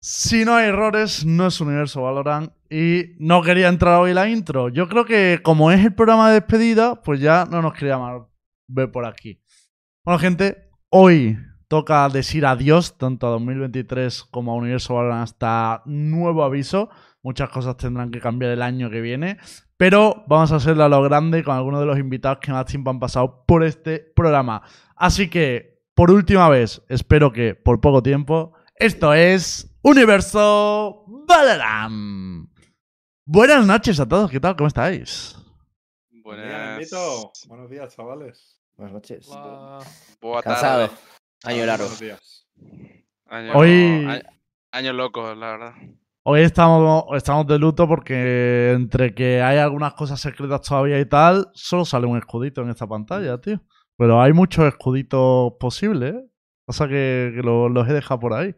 Si no hay errores, no es Universo Valorant. Y no quería entrar hoy la intro. Yo creo que como es el programa de despedida, pues ya no nos quería más ver por aquí. Bueno, gente, hoy toca decir adiós tanto a 2023 como a Universo Valorant hasta nuevo aviso. Muchas cosas tendrán que cambiar el año que viene. Pero vamos a hacerlo a lo grande con algunos de los invitados que más tiempo han pasado por este programa. Así que, por última vez, espero que por poco tiempo, esto es Universo Valorant. Buenas noches a todos, ¿qué tal? ¿Cómo estáis? Buenas. Buenas. Buenos días, chavales. Buenas noches. Cansado. Año largo. Buenos días. Año, Hoy- año, año loco, la verdad. Hoy estamos, estamos de luto porque entre que hay algunas cosas secretas todavía y tal, solo sale un escudito en esta pantalla, tío. Pero hay muchos escuditos posibles, ¿eh? Pasa que, que lo- los he dejado por ahí.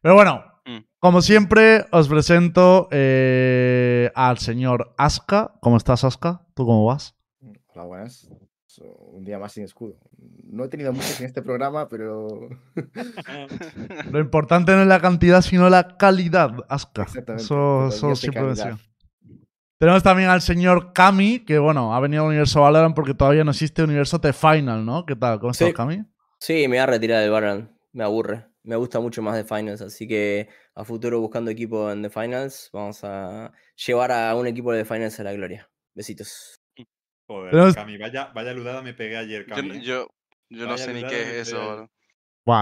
Pero bueno, Mm. como siempre, os presento eh, al señor Aska. ¿Cómo estás, Aska? ¿Tú cómo vas? Hola, buenas. Un día más sin escudo. No he tenido muchos en este programa, pero. Lo importante no es la cantidad, sino la calidad, Aska. Exactamente, Eso, eso siempre decía. Tenemos también al señor Kami, que bueno, ha venido al universo Valorant porque todavía no existe universo The Final, ¿no? ¿Qué tal? ¿Cómo estás, Sí. Kami? Sí, me voy a retirar del Valorant. Me aburre. Me gusta mucho más The Finals, así que a futuro buscando equipo en The Finals, vamos a llevar a un equipo de The Finals a la gloria. Besitos. Joder, Cami, vaya, vaya ludada me pegué ayer, Yo, Cami. ¿eh? yo, yo no sé ni qué es eso.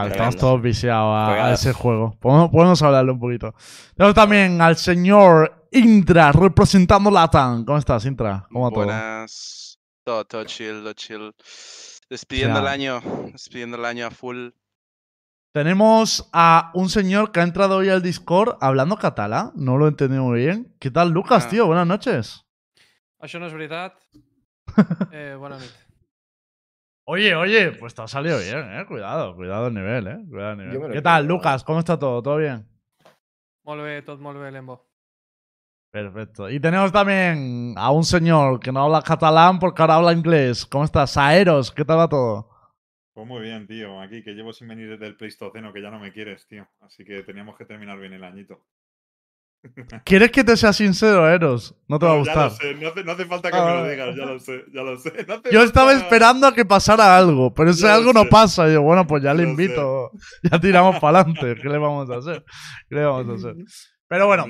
estamos todos viciados a, ese juego. Podemos, podemos hablarlo un poquito. Tenemos también al señor Intra representando Latam. ¿Cómo estás, Intra? ¿Cómo va todo? Buenas. Todo, todo chill, todo chill. Despidiendo el sea- año. Despidiendo el año a full. Tenemos a un señor que ha entrado hoy al Discord hablando catalán. No lo he entendido muy bien. ¿Qué tal, Lucas, Ah. tío? Buenas noches. Això no és veritat. Eh, nit. Oye, oye, pues te ha salido bien, eh. Cuidado, cuidado el nivel, eh. Cuidado el nivel. ¿Qué tal. Lucas? ¿Cómo está todo? ¿Todo bien? Molt bé, tot molt bé, Lembo. Perfecto. Y tenemos también a un señor que no habla catalán porque ahora habla inglés. ¿Cómo estás? Aeros, ¿qué tal va todo? Pues muy bien, tío. Aquí que llevo sin venir desde el Pleistoceno, que ya no me quieres, tío. Así que teníamos que terminar bien el añito. ¿Quieres que te sea sincero, Aeros? No te va a No, ya lo gustar. sé, no hace, no hace falta que Ah, me lo vale. digas, ya lo sé, ya lo sé. No Yo estaba esperando a que pasara algo, pero ese Ya lo algo no pasa. Y yo, bueno, pues ya le Lo sé. invito. Ya tiramos para adelante. ¿Qué le vamos a hacer? ¿Qué le vamos a hacer? Pero bueno.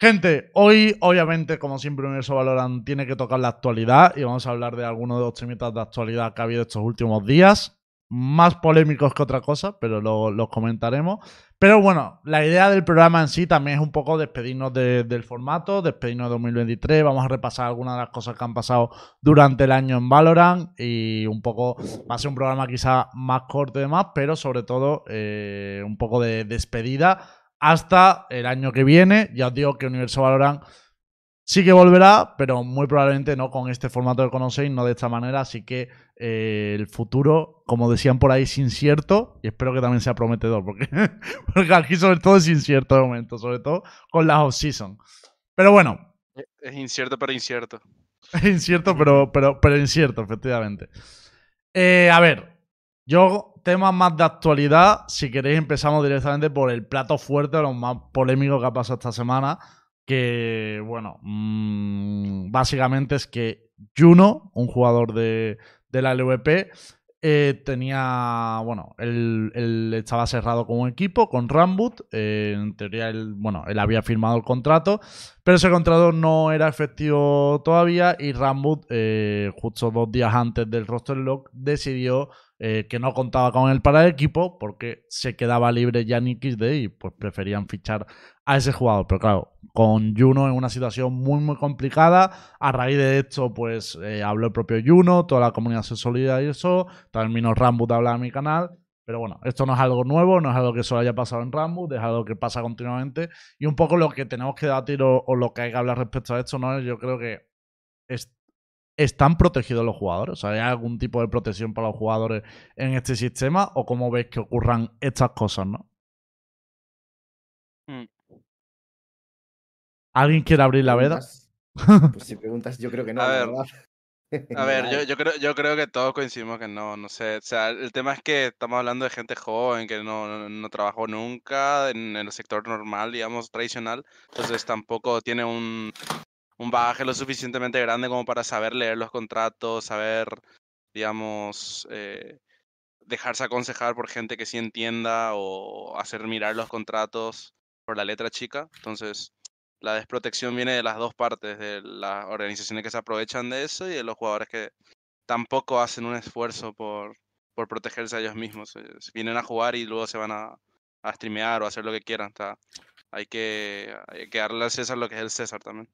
Gente, hoy, obviamente, como siempre, Universo Valorant tiene que tocar la actualidad y vamos a hablar de algunos de los temitas de actualidad que ha habido estos últimos días. Más polémicos que otra cosa, pero lo- los comentaremos. Pero bueno, la idea del programa en sí también es un poco despedirnos de- del formato, despedirnos de 2023. Vamos a repasar algunas de las cosas que han pasado durante el año en Valorant y un poco, va a ser un programa quizá más corto y demás, pero sobre todo eh, un poco de despedida hasta el año que viene. Ya os digo que Universo Valorant sí que volverá, pero muy probablemente no con este formato que conocéis, no de esta manera. Así que eh, el futuro, como decían por ahí, es incierto y espero que también sea prometedor, porque, porque aquí sobre todo es incierto de momento, sobre todo con las off-season. Pero bueno, Es incierto, pero incierto. es incierto, pero, pero, pero incierto, efectivamente. Eh, a ver, yo, temas más de actualidad, si queréis empezamos directamente por el plato fuerte, lo más polémico que ha pasado esta semana, que, bueno, mm, básicamente es que Juno, un jugador de, de la LVP, eh, tenía, bueno, él, estaba cerrado un equipo, con Rambut, eh, en teoría él, bueno, él había firmado el contrato, pero ese contrato no era efectivo todavía y Rambut, eh, justo dos días antes del roster lock, decidió eh, que no contaba con él para el equipo porque se quedaba libre Yannick XD y pues preferían fichar a ese jugador. Pero claro, con Juno en una situación muy muy complicada. A raíz de esto, pues eh, habló el propio Juno, toda la comunidad se solidarizó, vino Rambut a hablar a mi canal. Pero bueno, esto no es algo nuevo, no es algo que solo haya pasado en Rambut, es algo que pasa continuamente. Y un poco lo que tenemos que debatir o, o lo que hay que hablar respecto a esto, ¿no? Yo creo que es- están protegidos los jugadores. O sea, ¿hay algún tipo de protección para los jugadores en este sistema? ¿O cómo ves que ocurran estas cosas, no? Mm. ¿Alguien quiere abrir la veda? Pues si preguntas, yo creo que no, A la ver, verdad. A ver, yo, creo, yo creo que todos coincidimos que no, no sé. O sea, el tema es que estamos hablando de gente joven que no, no, no trabajó nunca en, en el sector normal, digamos, tradicional. Entonces tampoco tiene un, un bagaje lo suficientemente grande como para saber leer los contratos, saber, digamos, eh, dejarse aconsejar por gente que sí entienda o hacer mirar los contratos por la letra chica. Entonces, la desprotección viene de las dos partes, de las organizaciones que se aprovechan de eso y de los jugadores que tampoco hacen un esfuerzo por, por protegerse a ellos mismos. eh, Vienen a jugar y luego se van a, a streamear o a hacer lo que quieran. o sea, hay, que, hay que darle al César lo que es el César también.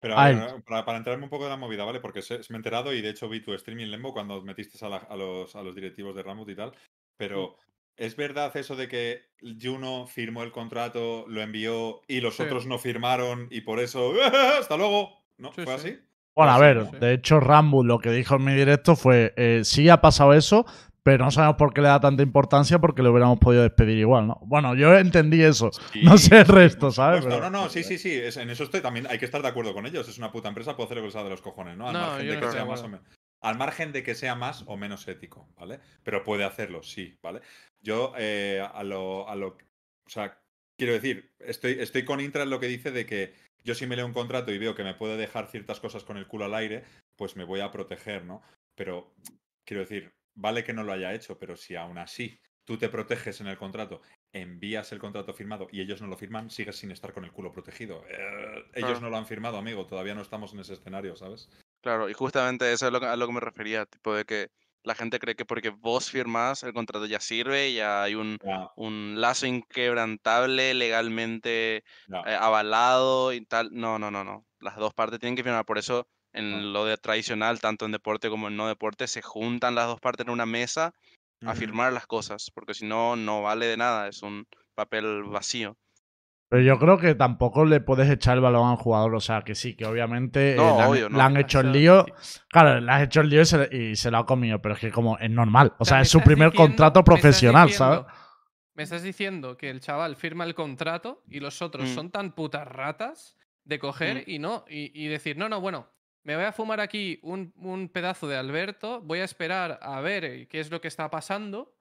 Pero a Ay. ver, para, para entrarme un poco de la movida, ¿vale? Porque se, se me he enterado y de hecho vi tu streaming Lembo cuando metiste a, la- a los, a los directivos de Ramut y tal. Pero ¿es verdad eso de que Juno firmó el contrato, lo envió y los Sí. otros no firmaron y por eso ¡hasta luego! ¿No? Sí, ¿Fue sí. así? Bueno, a ver, de hecho, Rambo lo que dijo en mi directo fue: eh, sí ha pasado eso, pero no sabemos por qué le da tanta importancia porque lo hubiéramos podido despedir igual, ¿no? Bueno, yo entendí eso. No sé el resto, ¿sabes? Pero- No, no, sí, sí, sí. es- en eso estoy también. Hay que estar de acuerdo con ellos. Es una puta empresa, puede hacer lo que salga de los cojones, ¿no? Al No, margen yo de no que estoy sea de más o acuerdo. menos. Al margen de que sea más o menos ético, ¿vale? Pero puede hacerlo, sí, ¿vale? Yo, eh, a lo. A lo o sea, quiero decir, estoy, estoy con Intra en lo que dice de que yo si me leo un contrato y veo que me puede dejar ciertas cosas con el culo al aire, pues me voy a proteger, ¿no? Pero, quiero decir, vale que no lo haya hecho, pero si aún así tú te proteges en el contrato, envías el contrato firmado y ellos no lo firman, sigues sin estar con el culo protegido. Eh, ellos Claro. no lo han firmado, amigo, todavía no estamos en ese escenario, ¿sabes? Claro, y justamente eso es lo que- a lo que me refería, tipo de que la gente cree que porque vos firmás el contrato ya sirve, ya hay un, un lazo inquebrantable legalmente eh, avalado y tal. No, no, no, no. Las dos partes tienen que firmar. Por eso en Ah. lo de tradicional, tanto en deporte como en no deporte, se juntan las dos partes en una mesa a firmar las cosas, porque si no, no vale de nada, es un papel vacío. Pero yo creo que tampoco le puedes echar el balón al jugador. O sea, que sí, que obviamente eh, No, le, han, obvio, le no. han hecho el lío. Claro, le has hecho el lío y se, y se lo ha comido. Pero es que como es normal. O sea, me es su estás primer diciendo- contrato profesional, diciendo- ¿sabes? Me estás diciendo que el chaval firma el contrato y los otros Mm. son tan putas ratas de coger Mm. y no, y, y decir, no, no, bueno, me voy a fumar aquí un, un pedazo de Alberto, voy a esperar a ver eh, qué es lo que está pasando,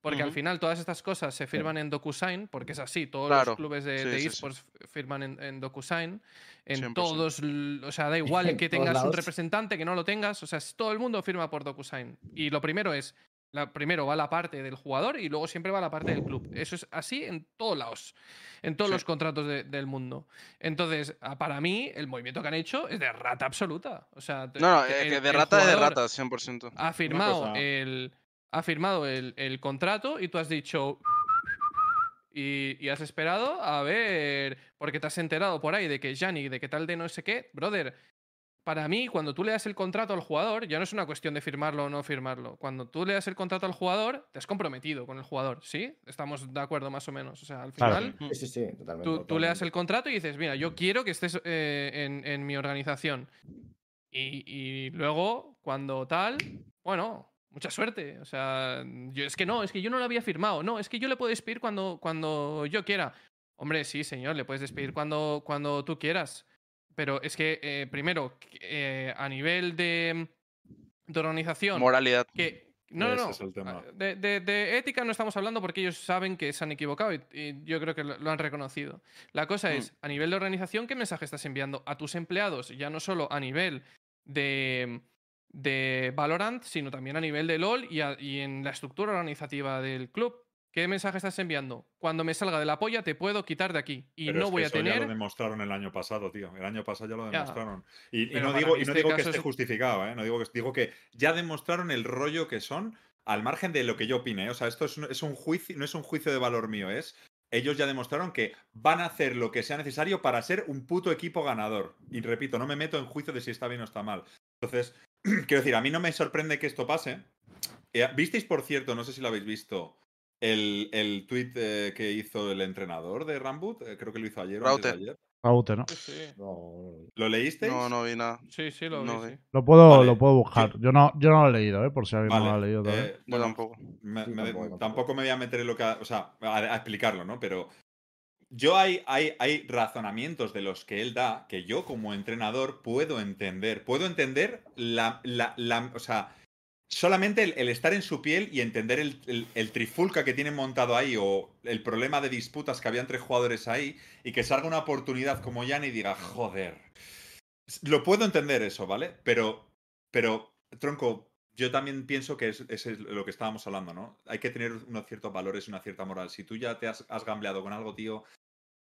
porque al final todas estas cosas se firman en DocuSign, porque es así, todos Claro, los clubes de, sí, de sí, sí. esports firman en, en DocuSign, en 100%. todos, o sea, da igual que tengas un representante, que no lo tengas, o sea, todo el mundo firma por DocuSign. Y lo primero es, la, primero va la parte del jugador y luego siempre va la parte del club. Eso es así en todos lados, en todos Sí. los contratos de- del mundo. Entonces, para mí, el movimiento que han hecho es de rata absoluta. O sea, te- No, no, es el- que de rata es de rata, 100%. Ha firmado cosa- el ha firmado el, el contrato y tú has dicho y, y has esperado a ver porque te has enterado por ahí de que Yannick, de que tal de no sé qué, brother. Para mí, cuando tú le das el contrato al jugador, ya no es una cuestión de firmarlo o no firmarlo. Cuando tú le das el contrato al jugador, te has comprometido con el jugador, ¿sí? Estamos de acuerdo más o menos. O sea, al Claro. final, Sí, sí, sí, totalmente. tú, tú le das el contrato y dices, mira, yo quiero que estés eh, en, en mi organización. Y, y luego, cuando tal, bueno, mucha suerte. O sea, yo, es que no, es que yo no lo había firmado. No, es que yo le puedo despedir cuando, cuando yo quiera. Hombre, sí, señor, le puedes despedir cuando, cuando tú quieras. Pero es que, eh, primero, eh, a nivel de, de organización, Moralidad. que no, no, Ese no. es el tema. De, de- de ética no estamos hablando porque ellos saben que se han equivocado y, y yo creo que lo, lo han reconocido. La cosa Mm. es, a nivel de organización, ¿qué mensaje estás enviando a tus empleados? Ya no solo a nivel de, de Valorant, sino también a nivel de LOL y, a- y en la estructura organizativa del club. ¿Qué mensaje estás enviando? Cuando me salga de la polla te puedo quitar de aquí y Pero no es que voy a eso Ya tener... lo demostraron el año pasado, tío. El año pasado ya lo Ya. demostraron. Y, no digo, y no este digo que esté es- justificado, ¿eh? No digo que digo que ya demostraron el rollo que son al margen de lo que yo opine. ¿eh? O sea, esto es, un- es un juicio, no es un juicio de valor mío, es ellos ya demostraron que van a hacer lo que sea necesario para ser un puto equipo ganador. Y repito, no me meto en juicio de si está bien o está mal. Entonces, quiero decir, a mí no me sorprende que esto pase. Eh, ¿Visteis, por cierto, no sé si lo habéis visto, el, el tweet eh, que hizo el entrenador de Rambut? Eh, creo que lo hizo ayer o antes de Raute. ayer. Raute, ¿no? Sí, sí, No, no, ¿Lo leísteis? No, no vi nada. sí, sí, lo No vi. Lo puedo, Vale, lo puedo buscar. Yo no, yo no lo he leído, ¿eh? Por si alguien no lo ha Vale, leído todavía. eh, Yo tampoco. me- tampoco, tampoco. tampoco me voy a meter en lo que. ha- O sea, a, a explicarlo, ¿no? Pero yo hay, hay, hay razonamientos de los que él da que yo como entrenador puedo entender. Puedo entender la, la, la- o sea, solamente el, estar en su piel y entender el, el- el trifulca que tienen montado ahí o el problema de disputas que había entre jugadores ahí y que salga una oportunidad como Jan y diga, joder. Lo puedo entender eso, ¿vale? Pero, pero, tronco, yo también pienso que es, es lo que estábamos hablando, ¿no? Hay que tener unos ciertos valores y una cierta moral. Si tú ya te has, has gambleado con algo, tío,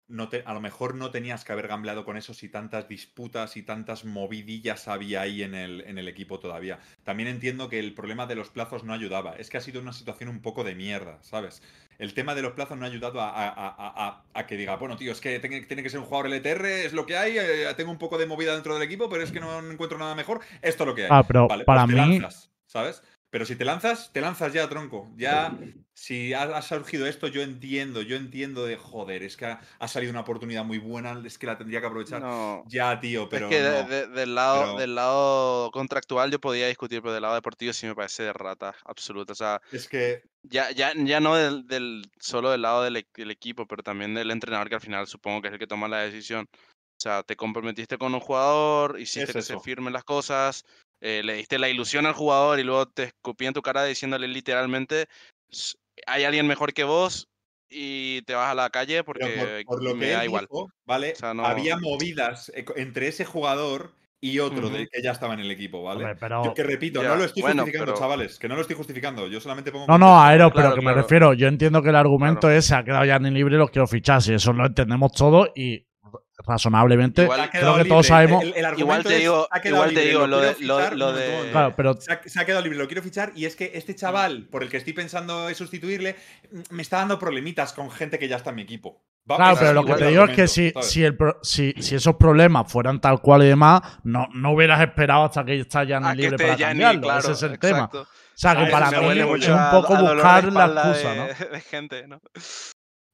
no te, a lo mejor no tenías que haber gambleado con eso si tantas disputas y tantas movidillas había ahí en el, en el equipo todavía. También entiendo que el problema de los plazos no ayudaba. Es que ha sido una situación un poco de mierda, ¿sabes? El tema de los plazos no ha ayudado a, a- a- a- a que diga, bueno, tío, es que tiene, tiene que ser un jugador LTR, es lo que hay, eh, tengo un poco de movida dentro del equipo, pero es que no encuentro nada mejor, esto es lo que hay. Ah, pero Vale, para pues te mí, lanzas, ¿sabes? Pero si te lanzas, te lanzas ya, tronco. Ya, si ha, ha surgido esto, yo entiendo, yo entiendo de joder, es que ha, ha salido una oportunidad muy buena, es que la tendría que aprovechar. No. Ya, tío, pero. es que de- no. de- del, lado, pero- del lado contractual yo podía discutir, pero del lado deportivo sí me parece de rata absoluta. O sea, Es que. ya, ya, ya no del, del- solo del lado del, e- del equipo, pero también del entrenador que al final supongo que es el que toma la decisión. O sea, te comprometiste con un jugador, hiciste Es que se firmen las cosas, eh, le diste la ilusión al jugador y luego te escupí en tu cara diciéndole literalmente, "S- hay alguien mejor que vos y te vas a la calle porque por, por lo me que da él igual. dijo, ¿vale? O sea, no- Había movidas eh, entre ese jugador y otro de- Ujú. que ya estaba en el equipo, ¿vale? Hombre, pero- Yo que repito, no lo estoy bueno, justificando, pero- chavales, que no lo estoy justificando. Yo solamente pongo. No, no. Aero, Claro, pero que me refiero, yo entiendo que el argumento es se ha quedado ya ni libre y los quiero fichar, si eso lo entendemos todos y razonablemente Igual- creo que libre. todos sabemos. El, el Igual argumento te es, digo, "Ha quedado igual te libre, digo lo de, quiero lo, fichar", lo un momento, un de... momento. Claro, pero Se ha, se ha quedado libre, lo quiero fichar y es que este chaval, por el que estoy pensando en sustituirle, me está dando problemitas con gente que ya está en mi equipo. Va- Claro, pero es lo que te digo es que si, si, el pro- si, si esos problemas fueran tal cual y demás, no, no hubieras esperado hasta que está ya Ah, libre para cambiarlo. claro, Ese es el tema. O sea, que Ah, para mí huele es mucho un poco buscar la excusa, de, ¿no? de gente, ¿no?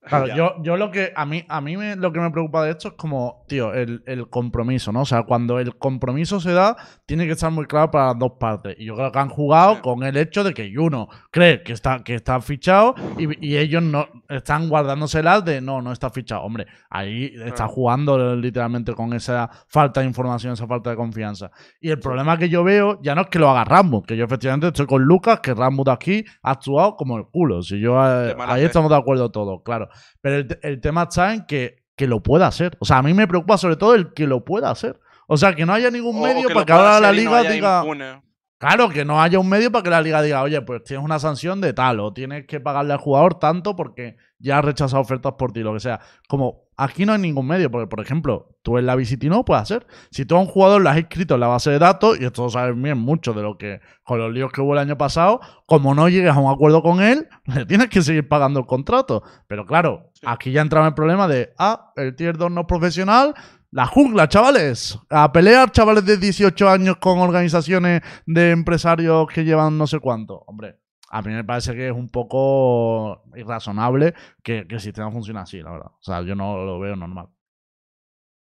Claro, yo, yo lo que a mí, a mí me- lo que me preocupa de esto es como, tío, el, el compromiso, ¿no? O sea, cuando el compromiso se da, tiene que estar muy claro para las dos partes. Y yo creo que han jugado Sí. con el hecho de que uno cree que está, que está fichado y, y ellos no están guardándosela de no, no está fichado. Hombre, ahí está jugando literalmente con esa falta de información, esa falta de confianza. Y el problema que yo veo ya no es que lo haga Rambo, que yo efectivamente estoy con Lucas, que Rambo de aquí ha actuado como el culo. Si yo eh, ahí fe. estamos de acuerdo todos, claro. Pero el, el tema está en que, que lo pueda hacer. O sea, a mí me preocupa sobre todo el que lo pueda hacer. O sea, que no haya ningún O- o medio que para que ahora la no liga diga. impune. Claro, que no haya un medio para que la liga diga, oye, pues tienes una sanción de tal, o tienes que pagarle al jugador tanto porque ya ha rechazado ofertas por ti, lo que sea. Como aquí no hay ningún medio, porque, por ejemplo, tú en la Visit no puedes hacer. Si tú a un jugador lo has inscrito en la base de datos, y esto lo saben bien mucho de lo que, con los líos que hubo el año pasado, como no llegues a un acuerdo con él, le tienes que seguir pagando el contrato. Pero claro, Sí. aquí ya entraba el problema de, ah, el tier 2 no es profesional, la jungla, chavales. A pelear, chavales de 18 años con organizaciones de empresarios que llevan no sé cuánto. Hombre, a mí me parece que es un poco irrazonable que, que el sistema funcione así, la verdad. O sea, yo no lo veo normal.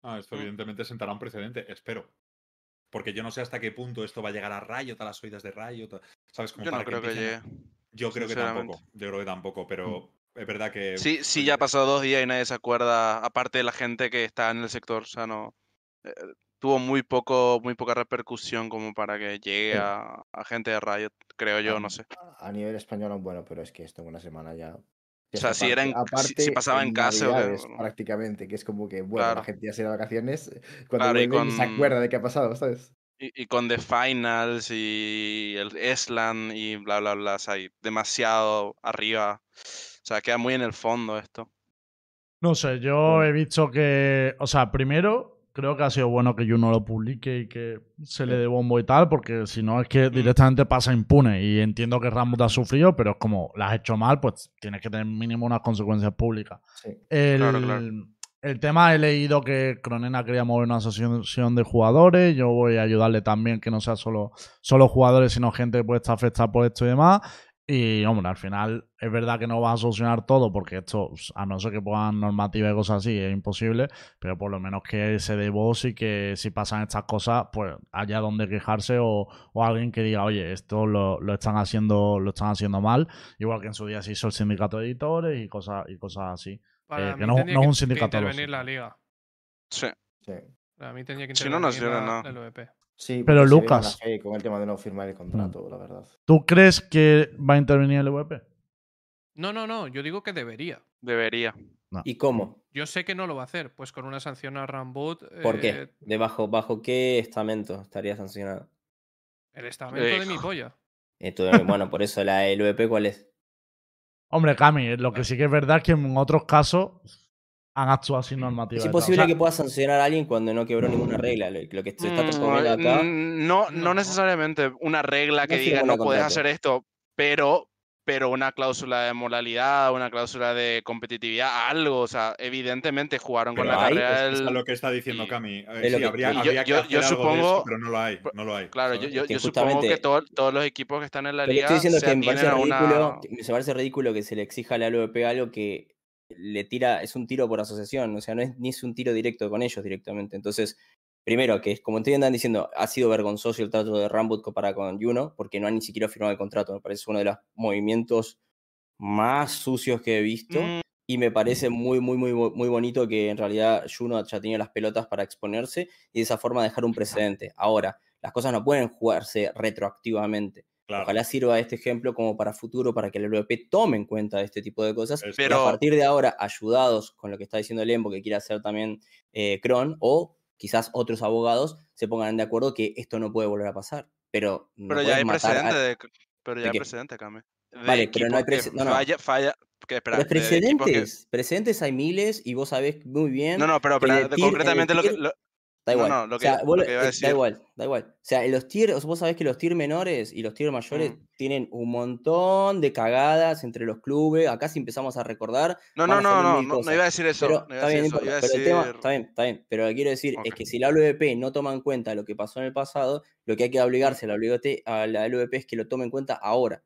Ah, esto Mm. evidentemente sentará un precedente, espero. Porque yo no sé hasta qué punto esto va a llegar a Riot, a las oídas de Riot, ¿sabes? Como Yo no para creo que llegue. Yo creo que tampoco, yo creo que tampoco, pero es verdad que... Sí, sí, ya ha pasado dos días y nadie se acuerda, aparte de la gente que está en el sector, o sea, no. Eh, tuvo muy poco, muy poca repercusión como para que llegue Sí. a, a gente de Riot, creo yo, no sé. A nivel español, bueno, pero es que esto en una semana ya. O sea, si era en- si- si pasaba en casa o bueno. prácticamente, que es como que, bueno, Claro. la gente ya se da vacaciones, cuando Claro, y ni se con- acuerda de qué ha pasado, ¿sabes? Y, y con The Finals y el Eslan y bla, bla, bla, o sea, hay demasiado arriba. O sea, queda muy en el fondo esto. No sé, yo he visto que, o sea, primero creo que ha sido bueno que Juno lo publique y que se le dé bombo y tal, porque si no es que directamente pasa impune y entiendo que Ramos ha sufrido, pero es como la has hecho mal, pues tienes que tener mínimo unas consecuencias públicas. Sí. El, Claro, claro. el tema he leído que Cronena quería mover una asociación de jugadores. Yo voy a ayudarle también que no sea solo, solo jugadores, sino gente que puede estar afectada por esto y demás. Y, hombre, al final es verdad que no vas a solucionar todo porque esto, a no ser que pongan normativa y cosas así, es imposible, pero por lo menos que se dé voz y que si pasan estas cosas, pues haya donde quejarse o, o alguien que diga, oye, esto lo, lo están haciendo lo están haciendo mal, igual que en su día se hizo el sindicato de editores y cosas, y cosas así. Para Eh, que no- no es un que- que sindicato, lo intervenir la liga. Sí. Sí. Para mí tendría que Si no, no intervenir la, nada. la LVP. Sí, Pero Lucas. con el tema de no firmar el contrato, la verdad. ¿Tú crees que va a intervenir el EVP? No, no, no. Yo digo que debería. Debería. ¿Y cómo? Yo sé que no lo va a hacer, pues con una sanción a Ramboot. ¿Por eh, qué? ¿De bajo, bajo qué estamento estaría sancionado? El estamento de mi polla. Entonces, bueno, por eso la LVP, ¿cuál es? Hombre, Cami, lo que sí que es verdad es que en otros casos han actuado sin normativa. Es tal. O imposible sea, que puedas sancionar a alguien cuando no quebró ninguna regla. Lo, lo que se está Mm, proponiendo acá. mm, No, no No. necesariamente una regla que No diga no puedes hacer esto, pero, pero una cláusula de moralidad, una cláusula de competitividad, algo. O sea, evidentemente jugaron con Pero la hay, es carrera es del. lo que está diciendo y- Cami. Eh, Es sí, que- habría, yo- habría que yo- hacer yo algo de eso, supongo- pero no lo hay. No lo hay. Claro, yo, ¿sabes? yo, yo supongo que todo- todos los equipos que están en la liga estoy diciendo es se que me parece ridículo, una. que me parece ridículo que se le exija a la LVP algo que le tira, es un tiro por asociación, o sea, no es ni es un tiro directo con ellos directamente. Entonces, primero, que como te andan diciendo, ha sido vergonzoso el trato de Rambut comparado con Juno, porque no han ni siquiera firmado el contrato. Me parece uno de los movimientos más sucios que he visto. Mm, Y me parece muy, muy, muy, muy bonito que en realidad Juno ya tenía las pelotas para exponerse y de esa forma dejar un precedente. Ahora, las cosas no pueden jugarse retroactivamente. Claro. Ojalá sirva este ejemplo como para futuro, para que el LVP tome en cuenta este tipo de cosas. Y a Pero- partir de ahora, ayudados con lo que está diciendo Lembo, que quiere hacer también eh, Kron, o quizás otros abogados se pongan de acuerdo que esto no puede volver a pasar. Pero, no pero ya hay matar a- precedente de, pero ya ¿de hay precedente, Cami. De Vale, pero no hay equipos que prece- no, no. Falla, falla. Que, espera, Pero equipos que- precedentes, precedentes hay miles y vos sabés muy bien. No, no, pero, pero de- concretamente lo que. lo- Da No, igual. no, lo o que- sea, lo vos- que iba a eh, decir. Da igual, da igual. O sea, los tier, vos sabés que los tier menores y los tier mayores Mm. tienen un montón de cagadas entre los clubes. Acá si empezamos a recordar. No, no, no, no, no, no iba a decir eso. Pero no iba está a bien, no eso. Iba el tema, está bien, está bien. Pero lo que quiero decir es Ok. que si la LVP no toma en cuenta lo que pasó en el pasado, lo que hay que obligarse a la, LVP, a la LVP es que lo tome en cuenta ahora.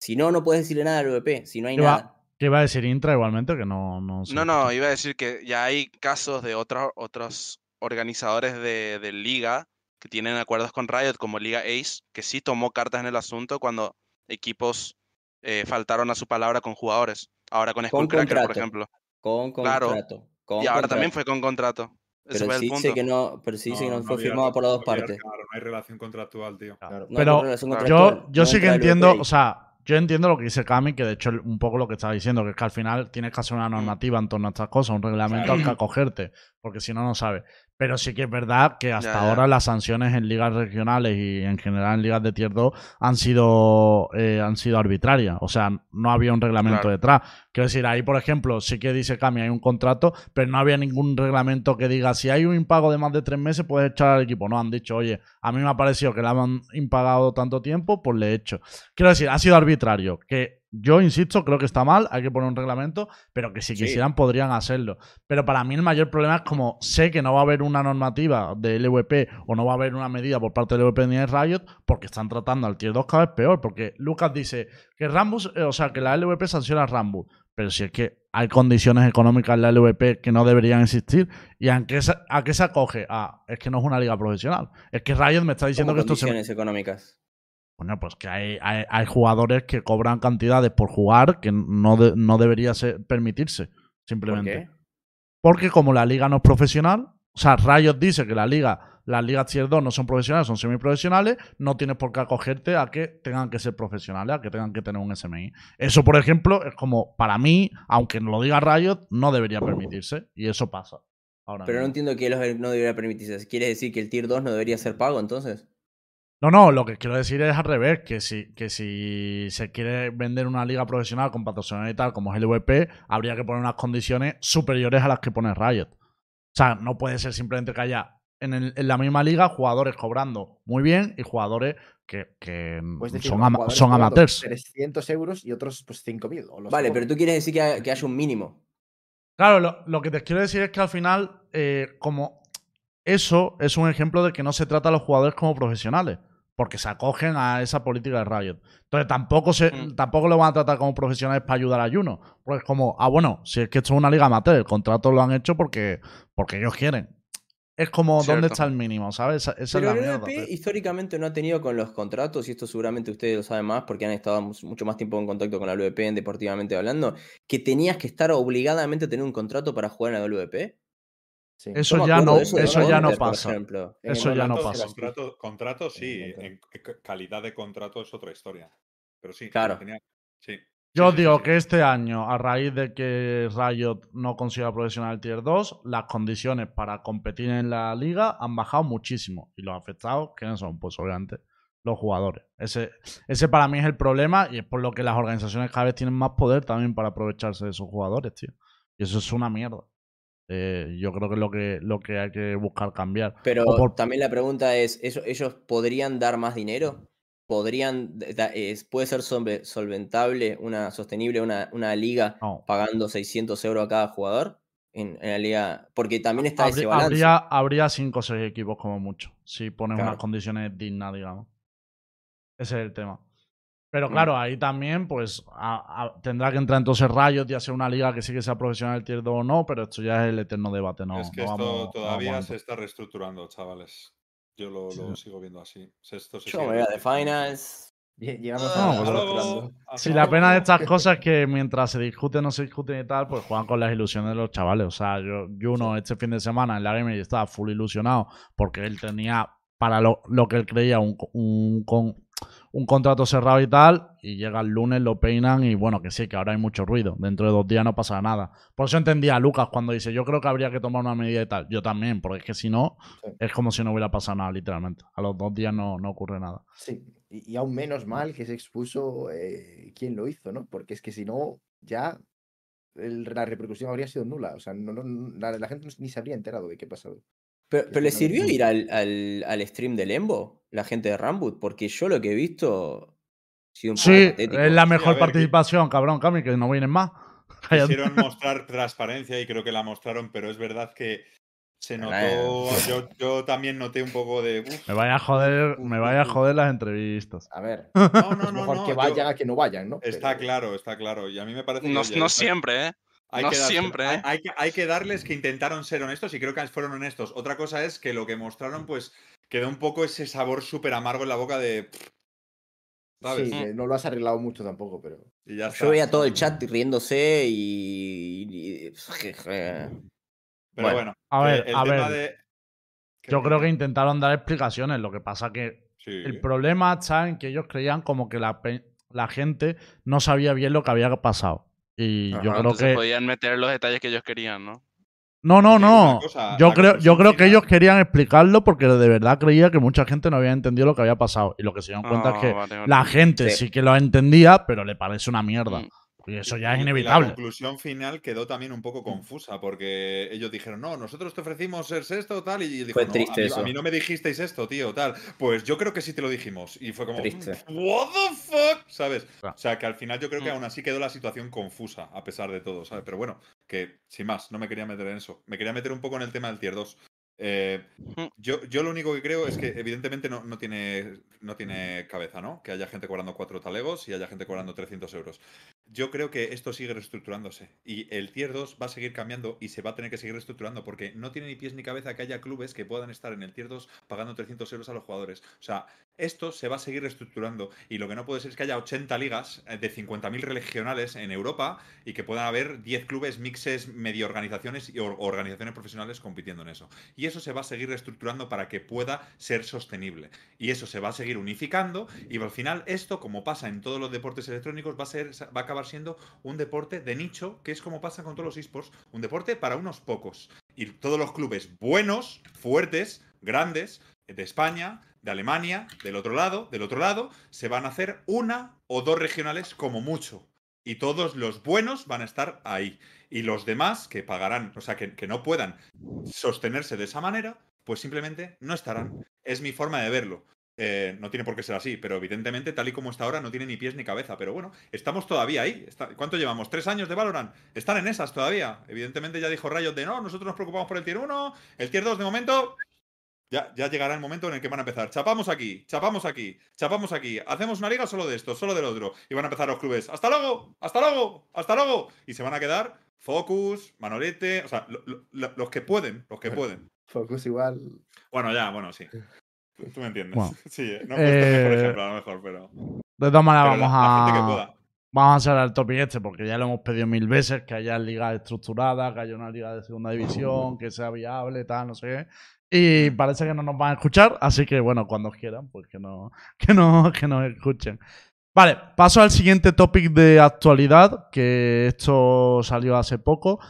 Si no, no puedes decirle nada a la LVP, si no hay ¿Qué nada. va, qué iba a decir Intra igualmente? Que no, no. No, no, iba a decir que ya hay casos de otros otros organizadores de, de liga que tienen acuerdos con Riot, como Liga Ace, que sí tomó cartas en el asunto cuando equipos eh, faltaron a su palabra con jugadores. Ahora con Skullcracker, por ejemplo. Con Claro. contrato. con Y ahora también fue con contrato. Ese Pero sí dice que no, pero sí dice que no, fue había- firmado por las dos no partes. Claro, no hay relación contractual, tío. Claro. No Pero relación claro. contractual, Yo, yo no sí que entiendo, o sea, yo entiendo lo que dice Cami, que de hecho un poco lo que estaba diciendo, que es que al final tienes que hacer una normativa en torno a estas cosas, un reglamento al que acogerte, porque si no, no sabes. Pero sí que es verdad que hasta Ya, ya. ahora las sanciones en ligas regionales y en general en ligas de tier 2 han sido, eh, han sido arbitrarias. O sea, no había un reglamento Claro. detrás. Quiero decir, ahí, por ejemplo, sí que dice Cami, hay un contrato, pero no había ningún reglamento que diga, si hay un impago de más de tres meses, puedes echar al equipo. No, han dicho, oye, a mí me ha parecido que le han impagado tanto tiempo, pues le he hecho. Quiero decir, ha sido arbitrario. Que yo insisto, creo que está mal, hay que poner un reglamento, pero que si Sí. quisieran podrían hacerlo. Pero para mí el mayor problema es como sé que no va a haber una normativa de LVP o no va a haber una medida por parte del LVP ni de Riot, porque están tratando al Tier 2 cada vez peor. Porque Lucas dice que Rambus, eh, o sea, que la LVP sanciona a Rambus. Pero si es que hay condiciones económicas en la LVP que no deberían existir. ¿Y a qué se, a qué se acoge? Ah, es que no es una liga profesional. Es que Riot me está diciendo ¿Cómo que esto se, condiciones económicas. Bueno, pues que hay, hay, hay jugadores que cobran cantidades por jugar que no, de- no debería ser, permitirse, ¿Por simplemente. qué? Porque como la liga no es profesional, o sea, Riot dice que la liga, las ligas tier 2 no son profesionales, son semiprofesionales, no tienes por qué acogerte a que tengan que ser profesionales, a que tengan que tener un SMI. Eso, por ejemplo, es como, para mí, aunque no lo diga Riot, no debería permitirse. Y eso pasa. Ahora Pero no entiendo que los no debería permitirse. ¿Quieres decir que el Tier 2 no debería ser pago entonces? No, no, lo que quiero decir es al revés, que si, que si se quiere vender una liga profesional con patrocinador y tal, como es el VP, habría que poner unas condiciones superiores a las que pone Riot. O sea, no puede ser simplemente que haya en, el- en la misma liga jugadores cobrando muy bien y jugadores que, que decir, son, ama- jugadores son amateurs. 300 euros y otros pues 5.000. o los Vale, pero tú quieres decir que, que haya un mínimo. Claro, lo, lo que te quiero decir es que al final, eh, como eso es un ejemplo de que no se trata a los jugadores como profesionales, porque se acogen a esa política de Riot. Entonces tampoco se, Mm. tampoco lo van a tratar como profesionales para ayudar a Juno. Porque es como, ah, bueno, si es que esto es una liga amateur, el contrato lo han hecho porque, porque ellos quieren. es como dónde Cierto. está el mínimo, ¿sabes? Esa, esa Pero es la el tío. históricamente no ha tenido con los contratos, y esto seguramente ustedes lo saben más porque han estado mucho más tiempo en contacto con la WP en deportivamente hablando, que tenías que estar obligadamente a tener un contrato para jugar en la WP. Sí. Eso ya no, eso ya no pasa. ejemplo. Eso ya no contrato pasa. Contrato, contrato sí, En calidad de contrato es otra historia. Pero sí, Claro. tenía- sí. Yo Sí, digo sí. que este año, a raíz de que Riot no consiga profesional el Tier 2, las condiciones para competir en la liga han bajado muchísimo. Y los afectados, ¿quiénes son? Pues obviamente los jugadores. Ese, ese para mí es el problema y es por lo que las organizaciones cada vez tienen más poder también para aprovecharse de esos jugadores, tío. Y eso es una mierda. Eh, yo creo que es lo que, lo que hay que buscar cambiar. Pero por- también la pregunta es, ¿ellos, ellos podrían dar más dinero? ¿Podrían, puede ser solve- solventable, una, sostenible una, una liga No. pagando 600 euros a cada jugador en, en la liga? Porque también está ese Habría, balance. habría, habría cinco o seis equipos como mucho, si pones unas Claro. condiciones dignas, digamos. Ese es el tema. Pero Mm. claro, ahí también, pues, a- a- tendrá que entrar entonces Rayos y hacer una liga que sí que sea profesional el tier 2 o no, pero esto ya es el eterno debate, ¿no? es que no esto vamos- todavía se está reestructurando, chavales. Yo lo, lo Sí. sigo viendo así. Esto se Yo sigue me voy a de finals. Lle- Llegamos Ah, a pero- hasta a- luego, hablando. hasta Si la pena de estas cosas es que mientras se discuten o se discuten y tal, pues juegan con las ilusiones de los chavales. O sea, yo, Juno este fin de semana en la Gamer y estaba full ilusionado porque él tenía para lo, lo que él creía un, un, con- un contrato cerrado y tal, y llega el lunes, lo peinan y bueno, que sí, que ahora hay mucho ruido. Dentro de dos días no pasa nada. Por eso entendía a Lucas cuando dice, yo creo que habría que tomar una medida y tal. Yo también, porque es que si no, Sí. es como si no hubiera pasado nada, literalmente. A los dos días no, no ocurre nada. Sí, y, y aún menos mal que se expuso eh, quién lo hizo, ¿no? Porque es que si no, ya el- la repercusión habría sido nula. O sea, no, no- la, la gente ni se habría enterado de qué ha pasado. Pero, pero ¿le sirvió ir al, al, al stream del Embo, la gente de Rambut? Porque yo lo que he visto ha sido un Sí, patético. es la Sí, mejor que- participación, cabrón, Cami, que no vienen más. Quisieron mostrar transparencia y creo que la mostraron, pero es verdad que se notó. Yo, yo también noté un poco de. "Uf, Me vaya a joder, uf, me vaya a uf". joder las entrevistas. A ver, No, no, es no. mejor no, que yo- vayan a que no vayan, ¿no? Está Pero- claro, está claro. Y a mí me parece. No, no está- siempre, ¿eh? Hay No que siempre, Hay, ¿eh? hay que, hay que darles que intentaron ser honestos y creo que fueron honestos. Otra cosa es que lo que mostraron, pues, quedó un poco ese sabor súper amargo en la boca de. ¿Sabes? Sí, no lo has arreglado mucho tampoco, pero. Y ya está. Yo veía todo el chat riéndose y. y- Pero Bueno, bueno, a ver, el a tema ver. de. Yo creo que intentaron dar explicaciones, lo que pasa que Sí. el problema está en que ellos creían como que la, la gente no sabía bien lo que había pasado. Y Ajá, yo creo que... podían meter los detalles que ellos querían, ¿no? No, no, no. cosa, Yo creo, yo creo que ellos querían explicarlo porque de verdad creía que mucha gente no había entendido lo que había pasado. Y lo que se dieron cuenta es Ah, que vale, vale. la gente Sí. sí que lo entendía, pero le parece una mierda. Mm. Y eso ya es y inevitable. la conclusión final quedó también un poco confusa porque ellos dijeron, no, nosotros te ofrecimos ser esto, tal, y dijo, Fue "No, triste a, mí, eso. a mí no me dijisteis esto, tío, tal. Pues yo creo que sí te lo dijimos. Y fue como, Triste. what the fuck, ¿sabes? Claro. O sea, que al final yo creo que Mm. aún así quedó la situación confusa, a pesar de todo, ¿sabes? Pero bueno, que sin más, no me quería meter en eso. Me quería meter un poco en el tema del tier 2. Eh, yo, yo lo único que creo es que evidentemente no, no, tiene, no tiene cabeza, ¿no? Que haya gente cobrando 4 talegos y haya gente cobrando 300 euros. Yo creo que esto sigue reestructurándose y el tier 2 va a seguir cambiando y se va a tener que seguir reestructurando porque no tiene ni pies ni cabeza que haya clubes que puedan estar en el tier 2 pagando 300 euros a los jugadores. O sea, esto se va a seguir reestructurando y lo que no puede ser es que haya 80 ligas eh, de 50.000 regionales en Europa y que puedan haber 10 clubes mixes, medio organizaciones y or- organizaciones profesionales compitiendo en eso. Y eso se va a seguir reestructurando para que pueda ser sostenible. Y eso se va a seguir unificando y al final esto, como pasa en todos los deportes electrónicos, va a, ser, va a acabar siendo un deporte de nicho, que es como pasa con todos los esports, un deporte para unos pocos. Y todos los clubes buenos, fuertes, grandes, de España, de Alemania, del otro lado, del otro lado, se van a hacer una o dos regionales como mucho. Y todos los buenos van a estar ahí. Y los demás que pagarán, o sea, que, que no puedan sostenerse de esa manera, pues simplemente no estarán. Es mi forma de verlo. Eh, no tiene por qué ser así, pero evidentemente, tal y como está ahora, no tiene ni pies ni cabeza. Pero bueno, estamos todavía ahí. ¿Cuánto llevamos? ¿Tres años de Valorant? Están en esas todavía. Evidentemente ya dijo Riot de no, nosotros nos preocupamos por el tier 1, el tier 2 de momento. Ya, ya llegará el momento en el que van a empezar. Chapamos aquí, chapamos aquí, chapamos aquí. Hacemos una liga solo de esto, solo del otro. Y van a empezar los clubes. ¡Hasta luego! ¡Hasta luego! ¡Hasta luego! Y se van a quedar Focus, Manolete, o sea, lo- lo- lo- los que pueden, los que pueden. Focus igual. Bueno, ya, bueno, sí. Tú me entiendes. Bueno. Sí, eh, no he puesto el mejor Eh, ejemplo, a lo mejor, pero. De todas maneras, pero la- vamos la gente que a. pueda. Vamos a hacer el topic este porque ya lo hemos pedido mil veces, que haya ligas estructuradas, que haya una liga de segunda división, que sea viable, tal, no sé qué. Y parece que no nos van a escuchar, así que bueno, cuando quieran, pues que, no, que, no, que nos escuchen. Vale, paso al siguiente topic de actualidad, que esto salió hace poco.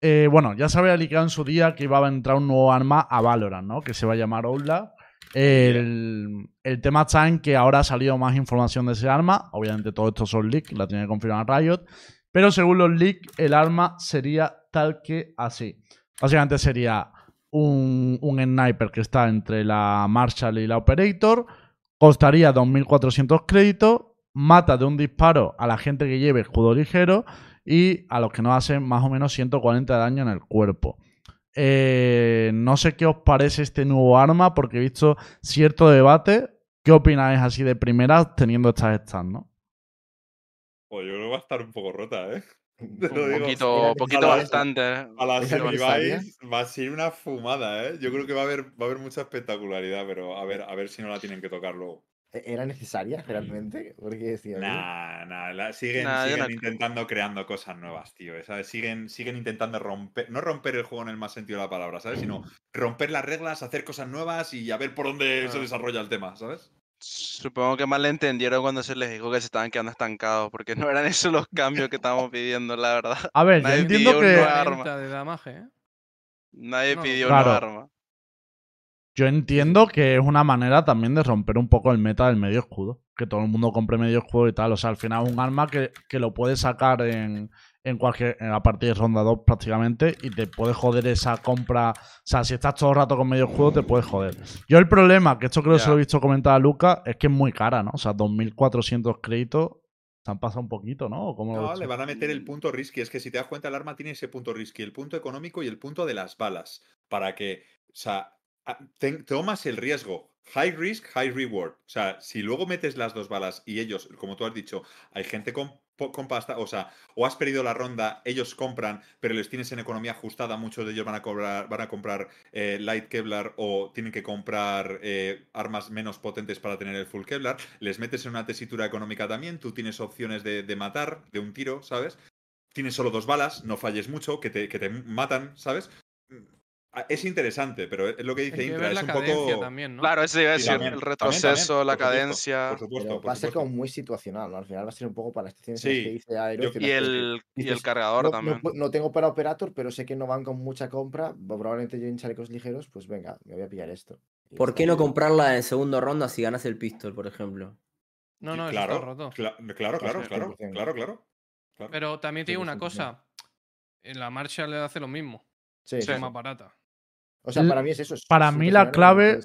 Eh, bueno, ya se había liqueado en su día que iba a entrar un nuevo arma a Valorant, ¿no? Que se va a llamar Outlaw. El, el tema está en que ahora ha salido más información de ese arma. Obviamente todo esto son leaks, la tiene que confirmar Riot. Pero según los leaks, el arma sería tal que así. Básicamente sería un, un sniper que está entre la Marshall y la Operator. Costaría 2.400 créditos. Mata de un disparo a la gente que lleve escudo ligero. Y a los que no hacen más o menos 140 de daño en el cuerpo. Eh, no sé qué os parece este nuevo arma, porque he visto cierto debate. ¿Qué opináis así de primera teniendo estas stats, no? Pues yo creo que va a estar un poco rota, ¿eh? Te Un lo digo. poquito, poquito bastante. ¿eh? A la ¿Esa necesaria? Semivice va a ser una fumada, ¿eh? Yo creo que va a haber, va a haber mucha espectacularidad, pero a ver, a ver si no la tienen que tocar luego. ¿E- ¿Era necesaria realmente? Porque decía. Nah, nah, la- siguen, Nah, yo siguen no- intentando creando cosas nuevas, tío. ¿sabes? Siguen, siguen intentando romper, no romper el juego en el más sentido de la palabra, ¿sabes? Sino romper las reglas, hacer cosas nuevas y a ver por dónde se Ah. desarrolla el tema, ¿sabes? Supongo que mal le entendieron cuando se les dijo que se estaban quedando estancados, porque no eran esos los cambios que estábamos pidiendo, la verdad. A ver, yo Nadie entiendo pidió un que. arma. 40 de damage, ¿eh? Nadie No, pidió Claro. una arma. Yo entiendo que es una manera también de romper un poco el meta del medio escudo. Que todo el mundo compre medio escudo y tal. O sea, al final es un arma que, que lo puedes sacar en, en cualquier. En la partida de ronda 2 prácticamente. Y te puede joder esa compra. O sea, si estás todo el rato con medio escudo, te puede joder. Yo el problema, que esto creo que se lo he visto comentar a Luca, es que es muy cara, ¿no? O sea, 2.400 créditos. Se han pasado un poquito, ¿no? ¿O cómo No, le van a meter el punto risky. Es que si te das cuenta, el arma tiene ese punto risky, el punto económico y el punto de las balas. Para que, o sea, te- tomas el riesgo. High risk, high reward. O sea, si luego metes las dos balas y ellos, como tú has dicho, hay gente con, con pasta, o sea, o has perdido la ronda, ellos compran, pero les tienes en economía ajustada, muchos de ellos van a cobrar, van a comprar eh, light Kevlar o tienen que comprar eh, armas menos potentes para tener el full Kevlar, les metes en una tesitura económica también, tú tienes opciones de, de matar, de un tiro, ¿sabes? Tienes solo dos balas, no falles mucho, que te, que te matan, ¿sabes? Ah, Es interesante, pero es lo que dice Intra, es la un cadencia poco... también, ¿no? Claro, ese iba a decir, el también, también, retroceso, la por supuesto, cadencia. Por supuesto, Pero por va a ser como muy situacional, ¿no? Al final va a ser un poco para las Sí, que dice Aero. yo- Y el, y el cargador no, no también. no tengo para Operator, pero sé que no van con mucha compra. Probablemente yo en chalecos ligeros, pues venga, me voy a pillar esto. Y ¿Por qué no comprarla en segunda ronda si ganas el pistol, por ejemplo? No, no, eso claro, está roto. cla- claro, claro, claro, 100%. claro, claro. claro. Pero también te digo una 100%. cosa. En la marcha le hace lo mismo. Sí, Es más barata. O sea, para mí es eso. es Para mí la clave-.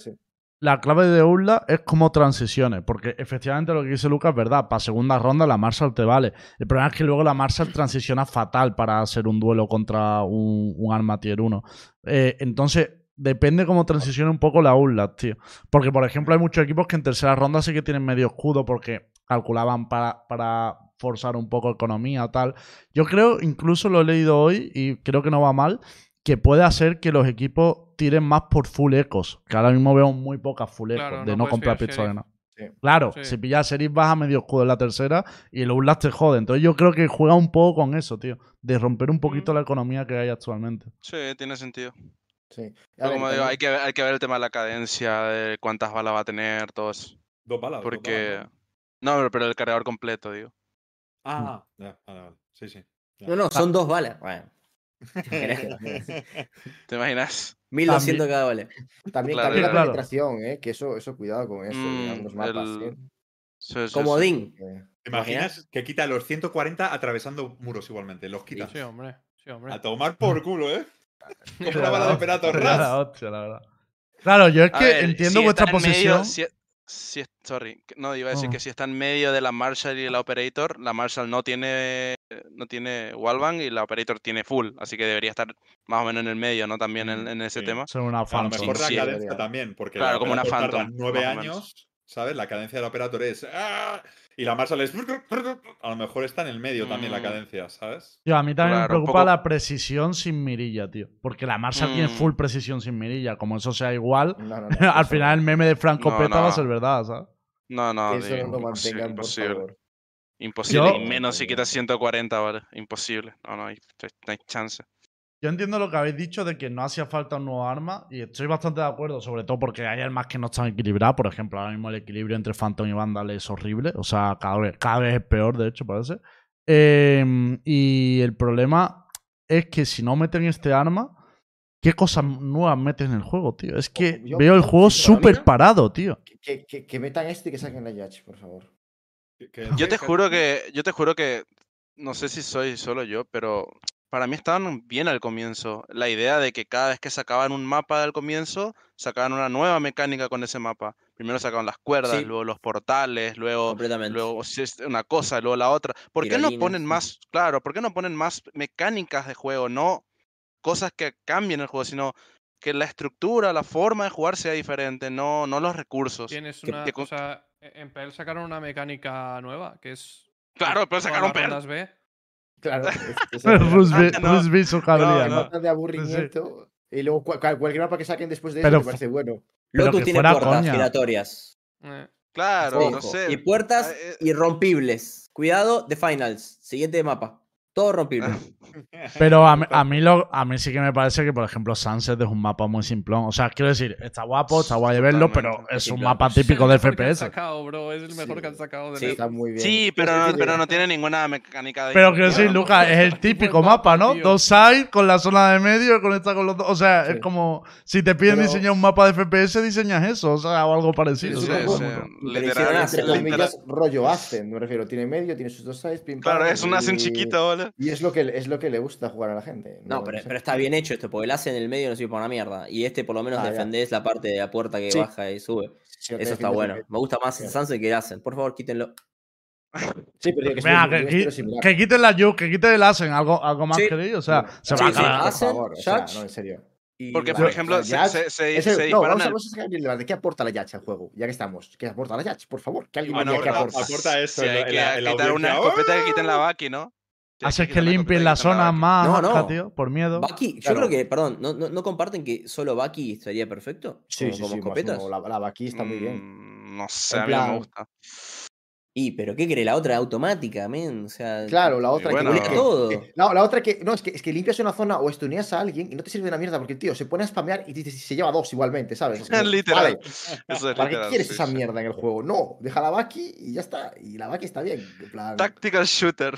La clave de Urla es como transiciones, porque efectivamente lo que dice Lucas es verdad, para segunda ronda la Marshall te vale. El problema es que luego la Marshall transiciona fatal para hacer un duelo contra un, un arma tier 1. Eh, entonces, depende cómo transicione un poco la Urla, tío. Porque, por ejemplo, hay muchos equipos que en tercera ronda sí que tienen medio escudo porque calculaban para, para forzar un poco economía o tal. Yo creo, incluso lo he leído hoy y creo que no va mal, que puede hacer que los equipos tiren más por full ecos. Que ahora mismo veo muy pocas full ecos Claro, de no comprar sheriff. ¿no? Sí. Claro, Sí. si pillas Sheriff vas a medio escudo en la tercera y el Urlas te jode. Entonces yo creo que juega un poco con eso, tío. De romper un poquito Mm. la economía que hay actualmente. Sí, tiene sentido. Sí. Ver, como digo, hay que, ver- hay que ver el tema de la cadencia, de cuántas balas va a tener, todo eso. Dos balas. dos Porque. balas, ¿no? No, pero- pero el cargador completo, digo. Ah, ya, vale, vale. Sí, sí. ya. No, no, son dos balas. Bueno, ¿Te imaginas? 1200 cada bala. También Claro, cambia la claro. penetración, ¿eh? Que eso, eso cuidado con eso, Mm, mapas. el- ¿eh? Comodín. Que- ¿Te imaginas que quita los 140 atravesando muros igualmente? Los quita. Sí, hombre. Sí, hombre. A tomar por culo, ¿eh? Como una bala la de operator ras. hostia, la verdad. Claro, yo es que ver, entiendo si vuestra medio- posición. si, si es- sorry, no iba a decir Oh. que si está en medio de la Marshall y la Operator, la Marshall no tiene no tiene wallbang y la Operator tiene full, así que debería estar más o menos en el medio, ¿no? También en, Mm, en ese sí. tema. Son una A lo mejor la sí, cadencia debería. también, porque Claro, la como una Phantom, nueve años ¿sabes? La cadencia del Operator es. ¡ah! Y la Marshall es. A lo mejor está en el medio también la Mm. cadencia, ¿sabes? Tío, a mí también Claro, me preocupa poco- la precisión sin mirilla, tío. Porque la Marshall tiene Mm. full precisión sin mirilla. Como eso sea igual, No, no, no, al final el meme de Franco No, Peta va a no. ser verdad, ¿sabes? No, no, Eso no lo imposible, mantengan, por imposible. favor. Imposible. Yo- Y menos si quitas 140, ¿vale? Imposible. No, no hay, no hay chance. Yo entiendo lo que habéis dicho de que no hacía falta un nuevo arma y estoy bastante de acuerdo, sobre todo porque hay armas que no están equilibradas. Por ejemplo, ahora mismo el equilibrio entre Phantom y Vandal es horrible. O sea, cada vez, cada vez es peor, de hecho, parece. Eh, y el problema es que si no meten este arma, ¿qué cosas nuevas meten en el juego, tío? Es que Yo- veo el juego súper parado, tío. Que, que, que metan esto y que saquen la Yacht, por favor. Que- que- Yo te juro que, yo te juro que, no sé si soy solo yo, pero para mí estaban bien al comienzo. La idea de que cada vez que sacaban un mapa al comienzo, sacaban una nueva mecánica con ese mapa. Primero sacaban las cuerdas, Sí. luego los portales, luego, Completamente. luego una cosa, luego la otra. ¿Por qué no ponen más, claro, por qué no ponen más mecánicas de juego? No cosas que cambien el juego, sino que la estructura, la forma de jugar sea diferente, no, no los recursos. Tienes una. que sea, en PL sacaron una mecánica nueva que es. Claro, pero sacaron rondas B. Claro. es- Rusby. Rusby su de aburrimiento. Y luego cua- cua- cualquier mapa que saquen después de eso me parece bueno. Lotus que tiene puertas coña. giratorias. Eh, Claro, no sé. Y puertas Ah, eh. irrompibles. Cuidado de finals. Siguiente mapa. Todo rompible. Pero a mí, a, mí lo, a mí sí que me parece que, por ejemplo, Sunset es un mapa muy simplón. O sea, quiero decir, está guapo, está guay de verlo, pero es un mapa típico de FPS. sacado, bro. Es el mejor Sí. que han sacado de Sí. Netflix. Está muy bien. Sí, Yo pero no, pero no tiene ninguna mecánica de Pero quiero decir. Lucas, es el típico mapa, ¿no? tío. Dos sides con la zona de medio, conecta con los dos. O sea, Sí. es como si te piden Pero- diseñar un mapa de FPS, diseñas eso, o sea, o algo parecido. Sí, rollo Ascen, me refiero. Tiene medio, tiene sus dos sides, pim, Claro, pam, es un Asen y- chiquito, ¿vale? Y es lo que es lo que le gusta jugar a la gente. No, pero, está bien hecho esto, porque el hace en el medio no sirve para una mierda. Y este por lo menos Ah, ya. defendés la parte de la puerta que Sí. baja y sube. Eso está bueno. Me gusta más el. Sunset que el Asen. Por favor, quítenlo. Sí, pero que que, similar. que quiten la Juke, que quiten el Asen, algo, algo más Sí. queréis. O sea, se Sí, va a acabar. por favor, o sea, no, en serio. Y Porque, por ejemplo, se, Yacht- se, se, Ese- se no, disparan vamos a, al- vamos a sacar bien de qué aporta la Yacht al juego, ya que estamos. ¿Qué aporta la Yacht? Por favor, que alguien Bueno, me diga qué aporta, aporta. aporta eso Si en hay la- en que la- en la quitar una escopeta que quiten la Baki, ¿no? Haces que una limpien la que zona Baki. más, No, tío, por miedo. Bucky, yo creo que, perdón, ¿no, no, no comparten que solo Bucky estaría perfecto? Sí, como, sí, como sí, escopetas. la, la Baki está muy bien. Mm, No sé, En a mí no plan- me gusta. Y, pero ¿qué cree? La otra automática, men. O sea, Claro, la otra bueno. que, Limpia que- todo. que- no, la otra que no es que es que limpias una zona o estuneas a alguien y no te sirve de una mierda porque el tío se pone a spamear y te- se lleva dos igualmente, ¿sabes? Es como, Literal. vale, Eso es ¿Para qué literal, quieres sí, esa sí. mierda en el juego? No, deja la Baki y ya está. Y la Baki está bien. en plan- Tactical shooter.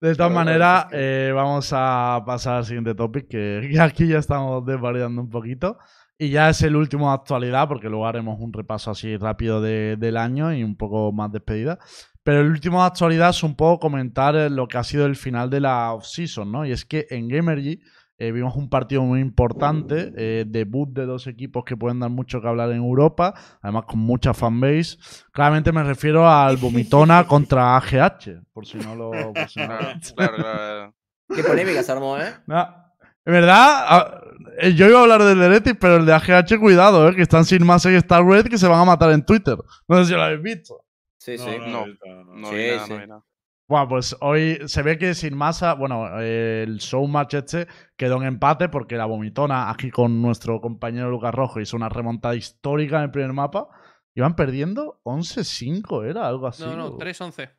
De todas maneras, es que- eh, vamos a pasar al siguiente topic, que, que aquí ya estamos desvariando un poquito. Y ya es el último de actualidad, porque luego haremos un repaso así rápido de- del año y un poco más despedida. Pero el último de actualidad es un poco comentar eh, lo que ha sido el final de la off-season, ¿no? Y es que en Gamergy eh, vimos un partido muy importante, eh, debut de dos equipos que pueden dar mucho que hablar en Europa, además con mucha fanbase. Claramente me refiero al Vomitona contra AGH, por si no lo... por si no lo- Claro, claro, claro. Qué polémica se armó, ¿eh? no. En verdad, a- eh, yo iba a hablar del Heretic, pero el de AGH, cuidado, eh, que están sin más en Star Red que se van a matar en Twitter. No sé si lo habéis visto. Sí, No, sí. no, No. no, no. No Sí, vi nada, sí. no vi nada. Bueno, pues hoy se ve que sin masa, bueno, eh, el showmatch este quedó en empate porque la vomitona aquí con nuestro compañero Lucas Rojo hizo una remontada histórica en el primer mapa. Iban perdiendo 11-5, era algo así. No, no, o- 3-11.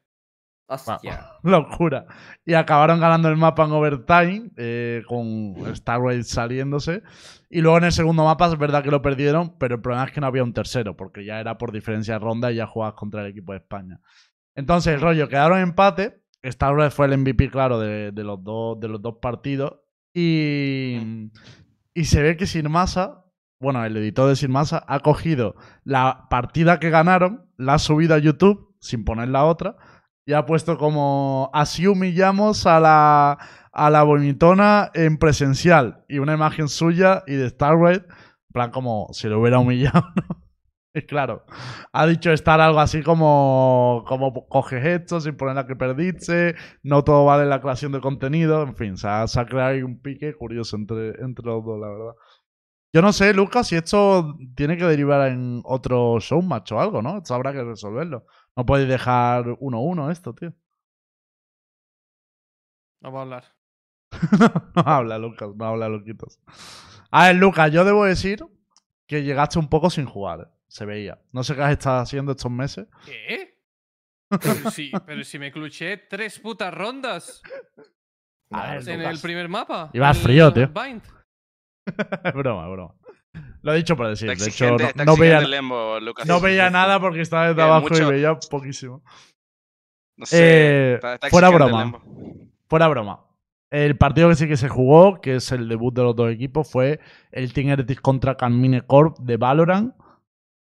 Hostia. Locura. Y acabaron ganando el mapa en overtime, eh, con Star Raid saliéndose. Y luego en el segundo mapa es verdad que lo perdieron, pero el problema es que no había un tercero, porque ya era por diferencia de ronda y ya jugabas contra el equipo de España. Entonces, el rollo, quedaron empate. Star fue el MVP, claro, de, los, dos, partidos. Y, se ve que Sin Masa, bueno, el editor de Sin Masa, ha cogido la partida que ganaron, la ha subido a YouTube, sin poner la otra, y ha puesto como así humillamos a la, a en presencial. Y una imagen suya y de Star Raid, en plan como si lo hubiera humillado, ¿no? Claro, ha dicho estar algo así como, como coges esto sin poner la que perdiste, no todo vale la creación de contenido, en fin, se ha, se ha creado ahí un pique curioso entre, entre los dos, la verdad. Yo no sé, Lucas, si esto tiene que derivar en otro showmatch o algo, ¿no? Esto habrá que resolverlo. No podéis dejar 1-1 esto, tío. No va a hablar. no habla, Lucas, no habla, Luquitos. A ver, Lucas, yo debo decir que llegaste un poco sin jugar. ¿eh? Se veía. No sé qué has estado haciendo estos meses. ¿Qué? Pero si, pero si me cluché tres putas rondas A ver, en Lucas. el primer mapa. Ibas en el frío, tío. Bind. Es broma, broma. Lo he dicho por decir. Está De hecho, exigente, no, está no exigente veía, el Lembo, Lucas. no veía nada porque estaba desde Eh, abajo y veía poquísimo. No sé, Eh, fuera exigente el broma. Lembo. Fuera broma. El partido que sí que se jugó, que es el debut de los dos equipos, fue el Team Heretics contra Carmine Corp de Valorant.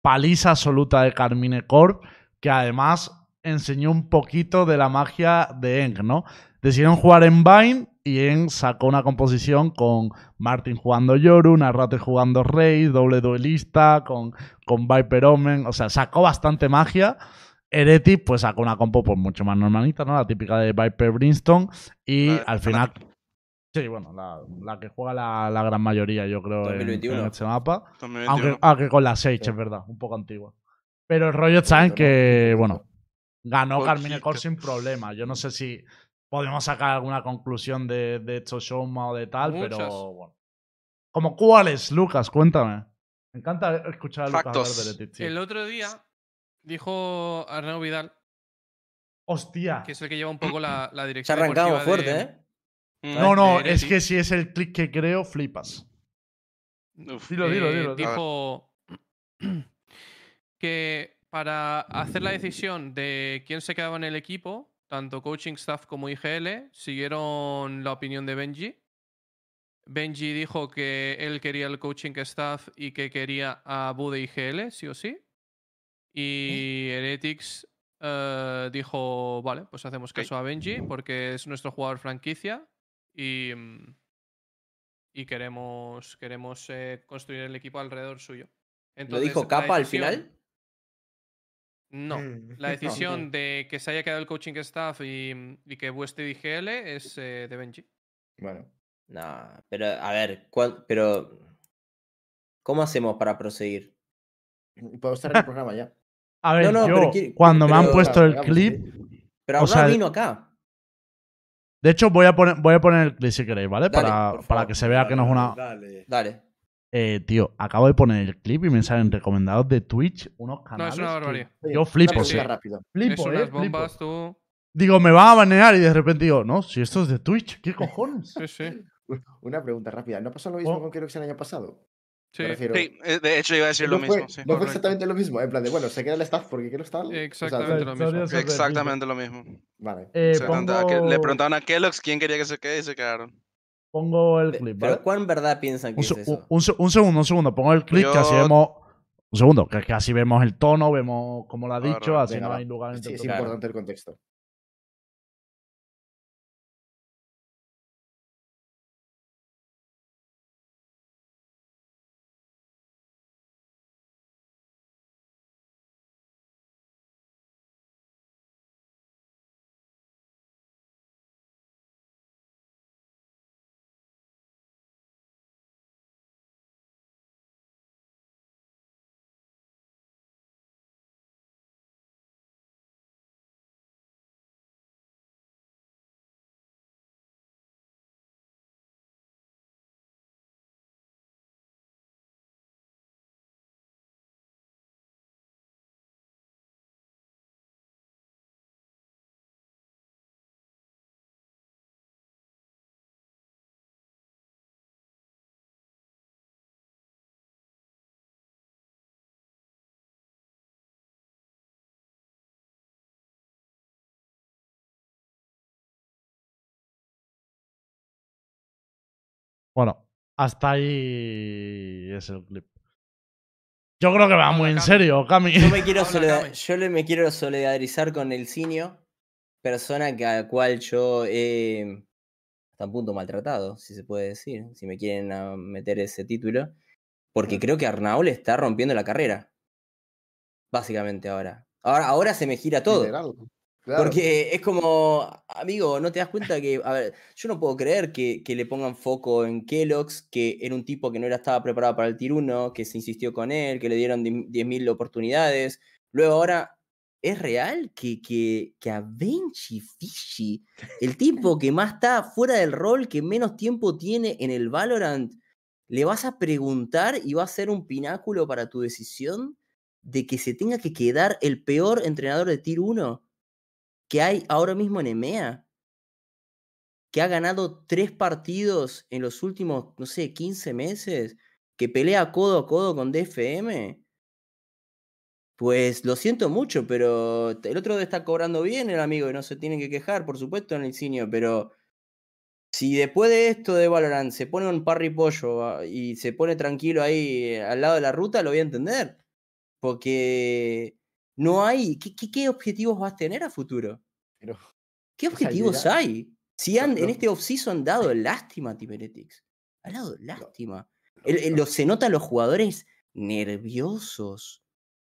Paliza absoluta de Carmine Corp, que además enseñó un poquito de la magia de Eng, ¿no? Decidieron jugar en Vine y Eng sacó una composición con Martin jugando Yoru, Narrate jugando Rey, doble duelista, con, con Viper Omen. O sea, sacó bastante magia. Heretic pues sacó una compo pues mucho más normalita, ¿no? La típica de Viper Brimstone. Y La al final. Sí, bueno, la, la que juega la, la gran mayoría, yo creo, en- 2021. en este mapa. 2021. Aunque, aunque con la Sage, Sí. es verdad, un poco antigua. Pero el rollo está en que, bueno, ganó. Carmine Corp sin problema. Yo no sé si podemos sacar alguna conclusión de, de estos showma o de tal, Muchas. pero bueno. ¿Como cuáles, Lucas? Cuéntame. Me encanta escuchar a Lucas Factos. hablar de. El otro día dijo Arnau Vidal, Hostia. que es el que lleva un poco la, dirección. arrancamos deportiva fuerte, de- ¿eh? No, no, de es que si es el click que creo, flipas. Uf. Dilo, dilo, eh, dilo. dilo. dijo que para hacer la decisión de quién se quedaba en el equipo, tanto coaching staff como IGL siguieron la opinión de Benji. Benji dijo que él quería el coaching staff y que quería a Bude IGL, sí o sí. Y Heretics eh, dijo, vale, pues hacemos caso a Benji porque es nuestro jugador franquicia y, mm, y queremos, queremos eh, construir el equipo alrededor suyo. ¿Lo dijo Capa al final? No. Mm. La No, decisión de que se haya quedado el coaching staff y, y que vuestre IGL es eh, de Benji. Bueno, No, pero a ver, ¿cuál- pero ¿cómo hacemos para proseguir? puedo estar en el programa ya. A ver, no, yo, pero cuando me han puesto el clip. Pero O sea, vino acá. De hecho voy a poner, voy a poner el clip si queréis, ¿vale? Dale, para, para que se vea que no es una... Dale. Dale. Eh, tío, acabo de poner el clip y me salen recomendados de Twitch unos No, canales. es una barbaridad. Yo flipo, sí. rápido. Flipo, es eh, flipo. bombas, tú. Digo, me van a banear y de repente digo, no, si esto es de Twitch, ¿qué cojones? Sí, sí. Una pregunta rápida. ¿No pasó lo mismo Oh. con que el año pasado? Sí. Me refiero- Sí, eh, de hecho iba a decir lo fue, mismo. Sí. no fue exactamente lo mismo. En plan de, bueno, se queda el staff porque quiero estar. Exactamente lo mismo. Exactamente lo mismo. Vale. Eh, que- Le preguntaban a Kellogg's quién quería que se quede y se quedaron. Pongo el clip, Pero ¿vale? ¿cuán verdad piensan que Un, es eso? un se- un segundo, un segundo. Pongo el clip que así vemos. Un segundo, que, que así vemos el tono, vemos cómo lo ha Claro, dicho, así venga, no hay lugar Sí, es importante el contexto. Bueno, hasta ahí es el clip. Yo creo que va muy en serio, Cami. Yo me quiero, yo me quiero solidarizar con el Cinio, persona que, a la cual yo he hasta un punto maltratado, si se puede decir, si me quieren meter ese título, porque creo que Arnaud le está rompiendo la carrera. Básicamente ahora. Ahora, ahora se me gira todo. Porque es como, amigo, ¿no te das cuenta que, a ver, yo no puedo creer que, que le pongan foco en Kellogg's, que era un tipo que no era, estaba preparado para el 1, que se insistió con él, que le dieron di- 10.000 oportunidades. Luego ahora, ¿es real que, que, que a Benji Fishy, el tipo que más está fuera del rol, que menos tiempo tiene en el Valorant, le vas a preguntar y va a ser un pináculo para tu decisión de que se tenga que quedar el peor entrenador de Tier 1? Que hay ahora mismo en EMEA, que ha ganado tres partidos en los últimos, no sé, 15 meses, que pelea codo a codo con DFM, pues lo siento mucho, pero el otro está cobrando bien el amigo y no se tiene que quejar, por supuesto, en el cine, pero si después de esto de Valorant se pone un parry pollo ah, y se pone tranquilo ahí eh, al lado de la ruta, lo voy a entender. Porque no hay. ¿Qué, qué, qué objetivos vas a tener a futuro? Pero, ¿Qué objetivos hay? Si han, en este offseason dado lástima a Tiberetics. Ha dado lástima. El- el- lo- se nota a los jugadores nerviosos.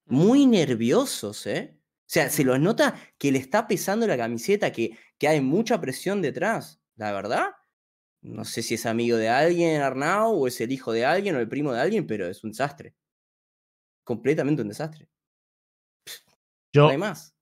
Muy nerviosos, ¿eh? O sea, se los nota que le está pesando la camiseta, que, que hay mucha presión detrás. La verdad, no sé si es amigo de alguien, Arnau, o es el hijo de alguien, o el primo de alguien, pero es un desastre. Completamente un desastre. Yo, No hay más.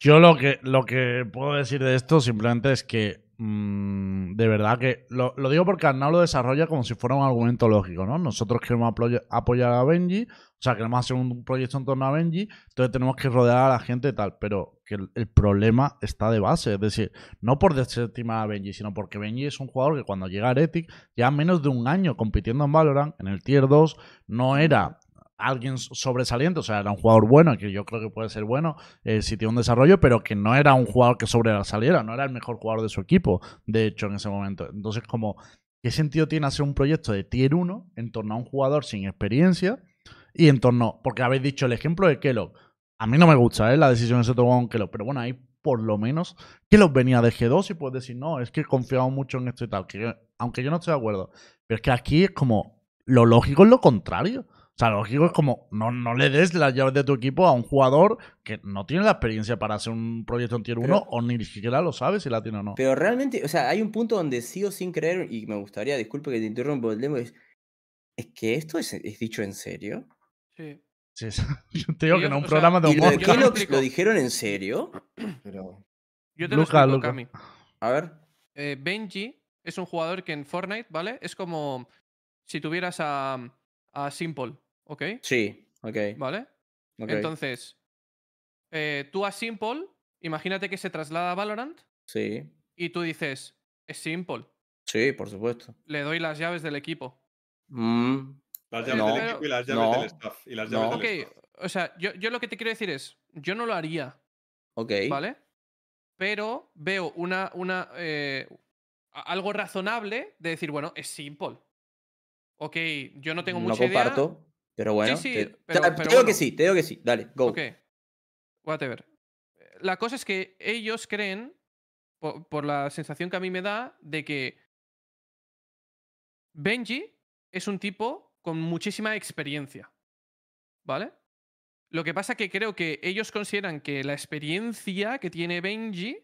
Yo lo que, lo que puedo decir de esto simplemente es que mm, de verdad que lo, lo digo porque Arnau lo desarrolla como si fuera un argumento lógico, ¿no? Nosotros queremos apoya- apoyar a Benji, o sea, queremos hacer un proyecto en torno a Benji, entonces tenemos que rodear a la gente y tal, pero que el, el problema está de base, es decir, no por desestimar a Benji, sino porque Benji es un jugador que cuando llega a Heretic ya menos de un año compitiendo en Valorant, en el Tier 2, no era alguien sobresaliente, o sea, era un jugador bueno, que yo creo que puede ser bueno eh, si tiene un desarrollo, pero que no era un jugador que sobresaliera, no era el mejor jugador de su equipo, de hecho, en ese momento. Entonces, como, ¿qué sentido tiene hacer un proyecto de Tier 1 en torno a un jugador sin experiencia y en torno, porque habéis dicho el ejemplo de Kellogg, a mí no me gusta ¿eh? la decisión que se tomó con Kellogg, pero bueno, ahí por lo menos Kellogg venía de G2 y puedes decir, no, es que confiamos mucho en esto y tal, que aunque yo no estoy de acuerdo, pero es que aquí es como, lo lógico es lo contrario. O sea, lo lógico es como, no, no le des las llaves de tu equipo a un jugador que no tiene la experiencia para hacer un proyecto en Tier 1 Pero- o ni siquiera lo sabe si la tiene o no. Pero realmente, o sea, hay un punto donde sigo sin creer, y me gustaría, disculpe que te interrumpa, el demo es, es que esto es, es dicho en serio. Sí. Yo te digo que yo- no es un o sea, programa de ¿Y lo de humor. lo dijeron en serio? Pero, Yo te lo Luca, explico, Luca. Cami. A ver. Eh, Benji es un jugador que en Fortnite, ¿vale? Es como si tuvieras a, a Simple, ¿ok? Sí, ok. ¿Vale? ok, Entonces, eh, tú a Simple, imagínate que se traslada a Valorant sí, y tú dices, es Simple, sí, por supuesto. le doy las llaves del equipo. Mm, Las llaves No, del equipo y las llaves no, del staff. Y las llaves no. Ok, staff. o sea, yo, yo lo que te quiero decir es, yo no lo haría, ok. ¿vale? Pero veo una, una eh, algo razonable de decir, bueno, es Simple. Ok, yo no tengo no mucha idea. Pero bueno. sí, te, pero- te- te pero digo que sí, te digo que sí. Dale, go. Ok. Whatever. La cosa es que ellos creen, po- por, la sensación que a mí me da, de que Benji es un tipo con muchísima experiencia. ¿Vale? Lo que pasa que creo que ellos consideran que la experiencia que tiene Benji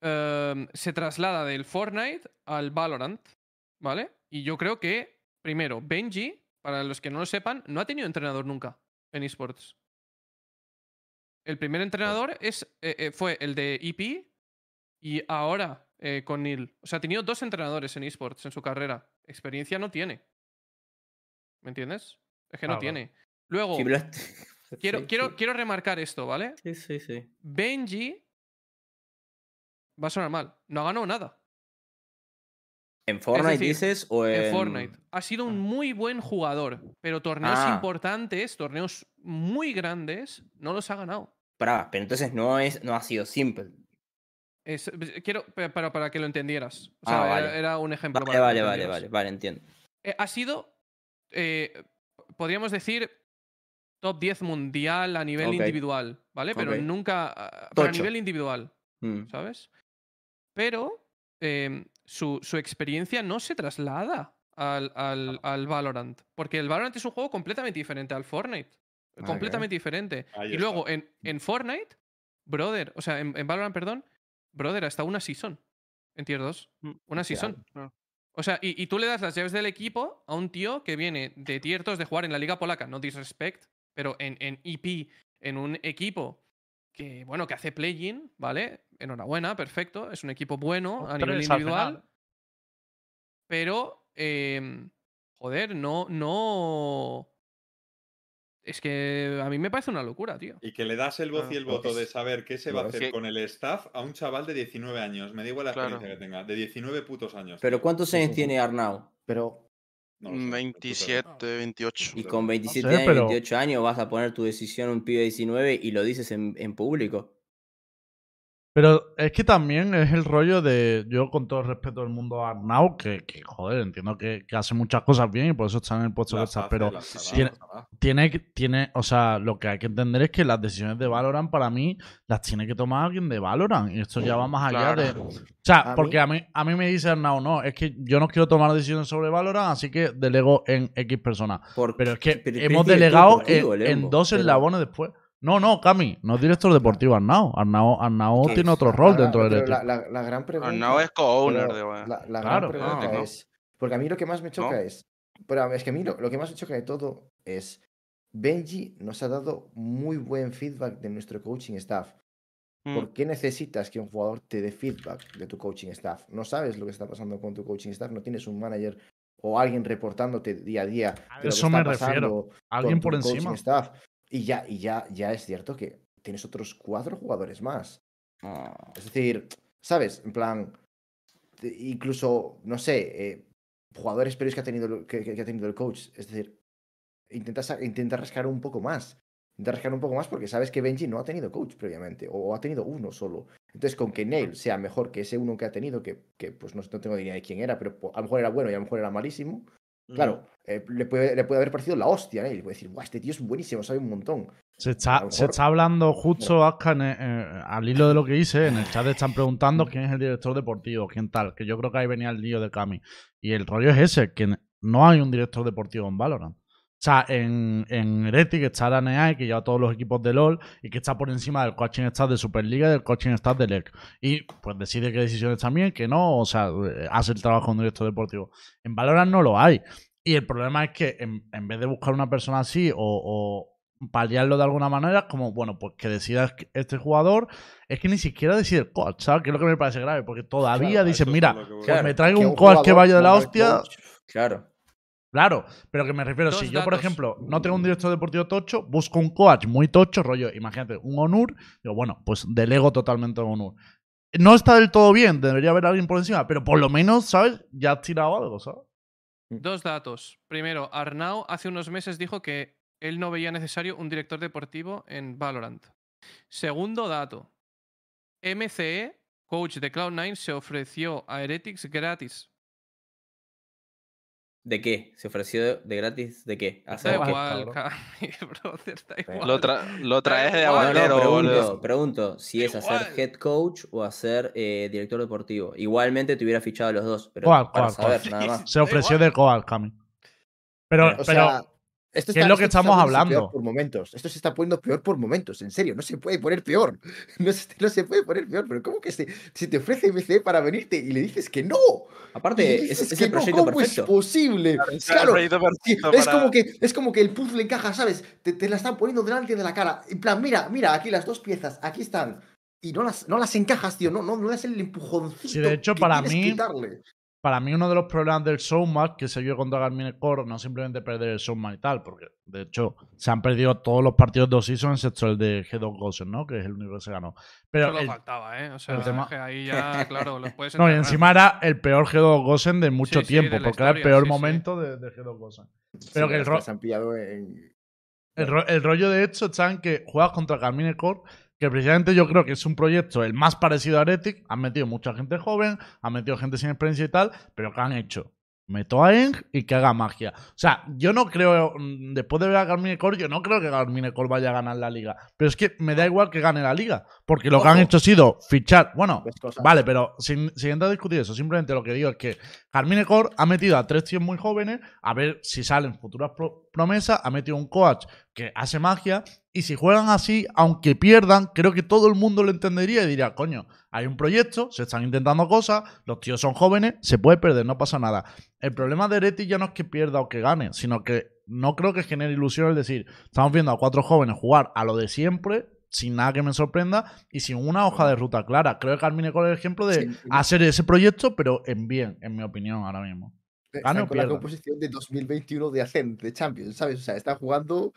em, se traslada del Fortnite al Valorant. ¿Vale? Y yo creo que, primero, Benji, para los que no lo sepan, no ha tenido entrenador nunca en esports. El primer entrenador es, eh, eh, fue el de EP y ahora eh, con Neil. O sea, ha tenido dos entrenadores en esports en su carrera. Experiencia no tiene. ¿Me entiendes? Es que no Claro. tiene. Luego, Sí, quiero, sí, quiero, sí. quiero remarcar esto, ¿vale? Sí, sí, sí. Benji va a sonar mal. No ha ganado nada ¿En Fortnite decir, dices o en, en Fortnite. Ha sido un muy buen jugador, pero torneos Ah. importantes, torneos muy grandes, no los ha ganado. Pará, pero entonces no, es, no ha sido simple. Es- quiero, para, para que lo entendieras. O Ah, sea, vale. era, era un ejemplo. Vale, vale, vale, vale, vale, entiendo. Eh, ha sido, eh, podríamos decir, top 10 mundial a nivel individual, ¿vale? Pero nunca. ah, Pero a nivel individual, Mm. ¿sabes? Pero eh, su, su experiencia no se traslada al, al- al Valorant. Porque el Valorant es un juego completamente diferente al Fortnite. Ah, completamente diferente. Ahí y está. luego en, en Fortnite, brother, o sea, en, en Valorant, perdón, brother, hasta una season en Tier 2. Mm, Una season. claro. O sea, y, y tú le das las llaves del equipo a un tío que viene de Tier 2 de jugar en la Liga Polaca, no disrespect, pero en, en EP, en un equipo que, bueno, que hace play-in, ¿vale? Enhorabuena, perfecto. Es un equipo bueno a nivel al individual. Pero, em, joder, no, no. Es que a mí me parece una locura, tío. Y que le das el voz Claro. y el voto es. de saber qué se va a hacer Que- con el staff a un chaval de 19 años. Me da igual la Claro. experiencia que tenga. De 19 putos años. Pero. ¿cuántos años tiene Arnau? Pero No lo sé, 27, 28. Y con 27 sé, años, pero- 28 años vas a poner tu decisión a un pibe de 19 y lo dices en, en público. Pero es que también es el rollo de. Yo, con todo el respeto del mundo a Arnau, que, que, joder, entiendo que, que hace muchas cosas bien y por eso está en el puesto que Las está. Pero tiene- tiene, que- tiene, o sea, lo que hay que entender es que las decisiones de Valorant para mí las tiene que tomar alguien de Valorant. Y esto ya va más allá Claro. de. O sea, A porque mí- a mí, a mí me dice Arnau, no, es que yo no quiero tomar decisiones sobre Valorant, así que delego en X personas. Pero es que hemos delegado deportivo, en, en dos pero- eslabones después. No, no, Cami, no es director deportivo Arnau. Arnau, Arnau tiene otro rol la- dentro del equipo. la, la- la gran pregunta. Arnau es co-owner de. La, la Claro. gran pregunta No. es. Porque a mí lo que más me choca No. es. Pero es que a mí lo, lo que más me choca de todo es. Benji nos ha dado muy buen feedback de nuestro coaching staff. Mm, ¿Por qué necesitas que un jugador te dé feedback de tu coaching staff? No sabes lo que está pasando con tu coaching staff, no tienes un manager o alguien reportándote día a día. A de lo que eso está me refiero. Alguien por encima. staff. Y ya, y ya, ya es cierto que tienes otros cuatro jugadores más. Ah, Es decir, ¿sabes? En plan, incluso, no sé, eh, jugadores previos que ha, tenido, el- que, que- ha tenido el coach. Es decir, intenta, intenta rascar un poco más. Intenta rascar un poco más porque sabes que Benji no ha tenido coach previamente, o ha tenido uno solo. Entonces, con que Nail sea mejor que ese uno que ha tenido, que, que, pues no, no tengo ni idea de quién era, pero po- a lo mejor era bueno y a lo mejor era malísimo. Claro, eh, le, puede, le puede haber parecido la hostia, ¿eh? Y puede decir, guau, este tío es buenísimo, sabe un montón. Se está, se está hablando justo, Aska, en- eh, al hilo de lo que hice. En el chat están preguntando quién es el director deportivo, quién tal. Que yo creo que ahí venía el lío de Cami. Y el rollo es ese, que no hay un director deportivo en Valorant. O sea, en, en Heretic está la NEA, que lleva todos los equipos de LoL y que está por encima del coaching staff de Superliga y del coaching staff de LEC. Y pues decide qué decisiones también, que no, o sea, hace el trabajo de un director deportivo. En Valorant no lo hay. Y el problema es que en, en vez de buscar una persona así o, o paliarlo de alguna manera, es como, bueno, pues que decida este jugador, es que ni siquiera decide el coach, ¿sabes? Que es lo que me parece grave, porque todavía Claro, dicen, mira, que pues Claro, me traigo un coach que vaya de la hostia. coach, claro. Claro, pero que me refiero, si yo, por datos. ejemplo, no tengo un director deportivo tocho, busco un coach muy tocho, rollo, imagínate, un Onur, digo, bueno, pues delego totalmente a Onur. No está del todo bien, debería haber alguien por encima, pero por lo menos, ¿sabes? Ya has tirado algo, ¿sabes? Dos datos. Primero, Arnau hace unos meses dijo que él no veía necesario un director deportivo en Valorant. Segundo dato. MCE, coach de Cloud9, se ofreció a Heretics gratis. ¿De qué? ¿Se ofreció de gratis? ¿De qué? Da ¿Hacer qué? igual, brother, da igual. Lo, tra- lo traes de igual. No, no, pregunto, pregunto si es hacer Igual. head coach o hacer eh, director deportivo. Igualmente te hubiera fichado a los dos, pero ¿Cuál, para cuál, saber, cuál? nada más. Se ofreció de coach, Cami. Pero, O pero sea, esto ¿qué es lo que esto estamos está hablando? peor Por momentos. Esto se está poniendo peor por momentos. En serio, no se puede poner peor. No se, no se puede poner peor. Pero ¿cómo que se, se te ofrece MC para venirte y le dices que no? Aparte, es, es que el no, proyecto ¿cómo es posible? Es Claro, proyecto es como que es como que el puzzle encaja, ¿sabes? Te, te la están poniendo delante de la cara. En plan, mira, mira, aquí las dos piezas, aquí están. Y no las, no las encajas, tío. No, no, no das el empujoncito. Sí, de hecho, que para mí- que darle. Para mí uno de los problemas del Showmatch que se vio contra Garmin Core no simplemente perder el Showmatch y tal, porque de hecho se han perdido todos los partidos de season excepto el de G2 Gosen, ¿no? Que es el único que se ganó. Pero Solo el- faltaba, ¿eh? O sea, el tema- que ahí ya, claro, los puedes no, y encima era el peor G2 Gosen de mucho Sí, sí, tiempo, de porque era el peor sí, sí. momento de, de G2 Gosen. Pero Sí, que el ro- se han pillado en. El, ro- el rollo de hecho está en que juegas contra Carmine Core, que precisamente yo creo que es un proyecto el más parecido a Heretic. Han metido mucha gente joven, han metido gente sin experiencia y tal, pero que han hecho? Meto a Eng y que haga magia. O sea, yo no creo, mm, después de ver a Carmine Core, yo no creo que Carmine Core vaya a ganar la liga. Pero es que me da igual que gane la liga, porque lo que han hecho ha sido fichar. Bueno. Vale, pero sin, sin entrar a discutir eso, simplemente lo que digo es que Carmine Core ha metido a tres tíos muy jóvenes a ver si salen futuras pro- promesa, ha metido un coach que hace magia. Y si juegan así, aunque pierdan, creo que todo el mundo lo entendería y diría, coño, hay un proyecto, se están intentando cosas, los tíos son jóvenes, se puede perder, no pasa nada. El problema de Ereti ya no es que pierda o que gane, sino que no creo que genere ilusión el decir, estamos viendo a cuatro jóvenes jugar a lo de siempre, sin nada que me sorprenda y sin una hoja de ruta clara. Creo que Carmine con el ejemplo de Sí. hacer ese proyecto, pero en bien, en mi opinión, ahora mismo. Están Gane o con la composición de 2021 de Ascent, de Champions, ¿sabes? O sea, están jugando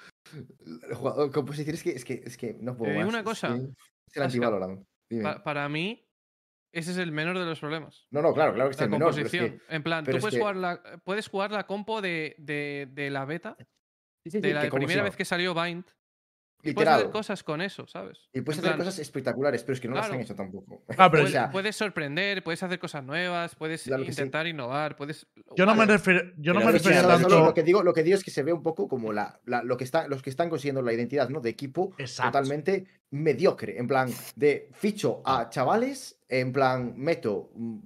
el jugador- composiciones que es que, es que no puedo digo más. una es cosa, que Es el. Dime. Pa- para mí, ese es el menor de los problemas. No, no, claro, claro que es La el menor. pero es composición. que- en plan, pero tú es puedes, que- jugar la, puedes jugar la compo de, de, de la beta, sí, sí, de sí, la que como primera vez que salió Bind. Puedes Literal. hacer cosas con eso, ¿sabes? Y puedes En hacer plan, cosas espectaculares, pero es que no las han Claro. hecho tampoco. Ah, pero o puedes, sea, puedes sorprender, puedes hacer cosas nuevas, puedes Claro sí. intentar innovar, puedes. Yo no me refiero, yo no Pero me refería solo- Solo tanto. lo que digo, lo que digo es que se ve un poco como la, la- lo que está, los que están consiguiendo la identidad ¿no? de equipo Exacto. totalmente mediocre. En plan, de ficho a chavales, en plan, meto mm,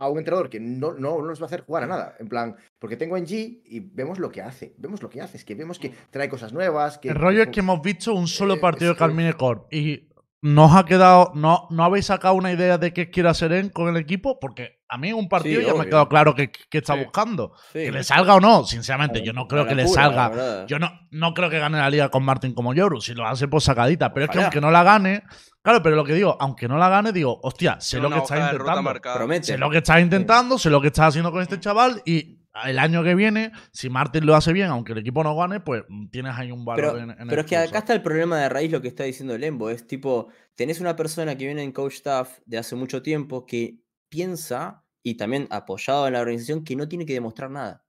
a, un entrenador que no, no, no nos va a hacer jugar a nada. En plan, porque tengo en G y vemos lo que hace. Vemos lo que hace. Es que vemos que trae cosas nuevas. Que, El rollo es que- hemos visto un solo Eh, partido de Carmine Corp y no os ha quedado, no, no habéis sacado una idea de qué quiere hacer él con el equipo, porque a mí un partido Sí, ya me ha obvio. quedado claro que, que está Sí. buscando. Sí. Que le salga o no, sinceramente, Claro, yo no creo que le salga. Yo no, no creo que gane la liga con Martin como Yoru, si lo hace por sacadita, pero es que Ojalá. aunque no la gane, claro, pero lo que digo, aunque no la gane, digo, hostia, sé Tiene lo que estás intentando. Promete. Sé lo que estás intentando, sé lo que estás haciendo con este chaval y el año que viene, si Martin lo hace bien, aunque el equipo no gane, pues tienes ahí un valor Pero, en, en pero el es que acá está el problema de raíz lo que está diciendo Lembo. Es tipo, tenés una persona que viene en coach staff de hace mucho tiempo que piensa, y también apoyado en la organización, que no tiene que demostrar nada.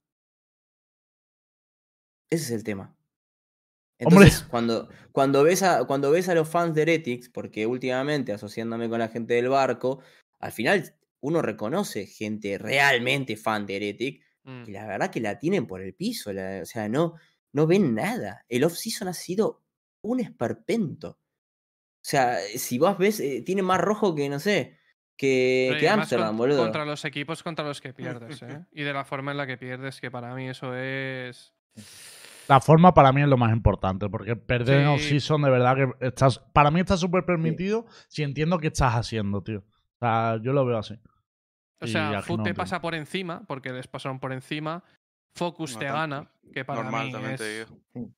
Ese es el tema. Hombre. Entonces, cuando, cuando, ves a, cuando ves a los fans de Heretics, porque últimamente asociándome con la gente del barco, al final uno reconoce gente realmente fan de Heretic mm. y la verdad que la tienen por el piso. la- o sea, no, no ven nada. El off-season ha sido un esperpento. O sea, si vos ves, eh, tiene más rojo que, no sé, que, que Amsterdam, con- boludo. Contra los equipos contra los que pierdes, ¿eh? Y de la forma en la que pierdes, que para mí eso es. La forma para mí es lo más importante, porque perder en Sí. off-season de verdad que estás. Para mí está súper permitido si entiendo qué estás haciendo, tío. O sea, yo lo veo así. O Y sea, Foot no te pasa por encima, porque les pasaron por encima. Focus No te tanto. gana, que para Normal, mí también es. te digo.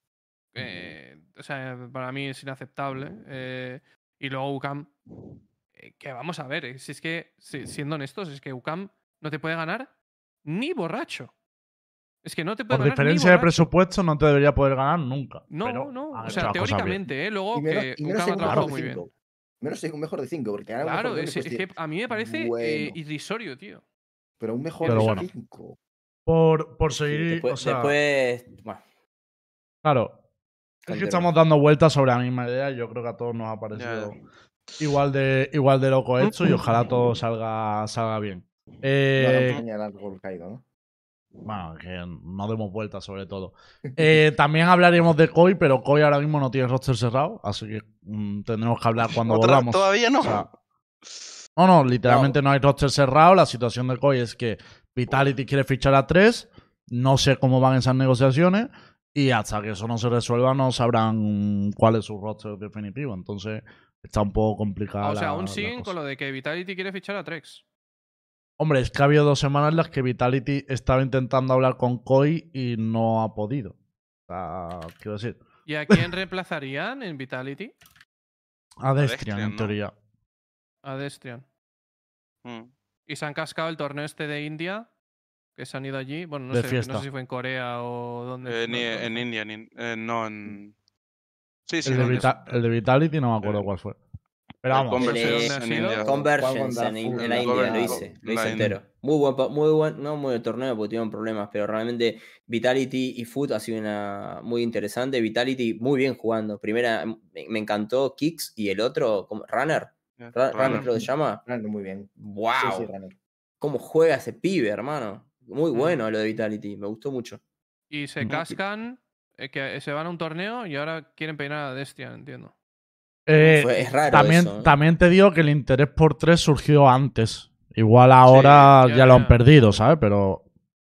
eh, o sea, para mí es inaceptable. eh, y luego UCAM, eh, que vamos a ver, eh, si es que, si- siendo honestos, es que UCAM no te puede ganar ni borracho. Es que no te puede Por ganar ni diferencia de presupuesto no te debería poder ganar nunca. No, pero no. O sea, teóricamente, ¿eh? Luego Y menos, que y menos UCAM en ha trabajado muy de bien. 5. Menos en un mejor de 5, porque ganar un Claro, es, pues, es que a mí me parece eh, irrisorio, tío. Pero un mejor Pero de bueno. 5. Por, por Sí, seguir. después, o sea, después- bueno, Claro. Es que estamos dando vueltas sobre la misma idea y yo creo que a todos nos ha parecido igual de igual de loco esto y ojalá todo salga, salga bien. Eh, árbol caído, ¿no? Bueno, que no demos vueltas sobre todo. Eh, también hablaríamos de Koi, pero Koi ahora mismo no tiene roster cerrado, así que mm, tendremos que hablar cuando Otra- volvamos. Todavía no. O sea, no, no, literalmente no. hay roster cerrado. La situación de Koi es que Vitality quiere fichar a tres. No sé cómo van esas negociaciones. Y hasta que eso no se resuelva, no sabrán cuál es su roster definitivo. Entonces, está un poco complicada. Ah, o sea, la- aún siguen con lo de que Vitality quiere fichar a Trex. Hombre, es que ha habido dos semanas en las que Vitality estaba intentando hablar con Koi y no ha podido. O sea, quiero decir, ¿Y a quién reemplazarían en Vitality? a Destrian, en ¿no? teoría. A Destrian. Mm. Y se han cascado el torneo este de India, que se han ido allí. Bueno, no, De sé, fiesta. no sé si fue en Corea o dónde. Eh, ni- en. India, ni- eh, no en. Sí, sí, El de, el de Vitality no me acuerdo Eh, cuál fue. Pero vamos, Eh, en la India, lo hice, lo hice entero. Muy buen, muy buen, no muy buen torneo porque tuvieron problemas, pero realmente Vitality y Foot ha sido una muy interesante. Vitality muy bien jugando. Primera, me, encantó Kicks y el otro. Runner. Yeah, Ra- Runner Runner. creo que se llama. Runner muy bien. ¡Wow! Sí, sí, Runner. ¿Cómo juega ese pibe, hermano? Muy Mm. bueno lo de Vitality, me gustó mucho. Y se Mm. cascan, eh, que se van a un torneo y ahora quieren peinar a Destrian, entiendo. Eh, Fue- es raro también, eso, ¿eh? también te digo que el interés por tres surgió antes. Igual ahora ya, ya, lo han perdido, ¿sabes? Pero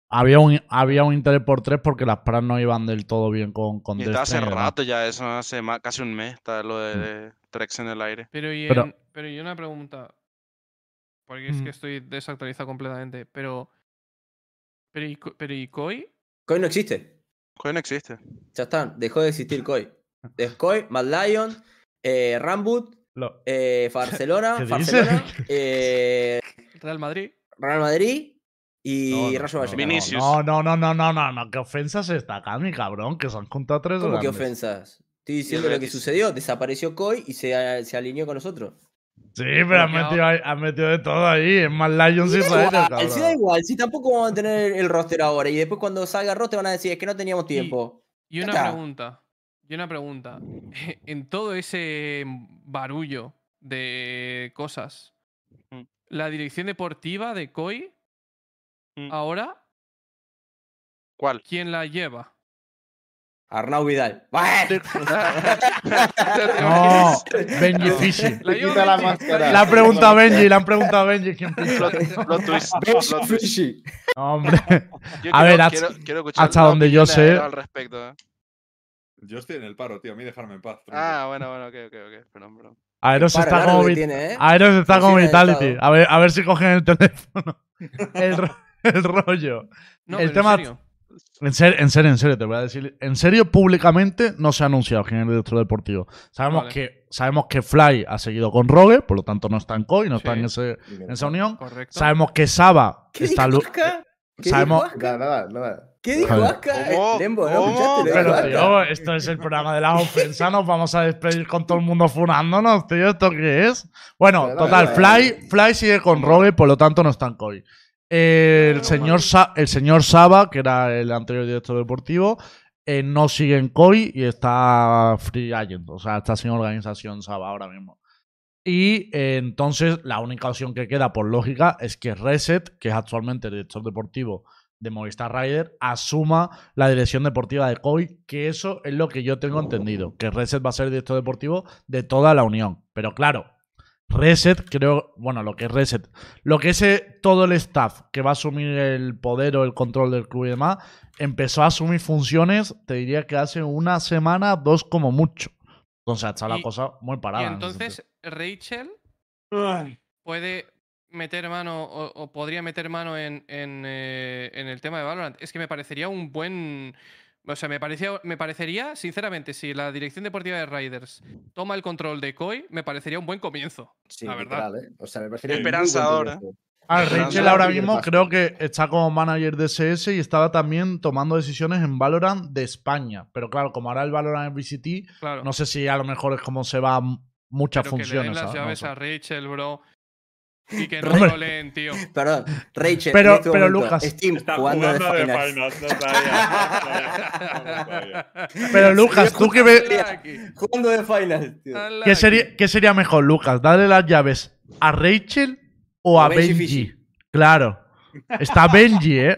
había un, había un interés por tres porque las paras no iban del todo bien con, con Y está hace rato ya, eso hace casi un mes, está lo de, Mm. de Trex en el aire. Pero y, Pero- en- pero y una pregunta. Porque es Mm. que estoy desactualizado completamente. Pero. Pero y, pero y Koi? Koi no existe. Koi no existe. Ya está, dejó de existir Koi. Es Koi, Mad Lion, eh, Rambut, Lo- eh, Barcelona, ¿Qué Barcelona, dices? eh, Real Madrid. Real Madrid y No, no, Rayo no, Vallecano. Vinicius. No, no, no, no, no, no, no, qué ofensas está Cami, cabrón, que se han contado tres ¿Cómo que grandes. ofensas? Estoy diciendo lo que sucedió. Desapareció Koi y se, se alineó con nosotros. Sí, pero han metido, han metido de todo ahí. Es más Lions y Sí, da Raiders, igual, cabrón. sí da igual, si tampoco vamos a tener el roster ahora. Y después cuando salga el roster van a decir, es que no teníamos tiempo. Y una pregunta. Y una pregunta. En todo ese barullo de cosas, Mm. la dirección deportiva de Koi, Mm. ahora, ¿Cuál? ¿quién la lleva? Arnau Vidal. No, Benji Fishy. Le han preguntado a Benji, le han preguntado a Benji quién. Benji. Fishy. No, hombre. Yo A quiero- ver, hasta- quiero- quiero escuchar hasta donde yo sé- Al respecto, ¿eh? Yo estoy en el paro, tío. A mí dejarme en paz. tronco. Ah, bueno, bueno, ok, ok, ok. Perdón, perdón. Aeros Para está como tiene, ¿eh? Aeros está como Vitality. A ver, a ver si cogen el teléfono. El, ro- el rollo. No, El tema- en serio. En serio, en serio, en serio, te voy a decir. En serio, públicamente no se ha anunciado quién es el director deportivo. Sabemos, Vale. que, sabemos que Fly ha seguido con Rogue, por lo tanto no está en COI, no está Sí. en, ese, en esa unión. Correcto. Sabemos que Saba ¿Qué está. ¿Qué sabemos- nada, nada. ¿Qué dijo. Aska? ¿Cómo? Eh, Lembo, ¿no ¿Cómo? Lo Pero, tío, esto es el programa de las ofensas. Nos vamos a despedir con todo el mundo funándonos, tío. ¿Esto qué es? Bueno, total, Fly. Fly sigue con Rogue, por lo tanto no está en COI. El señor, Sa- el señor Saba, que era el anterior director deportivo, eh, no sigue en COI y está free agent. O sea, está sin organización Saba ahora mismo. Y eh, entonces la única opción que queda, por lógica, es que Reset, que es actualmente el director deportivo de Movistar Rider, asuma la dirección deportiva de COI, que eso es lo que yo tengo entendido, que Reset va a ser el director deportivo de toda la Unión. Pero claro, Reset, creo, bueno, lo que es Reset, lo que es eh, todo el staff que va a asumir el poder o el control del club y demás, empezó a asumir funciones, te diría que hace una semana, dos como mucho. Entonces está la cosa muy parada. Y en entonces, Rachel puede meter mano o, o podría meter mano en, en, eh, en el tema de Valorant. Es que me parecería un buen. O sea, me, parecía, me parecería, sinceramente, si la dirección deportiva de Riders toma el control de COI, me parecería un buen comienzo. Sí, La verdad. literal, ¿eh? O sea, me parecería un muy Esperanzador, buen comienzo. A ver, Pero Rachel ahora mismo creo que está como manager de CS y estaba también tomando decisiones en Valorant de España. Pero claro, como ahora el Valorant es VCT, Claro. no sé si a lo mejor es como se va muchas pero que le den funciones. las ¿sabes? No llaves a Rachel, bro. Y que no Hombre. lo leen, tío. Perdón, Rachel. Pero- este pero, momento, Lucas, Steam Está jugando, jugando, de de finals. finals. No sabía. No sabía. Pero Lucas, tú que ves. Jugando de finals, tío. ¿Qué sería, ¿Qué sería mejor, Lucas? ¿Darle las llaves a Rachel o A a Benji Benji? Claro. Está Benji, ¿eh?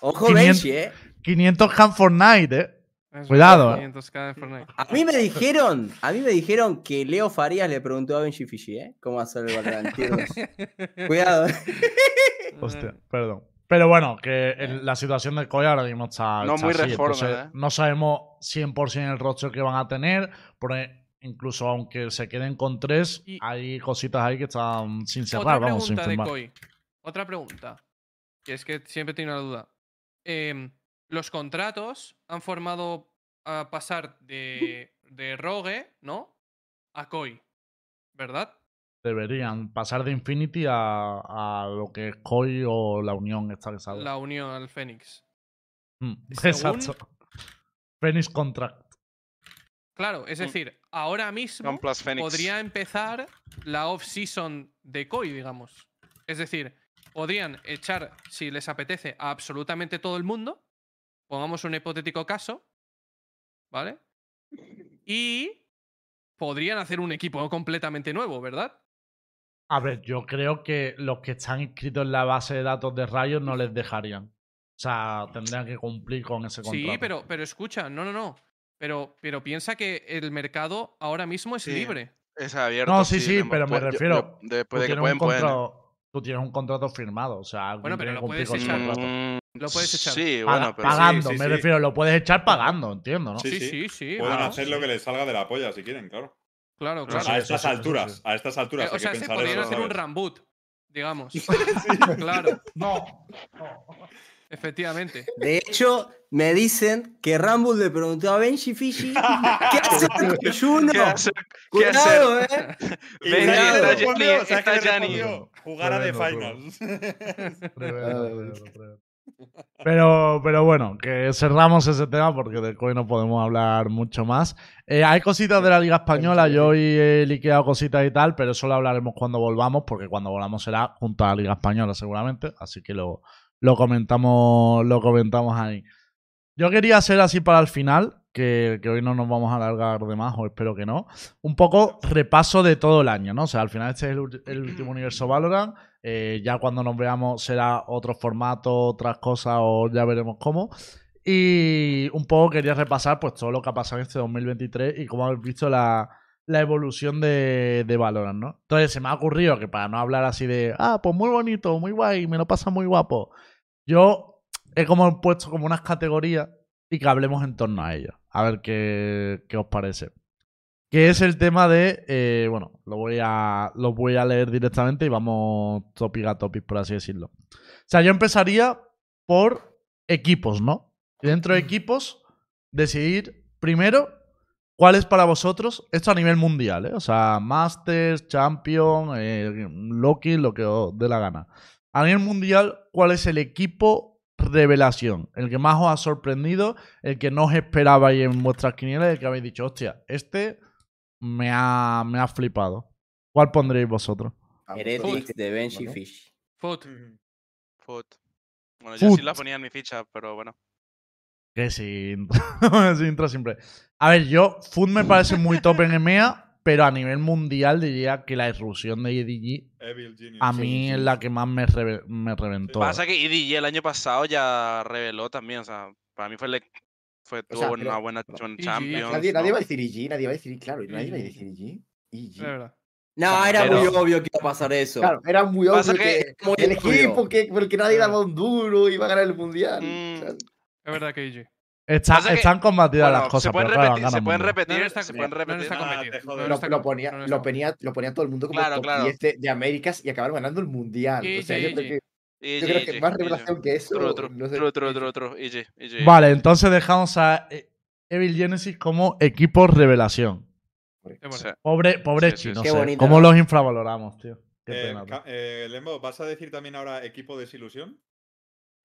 Ojo, 500 Benji, eh. 500 Camp Fortnite, ¿eh? Es Cuidado, eh. 500k de Fortnite. A mí me dijeron, a mí me dijeron que Leo Farías le preguntó a Benji Fishy, ¿eh? ¿Cómo hacer el Valorant? Cuidado. eh. Hostia, perdón. Pero bueno, que el- la situación del COI ahora mismo está. No está muy así, reforma, entonces ¿eh? No sabemos 100% el roster que van a tener. Porque incluso aunque se queden con tres, Y- hay cositas ahí que están sin Otra cerrar, vamos, sin de firmar. Koi. Otra pregunta. Que es que siempre tengo una duda. Em, los contratos han formado a pasar de, de Rogue, ¿no? A Koi. ¿Verdad? Deberían pasar de Infinity a, a lo que es COI o la unión esta que sale. La unión al Fénix. Mm, Exacto. Phoenix Contract. Claro, es Mm. decir, ahora mismo podría empezar la off-season de Koi, digamos. Es decir, podrían echar, si les apetece, a absolutamente todo el mundo. Pongamos un hipotético caso. ¿Vale? Y podrían hacer un equipo completamente nuevo, ¿verdad? A ver, yo creo que los que están inscritos en la base de datos de Riot no les dejarían. O sea, tendrían que cumplir con ese contrato. Sí, pero, pero escucha, no, no, no. Pero, pero piensa que el mercado ahora mismo es Sí. libre. Es abierto. No, sí, sí, pero me pu- yo- refiero, yo- Después de que pueden, pueden. Tú tienes un contrato firmado. O sea, Bueno, pero tiene lo puedes echar. contrato. Lo puedes echar. Sí, Paga- bueno, pero. pagando, sí, sí, me sí. refiero, lo puedes echar pagando, entiendo, ¿no? Sí, Sí, sí. Pueden claro. hacer lo que les salga de la polla si quieren, claro. Claro, Claro, a estas alturas, a estas alturas Eh, o sea, que se podrían eso, hacer un reboot, digamos. claro, No. efectivamente. De hecho, me dicen que Rumble le preguntó a Benji Fishy ¿Qué hacer con Juno? ¿Qué hacer? ¿Qué hacer? Cuidado, eh. Y Benji, está respondió, Gianni, ¿sabes qué está le Gianni. respondió? Jugar a The Finals. Pero, pero bueno, que cerramos ese tema porque de COI no podemos hablar mucho más. Eh, hay cositas de la Liga Española, yo hoy he liqueado cositas y tal, pero eso lo hablaremos cuando volvamos, porque cuando volvamos será junto a la Liga Española seguramente, así que lo, lo comentamos, lo comentamos ahí. Yo quería hacer así para el final, que, hoy no nos vamos a alargar de más, o espero que no. Un poco repaso de todo el año, ¿no? O sea, al final este es el, último universo Valorant. eh, ya cuando nos veamos será otro formato, otras cosas, o ya veremos cómo. Y un poco quería repasar pues todo lo que ha pasado en este 2023 y cómo habéis visto la, la evolución de, de Valorant, ¿no? Entonces se me ha ocurrido que para no hablar así de, ah, pues muy bonito, muy guay, me lo pasa muy guapo, yo he como puesto como unas categorías y que hablemos en torno a ellas. A ver qué, qué os parece. Que es el tema de. eh, bueno, lo voy, a, lo voy a leer directamente y vamos topic a topic, por así decirlo. O sea, yo empezaría por equipos, ¿no? Y dentro de equipos, decidir primero cuál es para vosotros, esto a nivel mundial, ¿eh? O sea, Masters, Champion, eh, Loki, lo que os dé la gana. A nivel mundial, ¿cuál es el equipo revelación? El que más os ha sorprendido, el que no os esperabais en vuestras quinielas, el que habéis dicho, hostia, este me ha, me ha flipado. ¿Cuál pondréis vosotros? Heretics de Benji. Fish. Foot. Foot. Bueno, yo Foot. sí la ponía en mi ficha, pero bueno. Que sí, sí, intro siempre. A ver, yo, Food me parece muy top en EMEA, pero a nivel mundial diría que la irrupción de EDG Evil Genius. a Sí, mí sí. es la que más me, reve- me reventó. Pasa que EDG el año pasado ya reveló también, o sea, para mí fue, le- fue O sea, una buena EG, Champions. Nadie, nadie ¿no? va a decir EG, nadie va a decir, claro, nadie va a decir EG. Verdad. No, era Pero- muy obvio que iba a pasar eso. Claro, era muy Pasa obvio que- que, Muy el obvio. equipo que, por el que nadie daba un duro iba a ganar el mundial. Mm. O sea, Es verdad que EG. Está- están combatidas Bueno, las cosas, se pueden pero repetir, se pueden repetir, No, está- se pueden lo, ponía, no, no lo, está- ponía, lo ponía todo el mundo como Claro, top claro. 10 de, de Américas y acabaron ganando el mundial. o sea, yo EG. creo que, yo creo que más revelación que eso. True, no sé. true, EG, EG. Vale, entonces dejamos a eh, Evil Genesis como equipo revelación. Pobre, pobre Sí, sí, chino, sí. Qué sé. bonito, ¿Cómo los infravaloramos, tío? Qué Eh, pena, eh, Lembo, ¿vas a decir también ahora equipo desilusión?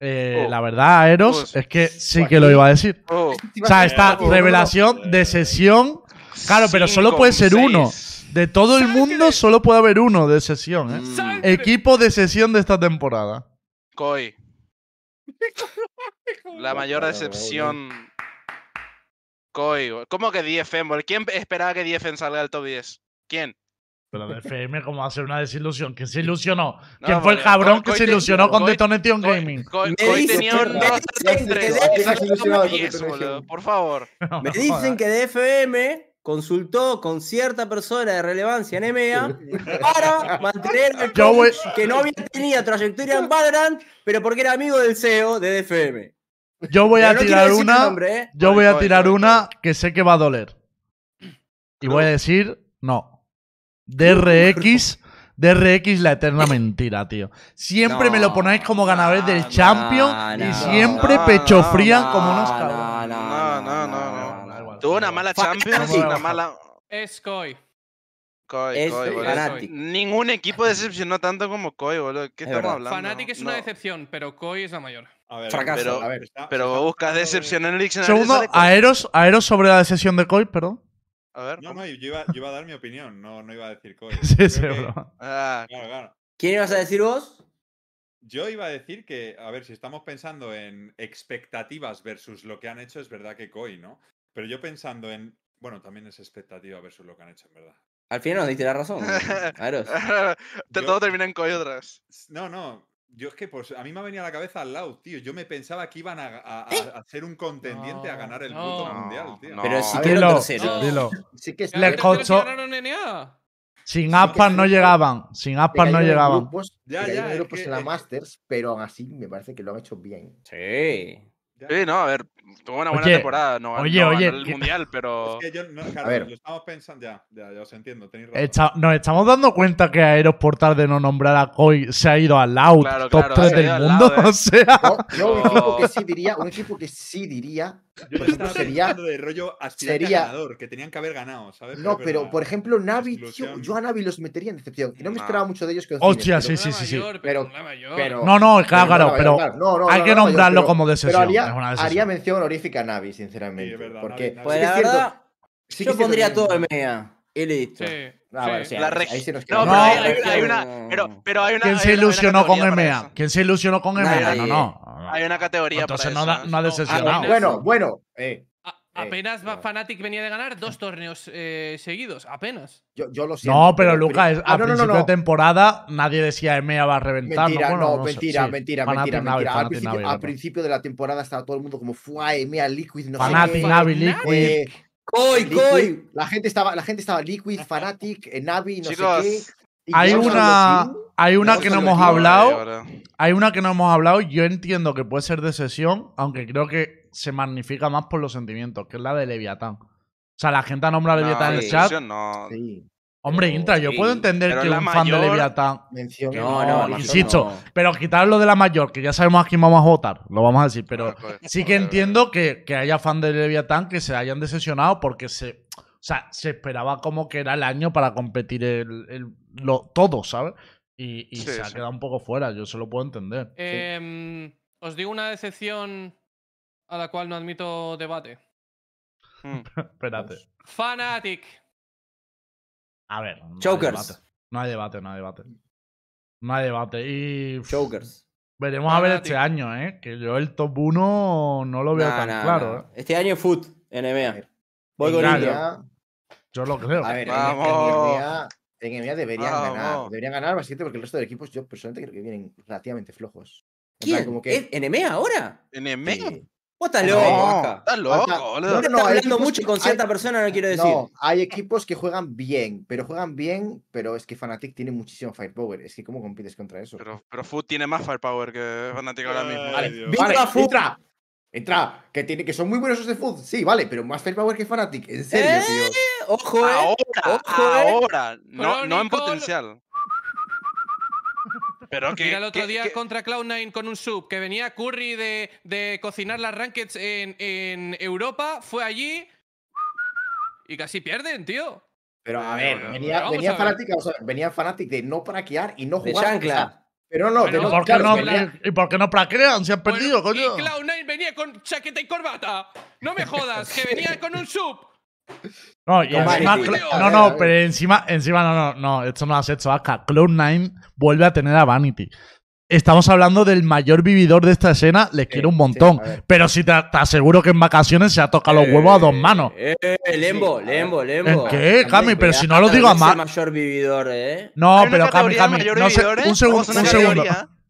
Eh, Oh. La verdad, Eros, Pues- es que sí que lo iba a decir. oh, O sea, está Oh, revelación de sesión. Claro, pero solo puede ser uno. De todo el mundo solo puede haber uno de sesión, ¿eh? Mm. Equipo de sesión de esta temporada. Koi. La mayor decepción. Koi. ¿Cómo que DFM? ¿Quién esperaba que DFM salga del top 10? ¿Quién? Pero de FM, ¿cómo va a ser una desilusión? ¿Quién se ilusionó? No, ¿Quién fue el porque cabrón que se ilusionó con Detonation Gaming? Tenía un me 2, dicen 3, que 3. de- Estás ilusionado con 10, Detonation. boludo. Por favor. Me dicen que DFM consultó con cierta persona de relevancia en EMEA para mantener el coach que no había tenido trayectoria en Valorant, pero porque era amigo del CEO de DFM. Yo voy a tirar una. nombre, ¿eh? Yo voy a tirar una que sé que va a doler. Y voy a decir no. DRX. DRX la eterna mentira, tío. Siempre me lo ponéis como ganadores del no, Champion no, y siempre no, pecho frían no, como unos no, cabrones. No, no, no, no. no. Tuvo una mala Champions, no me una mala. Es Koi. Koi, Es Koi, boludo. Ningún equipo decepcionó tanto como Koi, boludo. ¿Qué Es estamos verdad. hablando? Fnatic es una decepción, pero Koi es la mayor. A ver, Fracaso. Pero- a ver, Pero buscas decepción en el diccionario. Segundo. Aeros, Aeros sobre la decisión de Koi, perdón. A ver. No, ¿cómo? no, yo iba, yo iba a dar mi opinión, no, no iba a decir Koi. Sí, sí, que- bro. Ah, Claro, claro. ¿Quién ibas a decir vos? Yo iba a decir que, a ver, si estamos pensando en expectativas versus lo que han hecho, es verdad que Koi, ¿no? Pero yo pensando en. Bueno, también es expectativa versus lo que han hecho, en verdad. Al final nos diste la razón. Aros. Todo termina en Koi otra vez. No, no. Yo es que pues, a mí me ha venido a la cabeza al lado, tío. Yo me pensaba que iban a, a- a- a ser un contendiente a ganar el no. puto mundial, tío. No. Pero si A quedaron Dilo, terceros. dilo. Sí que es Le Pero cierto. co- si costó-. Sin que aspas no llegaban. Sin que aspas no llegaban. grupos, Ya, que ya, grupos que- en la Masters, pero aún así me parece que lo han hecho bien. Sí. Sí, no, a ver, tuvo una buena Oye, temporada. No, oye, no oye, el mundial, pero. Es que yo, no, claro, A ver. lo estamos pensando. Ya, ya, ya os entiendo, tenéis razón. Nos estamos dando cuenta que Aeros por tal de no nombrar a Koi se ha ido al out Claro, top claro, 3 se ha del mundo. lado, ¿eh? O sea, Yo, yo un equipo que sí diría, un equipo que sí diría, Yo por ejemplo, sería. de rollo sería- ganador, que tenían que haber ganado, ¿sabes? No, pero por ejemplo, Navi, tío, Exclusión. yo a Navi los metería en decepción. Y no me esperaba mucho de ellos que Hostia, sí, sí, sí. Mayor, Pero- pero, no, no, claro, pero claro, no, pero claro, no, no, hay no, que no, nombrarlo pero- como de Pero sesión. haría, decisión. Mención honorífica a Navi, sinceramente. Sí, es verdad, porque Navi- Navi- Pues la es cierto- verdad, sí yo pondría todo EMEA. Y listo. Sí. Ah, sí. La ahí- se nos No, queda. pero No, hay, es hay- que- hay una. Pero, pero hay una. ¿Quién hay se hay ilusionó con EMEA? eso. ¿Quién se ilusionó con EMEA? No, no. Hay una categoría Entonces para no, eso. no ha decepcionado. apenas- Bueno, bueno, Eh, apenas va- no. Fnatic venía de ganar dos torneos eh, seguidos. Apenas. yo, yo lo siento. No, pero Lucas, es- a no, no, principio no. de temporada nadie decía EMEA va a reventar. Mentira, Bueno, no, no sé, mentira, sí. mentira, mentira, Navi, mentira. Al principio, Navi, al verdad. principio de la temporada estaba todo el mundo como fue Mea Liquid, no sé qué. Navi, Fnatic. Liquid. eh, ¡Coy, coy! La gente estaba, la gente estaba Liquid, Fanatic, eh, Navi, no Chicos, sé qué. Hay una, hay una que no hemos hablado. Hay una que no hemos hablado. Yo entiendo que puede ser de sesión, aunque creo que se magnifica más por los sentimientos, que es la de Leviatán. O sea, la gente nombra a Leviatán en el chat. no. Sí, Hombre, Pero Intra, yo sí. puedo entender Pero que un fan de Leviatán. mención. No, No, no, insisto, no. Pero quitarlo de la mayor, que ya sabemos a quién vamos a votar, lo vamos a decir. Pero Ah, joder, sí que joder, entiendo que, que haya fan de Leviatán que se hayan decepcionado porque se. O sea, se esperaba como que era el año para competir el, el- lo, todo, ¿sabes? Y, y Sí, se ha sí. quedado un poco fuera, yo se lo puedo entender. Em, os digo una decepción a la cual no admito debate. Mm. Espérate. Fnatic. A ver. No hay Chokers. debate. No hay debate, no hay debate. No hay debate. Y Chokers. veremos a ver este año, ¿eh? Que yo el top 1 no lo veo Nah, tan nah, claro, nah. ¿eh? Este año Foot, en A EMEA. ver, Voy con. EMEA Yo lo creo. A ver, en- Vamos. En EMEA, deberían ganar. Vamos. Deberían ganar básicamente porque el resto de equipos yo personalmente creo que vienen relativamente flojos. En plan, ¿Quién? Como que, ¿Es ¿En EMEA ahora? ¿En EMEA? sí. Vos estás No, loco, No, estás loco, boludo. no, no, hablando mucho que- con cierta hay- persona, no quiero decir. No, hay equipos que juegan bien, pero juegan bien, pero es que Fnatic tiene muchísimo firepower. Es que ¿cómo compites contra eso? Pero, pero Food tiene más firepower que Fnatic ahora mismo. Vale. Viva vale, Food. entra, entra, que, tiene, que son muy buenos los de Food, sí, vale, pero más firepower que Fnatic, en serio, ¿Eh? tío. Ojo, eh. Ahora, Ojo, eh. ahora. No, no en potencial. Pero que. Mira el otro que- día que- contra Cloud9 con un sub, que venía Curry de, de cocinar las rankeds en, en Europa, fue allí y casi pierden, tío. Pero a Pero ver, vamos venía, a venía ver. Fnatic, vamos a ver, venía Fnatic de no praquear y no De jugar. chancla. o sea, pero no, Bueno, de ¿Y no, por qué claro, no, ¿Y por qué no praquean? Se han perdido, Bueno, coño. Y Cloud9 venía con chaqueta y corbata. No me jodas, que venía con un sub. No, y encima, no, no, pero encima, encima no, no, no, esto no lo has hecho, Vasca. Cloud9 vuelve a tener a Vanity. Estamos hablando del mayor vividor de esta escena, les quiero un sí, montón. pero si te, te aseguro que en vacaciones se ha tocado los huevos a dos manos. Eh, eh, Lembo. Lembo, Lembo. ¿En qué, Cami? Pero si no lo digo a mal. mayor vividor, eh. No, pero Cami, Cami, no sé, un una un segundo.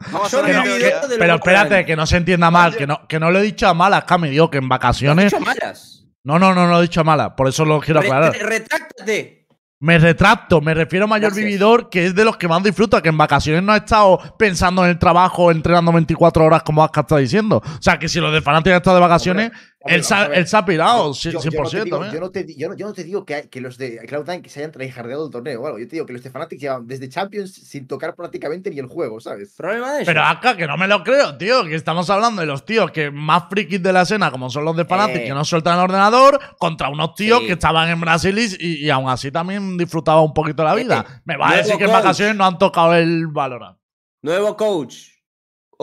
Que no- de Pero espérate, que no se entienda mal, que no, que no lo he dicho a malas, Cami, digo que en Lo has vacaciones. dicho malas. No, no, no, no lo he dicho a malas, por eso lo quiero aclarar. re- retráctate. Me retracto, me refiero a mayor Gracias. vividor, que es de los que más disfruta, que en vacaciones no ha estado pensando en el trabajo, entrenando 24 horas, como Aska está diciendo. O sea, que si los de Fanatic han estado de vacaciones, Hombre, él, se ha- pirado, Yo- yo- 100%. yo no te digo- ¿eh? yo no te digo que, que los de Cloud9 que se hayan traijardeado el torneo o algo. Yo te digo que los de Fnatic llevan desde Champions sin tocar prácticamente ni el juego, ¿sabes? Problema de. Pero Aska, que no me lo creo, tío, que estamos hablando de los tíos que más frikis de la escena, como son los de Fanatic, Eh. que no sueltan el ordenador, contra unos tíos Sí. que estaban en Brasil y, y aún así también disfrutaban un poquito la vida. Eh, me va a decir que en vacaciones no han tocado el Valorant. Nuevo coach.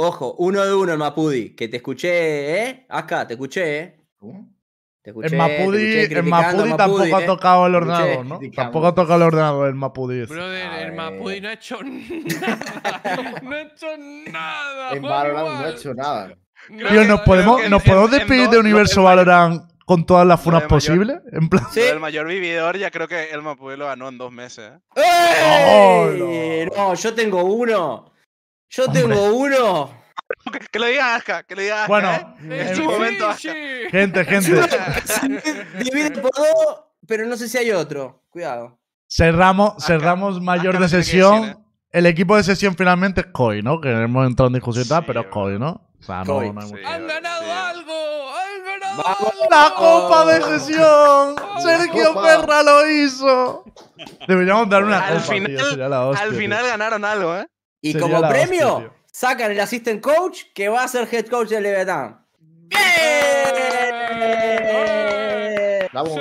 Ojo, uno de uno el Mapudi. Que te escuché, ¿eh? Acá, te escuché, ¿eh? ¿Cómo? Te escuché. Te Mapudi, escuché criticando Mapudi tampoco Mapudi, ha ¿eh? tocado el ordenador, ¿no? Tampoco ha tocado el ordenador el Mapudi. ese. Brother, el. Mapudi no ha hecho nada. No ha hecho nada. En Valorant no ha hecho nada. No, Tío, ¿nos no, podemos, ¿nos podemos en despedir de Universo el mayor- Valorant con todas las funas posibles? En plan, Sí. El mayor vividor ya creo que el Mapude lo ganó en dos meses. ¿eh? ¡Ey! Oh, no. yo tengo uno. Yo Hombre. tengo uno. Que, que lo diga Aska, que lo diga Aska. Bueno, ¿eh? Es En su momento, gente, gente. Divide por dos, pero no sé si hay otro. Cuidado. Cerramos, cerramos mayor de sesión. decir, ¿eh? El equipo de sesión finalmente es Koi, ¿no? Que hemos entrado en discusión y tal, Sí, pero es Koi, ¿no? O sea, no, Koi, no hay sí. mucho. ¡Han ganado sí. algo! ¡Han ganado ¡Vamos! algo! ¡La copa de sesión! ¡Sergio copa! Ferra lo hizo! Deberíamos dar una Al copa, final- sería la hostia, Al tío. final ganaron algo, ¿eh? Y Sería como hostia, premio, sacan el assistant coach que va a ser head coach del Leviatán. ¡Bien! Vamos.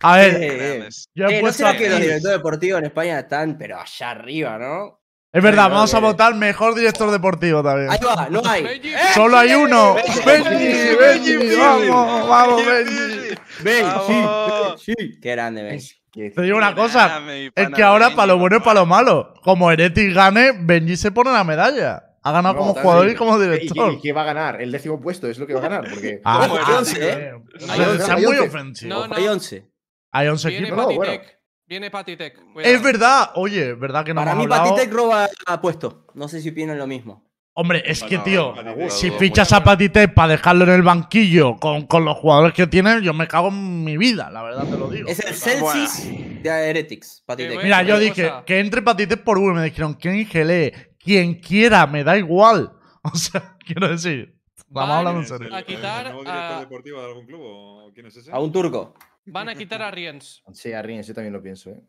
A ver, Eh, yo he eh, ¿No será que los directores deportivos en España están, pero allá arriba, no? Es verdad, vamos a votar mejor director deportivo también. Ahí va, no hay. Benji. ¡Eh! Solo hay uno. Benji, Benji, Benji, Benji, vamos, vamos, Benji. Vamos. Sí, Qué grande, Benji. Te digo una cosa, es que ahora para lo bueno y para lo malo. Como Heretic gane, Benji se pone la medalla. Ha ganado No, como jugador y como ¿Y qué, director. y qué va a ganar? El décimo puesto es lo que va a ganar. Porque Ah, hay once, sí, ¿eh? eh. Hay Eso once, es hay muy once. ofensivo. No, Ojo, hay 11. Hay 11 Viene equipos. No, bueno. Patitec. Viene Patitec. Es verdad, oye, es verdad que no Para mí, hablado. Patitec roba puesto. No sé si opinan lo mismo. Hombre, es que, tío, si dudo fichas a Patitec para dejarlo en el banquillo con, con los jugadores que tiene, yo me cago en mi vida, la verdad te lo digo. Es el Bueno. Celsius de Heretics, Patitec. bueno. Mira, yo dije que entre Patitec por V, me dijeron, ¿quién gelee? Quien quiera, me da igual. O sea, quiero decir, vamos Van- hablando en ¿Es el- serio. A quitar a- deportivo de algún club o quién es ese? A un turco. Van a quitar a Riens. Sí, a Riens, yo también lo pienso, ¿eh?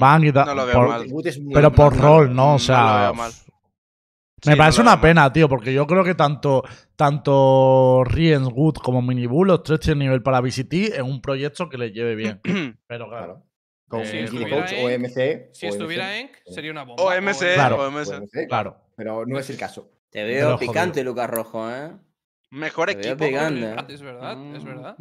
Van a quitar- No lo veo por- mal. Pero por rol, ¿no? O No sea, lo veo mal. Me Sí, parece no una pena, tío, porque yo creo que tanto, tanto Riens, Wood como Minibull, los tres tienen nivel para VCT en un proyecto que les lleve bien. Pero claro. Con Eh, si Coach o MC. Si o estuviera MC, Enk, sería una bomba. OMC, Claro. o OMC. MC, claro. Pero no es el caso. Te veo picante, Lucas Rojo, ¿eh? Mejor equipo. picante. Es verdad, es verdad.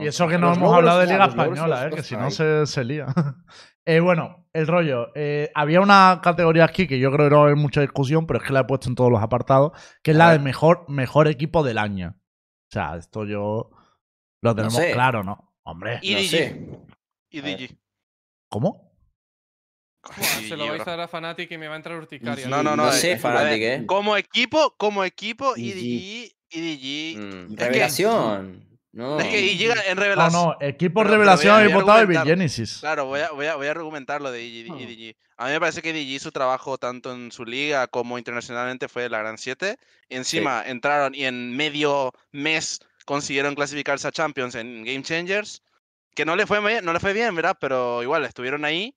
Y eso que no Los hemos hablado de Liga Española, eh, que si hay. no se, se lía. Eh, bueno, el rollo. eh, había una categoría aquí que yo creo que no va a haber mucha discusión, pero es que la he puesto en todos los apartados, que es la de mejor, mejor equipo del año. O sea, esto yo lo tenemos sé. claro, ¿no? Hombre, Y No DG. sé. Y DG. ¿cómo? Sí, se lo vais a dar a Fnatic y me va a entrar urticaria. No, no, no. No eh, sé, ver, ¿eh? Como equipo, como equipo, DG. IDG, IDG. Mm, que- Revelación. No. Es que y llega en No, revelación. no, equipo Pero- revelación voy a- habéis voy a votado argumentar. Genesis. Claro, voy a, voy, a, voy a argumentar lo de IDG, Ah. IDG. A mí me parece que IDG su trabajo tanto en su liga como internacionalmente fue la Gran 7. Y encima entraron y en medio mes consiguieron clasificarse a Champions en Game Changers. Que no le fue, no le fue bien, ¿verdad? Pero igual estuvieron ahí.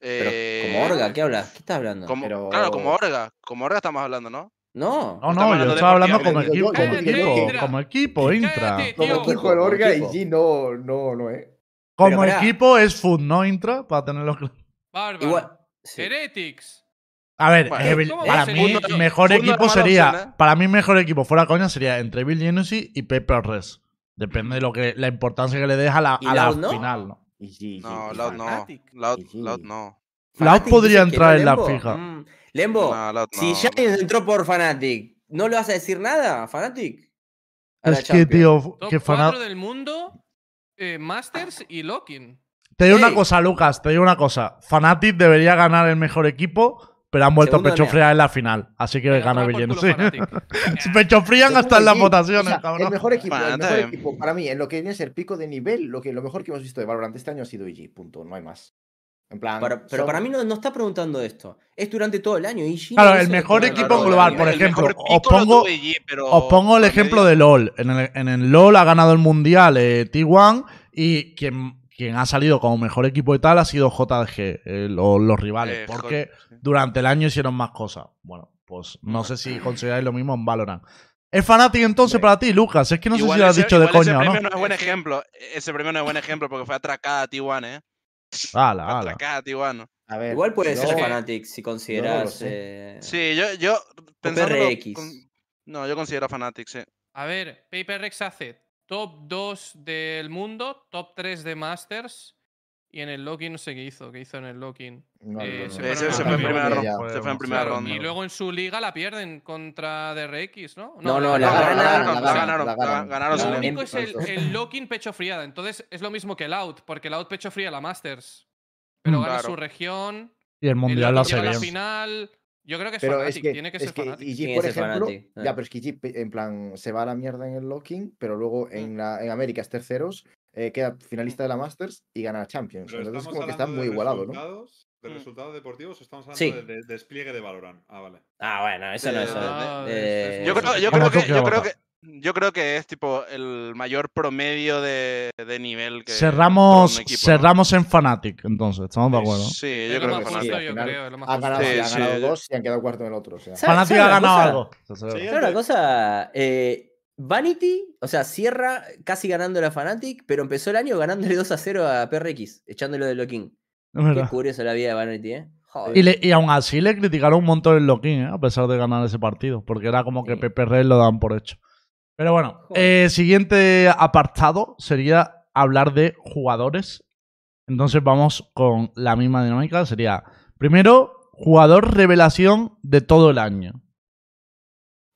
Pero, Eh, como Orga, ¿qué hablas? ¿Qué estás hablando? como- Pero- Claro, como Orga. Como Orga estamos hablando, ¿no? No. No, no, yo estaba hablando como equipo, como equipo, Intra. como equipo, Intra. Como equipo el Orga y G no, no, no, ¿eh? Como equipo es Food, no Intra, para tenerlo claro. Bárbaro. Heretics. A ver, Bueno, Evil- ¿cómo para mí no- mejor no equipo es sería, opción, ¿eh? para mí mejor equipo fuera coña sería entre Bill Genesee y Paper Res. Depende de lo que la importancia que le des a la, ¿Y a la no? final, ¿no? Y No, Loud no. Loud. Loud no. Loud Fnatic podría entrar no, en la fija. Mm. Lembo, No, Loud si. Giants entró por Fnatic, ¿no le vas a decir nada a Fnatic? A la Es que, tío, Top que 4 fana- del mundo, eh, Masters y Locking. Te digo una cosa, Lucas, te digo una cosa. Fnatic debería ganar el mejor equipo, pero han vuelto pecho fría en la final. Así que gana Genesee. Fnatic. pecho frían hasta en las sí. votaciones, O sea, cabrón. El mejor equipo, el mejor equipo para mí, en lo que viene a ser pico de nivel, lo, que, lo mejor que hemos visto de Valorant este año ha sido IG, punto, no hay más. En plan, Para- pero son- para mí no, no está preguntando esto. Es durante todo el año. Claro, no el mejor equipo el global, por ejemplo, os pongo- Os pongo el ejemplo de LOL. En el, en el LOL ha ganado el mundial eh, T1 y quien, quien ha salido como mejor equipo y tal ha sido JDG, eh, lo- los rivales. Eh, porque joder, sí. durante el año hicieron más cosas. Bueno, pues no sé si consideráis lo mismo en Valorant. ¿Es Fnatic entonces para ti, Lucas? Es que no sé si lo has dicho de coña o no. premio no es buen ejemplo. Ese premio no es buen ejemplo porque fue atracada a T1, ¿eh? Hala. atracada a T1. A ver, Igual puede ser Fnatic si consideras. eh, Sí, yo, yo PRX. con- No, yo considero Fnatic, sí. A ver, PaperX hace top 2 del mundo, top 3 de Masters. Y en el Locking no sé qué hizo, qué hizo en el Locking. No, Eh, no, no, se Ese se fue en primera ronda. ya. Se fue en primera Claro, ronda. y luego en su liga la pierden contra DRX, ¿no? No, no, No, la la ganaron, la la ganaron, la la ganaron Lo La único es el, Locking pecho friada. Entonces es lo mismo que el Out, porque el Out pecho fría la Masters. Pero Mm. gana Claro. su región. Y el mundial lo Locking hace llega a la bien. final. Yo creo que es Pero Fnatic, es que, tiene que es ser que Tiene por ejemplo, ya, eh. pero es que EG, en plan, se va a la mierda en el locking, pero luego Mm. en, la, en América es terceros, eh, queda finalista de la Masters y gana Champions. Pero Entonces, como que está muy igualado, ¿no? ¿De Mm. resultados deportivos estamos hablando Sí. de, de despliegue de Valorant? Ah, vale. Ah, bueno, eso no es. Yo Eso creo, yo que creo no que, toque yo creo otra. que, yo creo que es tipo el mayor promedio de, de nivel que cerramos, equipo, ¿no? cerramos en Fnatic, entonces, estamos de acuerdo. Sí, yo creo que Han justo. ganado, Sí, sí, ganado dos y han quedado cuarto en el otro. O sea. ¿Sabes- Fnatic sabes ha ganado cosa? algo. ¿Sabes una cosa? Eh, Vanity, o sea, cierra casi ganando la Fnatic, pero empezó el año ganándole 2 a 0 a PRX, echándolo de Locking. Qué curiosa la vida de Vanity, ¿eh? Joder. Y, le- y aún así le criticaron un montón el Loquín, ¿eh? a pesar de ganar ese partido, porque era como que Sí. Pepe Rey lo daban por hecho. Pero bueno, eh, siguiente apartado sería hablar de jugadores. Entonces vamos con la misma dinámica. Sería, primero, jugador revelación de todo el año.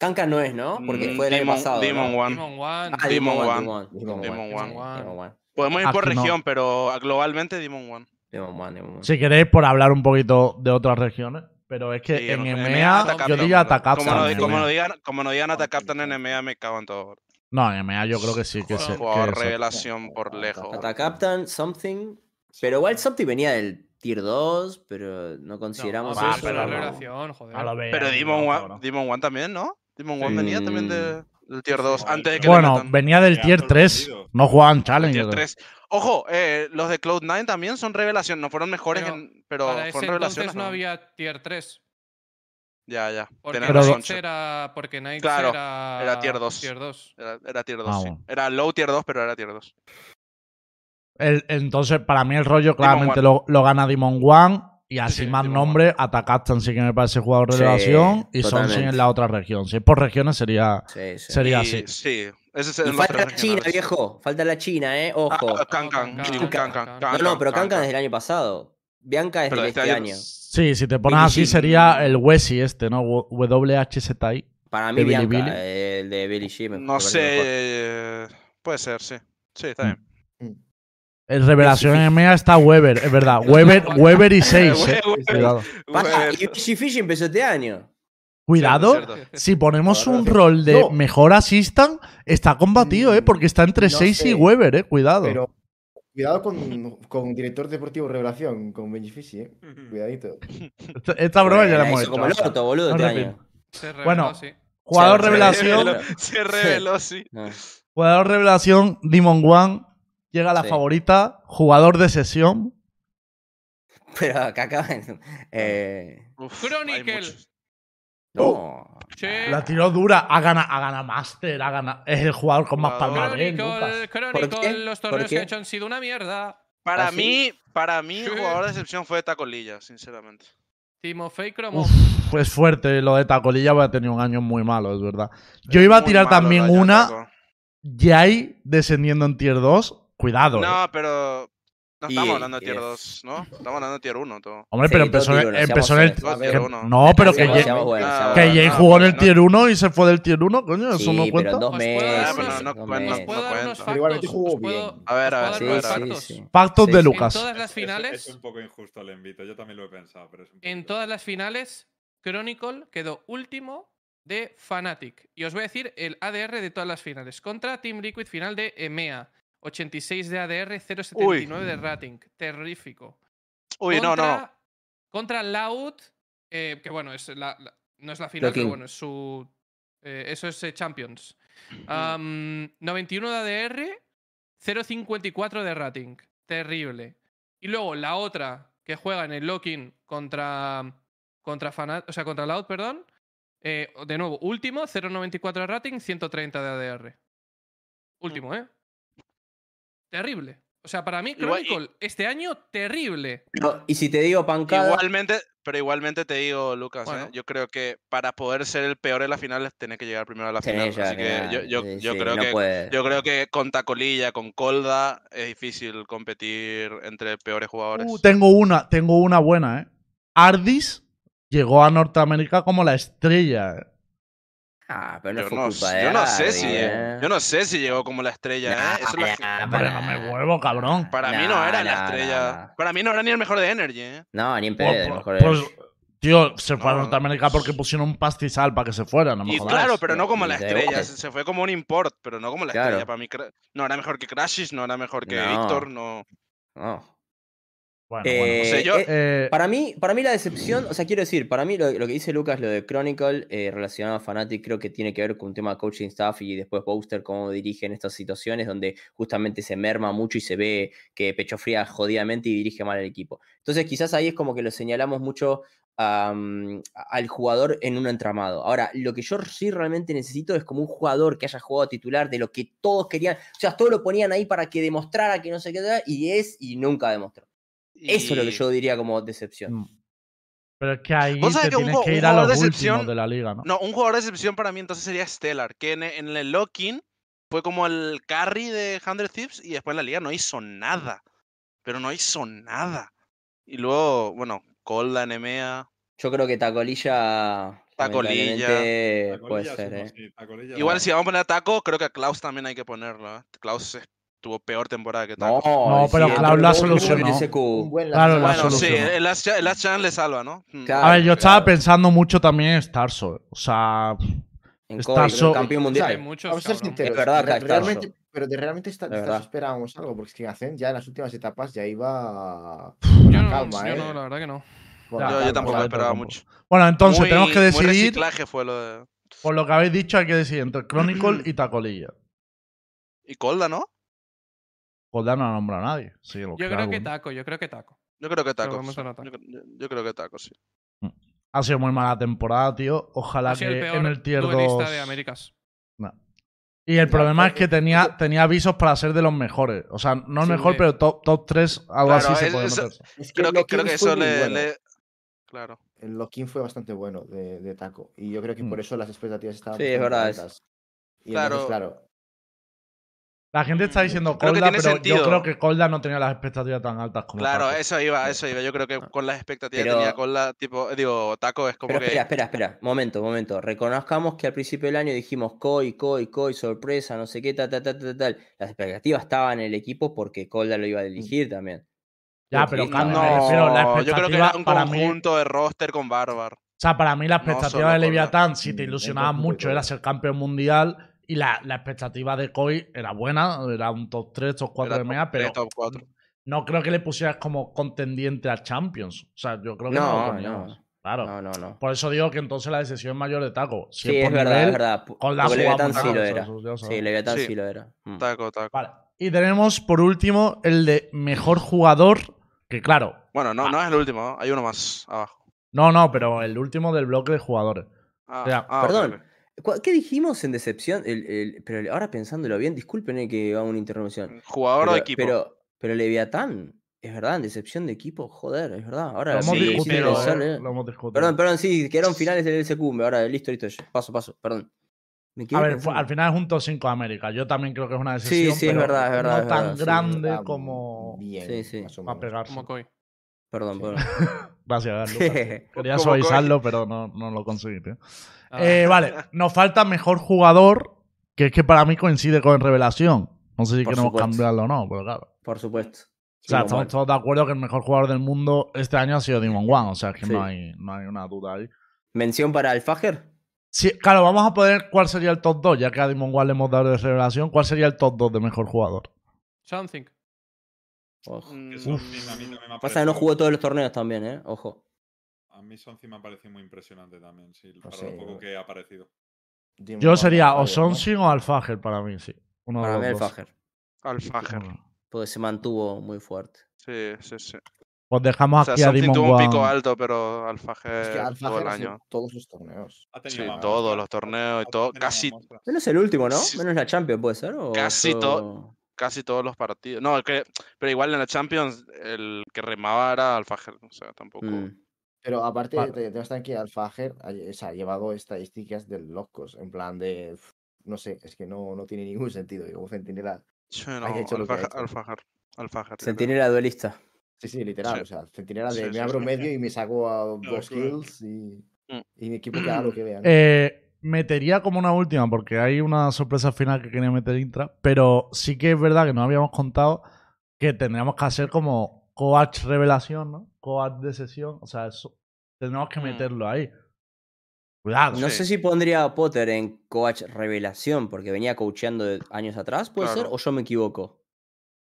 Kanka no es, ¿no? Porque Mm, fue el año Demon- pasado. Demon ¿no? One. Demon One. Ah, Demon Demon One. One. Demon One. Demon Demon One. One. Demon One. Podemos ir por no. región, pero globalmente Demon One. Demon Demon. Si queréis, por hablar un poquito de otras regiones. Pero es que Sí, en EMEA, EMEA, yo Atacaptan, diría. Atacaptan. Como no, como no digan, como no digan Atacaptan en EMEA, me cago en todo. No, en EMEA yo creo que sí, que se. Jugador que se- revelación por lejos. Ata Captain, Something. Pero igual Something venía del Tier 2, pero no consideramos No, Ah, pero eso. pero no. revelación, joder. a Pero Demon no, One. Demon One también, ¿no? Demon One Sí. venía también de- del Tier 2 Joder, antes de que Bueno, venía del tier 3. sorprendido. No jugaban Challenge. Tier yo creo. 3. Ojo, eh, los de Cloud9 también son revelación. No fueron mejores, Pero en, pero Para ese fueron revelaciones. entonces no ¿no? había tier 3. Ya, ya. Porque tenés razón, era. Porque Knights Claro, era. era tier 2. Tier 2. Era, era Tier 2, Ah, sí. bueno. Era low Tier 2, pero era Tier 2. El- entonces, para mí el rollo claramente lo, lo gana Demon One. Y así sí, más Demon nombre, Atacaptan sí que me parece jugador de Sí, revelación. Y totalmente. en la otra región. Si es por regiones sería, Sí, sí. sería Y así. Sí, ese es Y el falta la China, viejo. Falta la China, ¿eh? Ojo. Ah, Cancan. No, sí, No, pero Cancan. desde el año pasado. Bianca es de este este año. año- Sí, si te pones así sería el Wesi este, ¿no? WHZI. Para mí, de Billy Bianca, Billy. eh, el de Billy G. me- No sé. mejor. eh, Puede ser, sí. Sí, está Mm. bien. El revelación EMEA está Weber, es verdad. Weber, Weber y 6, eh. Cuidado. Para, Bueno, y Billy Fish empezó este año. Cuidado, Cierto, cierto. si ponemos un rol de No. mejor assistant, está combatido, ¿eh? Porque está entre No 6 y sé, Weber, ¿eh? Cuidado. Pero cuidado con, con director deportivo revelación, con Benji Fishy, eh. Cuidadito. Esta, esta broma ya la hemos hecho. como el orto, boludo, No este repito. año. Se reveló, Bueno, sí. Jugador Se revelación, reveló. Se reveló, sí. Jugador revelación, Demon One. Llega la Sí. favorita, jugador de sesión. Pero acá acaban. Eh, Chronicle. Che, La tiró dura, ha ganado, ha ganado Master, ha ganado, es el jugador con más Lucas. Chronicle, ¿Por Chronicle, los ¿Por torneos que ha hecho han sido una mierda. Para ¿Ah, sí? mí, para mí, Sí. el jugador de excepción fue Tacolilla, sinceramente. Timofey Cromov. Uf, es fuerte lo de Tacolilla, va a tener un año muy malo, es verdad. Yo iba a tirar también una. Jai descendiendo en tier 2. Cuidado, eh. No, pero. No Y- estamos hablando de y tier es- 2, ¿no? Estamos hablando de tier 1 todo. Hombre, Sí, pero empezó, uno, empezó en el. Que- 1. no, pero que, Jay- buenos, Ah, que. Jay no, jugó en el no. tier 1 y se fue del tier 1, coño, ¿eso no pero cuenta? dos Os puedo meses. Ah, no cuenta, igualmente jugó puedo- bien. A ver, a ver, Sí, de. Lucas. En todas las Es- finales, Es, un poco injusto el envito. Yo también lo he pensado, pero en todas las finales, Chronicle quedó último de Fnatic. Y os voy a decir el ADR de todas las finales. Contra Team Liquid, final de EMEA. 86 de ADR, 0.79 de rating. Terrífico. Uy, no, no. Contra- Loud, eh, que bueno, es la, la- no es la final, pero bueno, es su. eh, eso es eh, Champions. Am, 91 de ADR, 0.54 de rating. Terrible. Y luego la otra que juega en el Locking contra. Contra Fanat, o sea, contra Loud, perdón. eh, de nuevo, último, 0.94 de rating, 130 de ADR. Último, ¿eh? Terrible. O sea, para mí, Igual- y- Chronicle, este año, terrible. Y si te digo pancada. Igualmente, pero igualmente te digo, Lucas, ¿eh? Yo creo que para poder ser el peor en las finales tenés que llegar primero a la Sí, final. Así que yo, yo, sí, yo sí, creo no que puede. yo creo que con Tacolilla, con Colda, es difícil competir entre peores jugadores. Uh, tengo una, tengo una buena, ¿eh? Ardis llegó a Norteamérica como la estrella. Ah, pero no yo, fue no, culpa de yo no sé si ¿eh? yo no sé si llegó como la estrella, Nah, ¿eh? Eso es la que- nah, Hombre, no me huevo, cabrón. para mí no Nah, era la estrella. nah. Para mí no era ni el mejor de Energy, ¿eh? No, ni en Pues, pedo. pues- mejor pues, es- Tío, se fue a No. Norteamérica porque pusieron un pastizal para que se fuera, no me Y jodas. claro, pero no como la estrella. Se se fue como un import, pero no como la Claro. estrella. Para mí, no era mejor que Crashes, no era mejor que No. Víctor, no. No. Bueno, Eh, bueno. O sea, yo- eh, Eh, Para mí, para mí la decepción, o sea, quiero decir, para mí lo, lo que dice Lucas, lo de Chronicle, eh, relacionado a Fnatic, creo que tiene que ver con un tema de coaching staff y después Booster, cómo dirigen estas situaciones donde justamente se merma mucho y se ve que pecho fría jodidamente y dirige mal el equipo. Entonces, quizás ahí es como que lo señalamos mucho al jugador en un entramado. Ahora, lo que yo sí realmente necesito es como un jugador que haya jugado titular de lo que todos querían, o sea, todos lo ponían ahí para que demostrara que no sé qué, y es y nunca demostró. Eso es lo que yo diría como decepción. mm. pero es que ahí Vos te que un que un ir a jugador los de últimos excepción- de la liga, ¿no? No, un jugador de excepción para mí entonces sería Stellar, que en, en el locking fue como el carry de 100 Thieves y después en la liga no hizo nada. Pero no hizo nada. Y luego, bueno, Colda, Nemea. Yo creo que Tacolilla. Tacolilla. Puede ser, ¿eh? sí, Tacolilla Igual si vamos a poner a Taco, creo que a Klaus también hay que ponerlo. ¿eh? Klaus es- tuvo peor temporada que Taco. No, pero sí, Cloud la solucionó. Claro, la bueno, sí, el Last, el Last Chance le salva, ¿no? Mm. Claro. a ver, yo estaba claro. pensando mucho también en Starso. O sea, En Está Kobe, so- campeón mundial. Hay muchos, Vamos a ser sinceros. Es verdad, re- realmente, Starso. pero de realmente está, verdad. esperábamos algo, porque es que ya en las últimas etapas ya iba Yo no, calma, yo ¿eh? no, la verdad que no. Ya, Yo, calma, yo tampoco esperaba tampoco. mucho. bueno, entonces Muy- tenemos que Muy decidir. reciclaje fue lo de. Por lo que habéis dicho, hay que decidir entre Chronicle y Tacolilla. Y Colda, ¿no? Colda no ha nombrado a nadie. Sí, lo Yo que creo que. Taco, yo creo que Taco. Yo creo que Taco. vamos sí. a notar. Yo, creo que Taco, sí. Ha sido muy mala temporada, tío. Ojalá sido el que peor en el tier 2. duelista de Américas. No. Y el Ya, problema es que tenía, tenía avisos para ser de los mejores. O sea, no el Sí, mejor, pero top, top 3, algo Claro, así se puede meterse. Es que Creo que, creo que eso le, bueno. le- Claro. El lock-in fue bastante bueno de, de Taco. Y yo creo que Mm. por eso las expectativas estaban Sí, es verdad. Y Claro. entonces, claro. La gente está Mm, diciendo creo que Colda, tiene pero sentido. yo creo que Colda no tenía las expectativas tan altas como Claro, Taco. eso iba, eso iba. Yo creo que con las expectativas que Pero- tenía Colda, tipo, digo, Taco es como Pero que. espera, espera, espera. Momento, momento. Reconozcamos que al principio del año dijimos Koi, Koi, Koi, sorpresa, no sé qué, tal, tal, tal, tal, tal. Las expectativas estaban en el equipo porque Colda lo iba a dirigir también. Ya, pero no, la yo creo que expectativa era un mí. conjunto de roster con Barbar. O sea, para mí la expectativa de. Leviatán, si te Mm, ilusionabas entonces, mucho, era ser campeón mundial. Y la, la expectativa de Koi era buena, era un top 3, top 4 Era de top MEA, pero top no creo que le pusieras como contendiente a Champions. O sea, yo creo que no, No, lo no. Claro. No, no, no. Por eso digo que entonces la decisión es mayor de Taco. Si Sí, es verdad, nivel, es verdad. Con la jugamos, sí lo era. Sí. Leviatán Sí. lo era. Mm. Taco, Taco. Vale. Y tenemos por último el de mejor jugador. Que claro, Bueno, no, Ah. no es el último, ¿no? hay uno más abajo. no, no, pero el último del bloque de jugadores. Ah, Ya, ah, ok, Perdón. ¿Cu- ¿Qué dijimos en decepción? El- el- pero ahora pensándolo bien, disculpen eh, que haga una interrupción. Jugador pero, o equipo. Pero, pero Leviatán, es verdad, en decepción de equipo, joder, es verdad. Ahora Lo hemos sí, sí, discutido, pero- eh, lo hemos discutido. Perdón, perdón, sí, quedaron finales del LSQ. Ahora, listo, listo. Paso, paso, perdón. A ver, pensando. al final es un top 5 de América. Yo también creo que es una decisión. sí, es pero verdad, es verdad, No es tan verdad, sí, grande como Bien, Sí, sí. más o para menos. pegarse. Como Koi. Perdón, Sí. perdón. Gracias, Carlos. Quería suavizarlo, pero no, no lo conseguí, tío. Ah, Eh, vale, nos falta mejor jugador, que es que para mí coincide con Revelación. No sé si Por queremos supuesto. cambiarlo o no, pero claro. Por supuesto. O sea, estamos todos de acuerdo que el mejor jugador del mundo este año ha sido Demon One. O sea, que Sí. no, hay, no hay una duda ahí. Mención para Alfajer. Sí, claro, vamos a poner cuál sería el top 2, ya que a Demon One le hemos dado de revelación. ¿Cuál sería el top 2 de mejor jugador? Something. Ojo. A mí me ha Pasa que no jugó todos los torneos también, ¿eh? Ojo. A mí Son Cima me ha parecido muy impresionante también, sí, para sé, lo poco yo- que ha aparecido. Yo sería o ¿no? Sonsin o Alfager para mí, sí. Uno de Para los mí dos. Alfajer. Alfajer. Porque se mantuvo muy fuerte. Sí, sí, sí. Pues dejamos O sea, aquí a Something Demon tuvo un pico alto, pero Es que todo el año. todos los torneos. Ha Sí, todos los torneos y todo, casi-. Menos el último, ¿no? Menos la Champions, ¿puede ser? ¿O Casi todo. Casi todos los partidos. No, que, pero igual en la Champions el que remaba era Alfajer. O sea, tampoco. Mm. Pero aparte, Vale. te- tenemos también que Alfajer ha, o sea, ha llevado estadísticas de locos. En plan de. No sé, es que no, no tiene ningún sentido. y Como centinela. Sí, no, Haya hecho lo que ha Alfajer. Alfajer, Alfajer. Centinela duelista. Sí, sí, literal. Sí. O sea, centinela de Sí, me abro sí. medio y me saco a dos kills y, Mm. y mi equipo que haga lo que vean. Eh, metería como una última, porque hay una sorpresa final que quería meter Intra, pero sí que es verdad que no habíamos contado que tendríamos que hacer como coach revelación, ¿no? Coach de sesión, o sea, eso tenemos que Mm. meterlo ahí. Cuidado. No Sí. sé si pondría a Potter en coach revelación porque venía coacheando años atrás, ¿puede ser? ¿O yo me equivoco?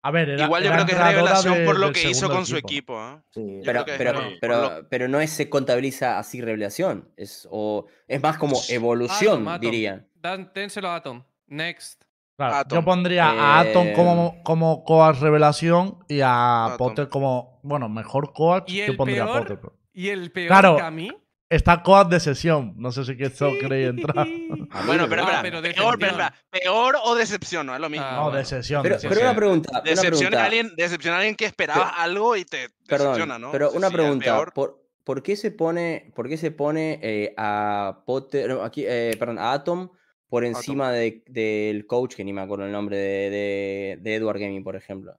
A ver, era, Igual yo era creo que es revelación de- por lo que hizo con su equipo. ¿eh? Sí. Pero, que pero, pero, Por lo- pero no es, se contabiliza así revelación. Es, o, es más como evolución, Atom, Atom. dirían. Dan- dénselo a Atom. Next. Claro, Atom. Yo pondría a Atom Eh, como, como coach revelación y a Atom. Potter como, bueno, mejor coach. Y Yo el pondría a peor, Potter. pero- Y el peor Claro. Cami. Está coach de sesión. No sé si que esto queréis entrar. A mí Bueno, pero, Ah, espera, pero peor, decepción. pero espera, peor o decepción, no es lo mismo. Ah, no, bueno. de sesión. Pero, pero una pregunta. Decepción a alguien, decepción a alguien que esperaba algo y te Perdón, decepciona, ¿no? pero una pregunta. ¿Por, por qué se pone, por qué se pone eh, a Potter, no, aquí, eh, perdón, a Atom por encima de- del coach, que ni me acuerdo el nombre, de, de, de Edward Gaming, por ejemplo?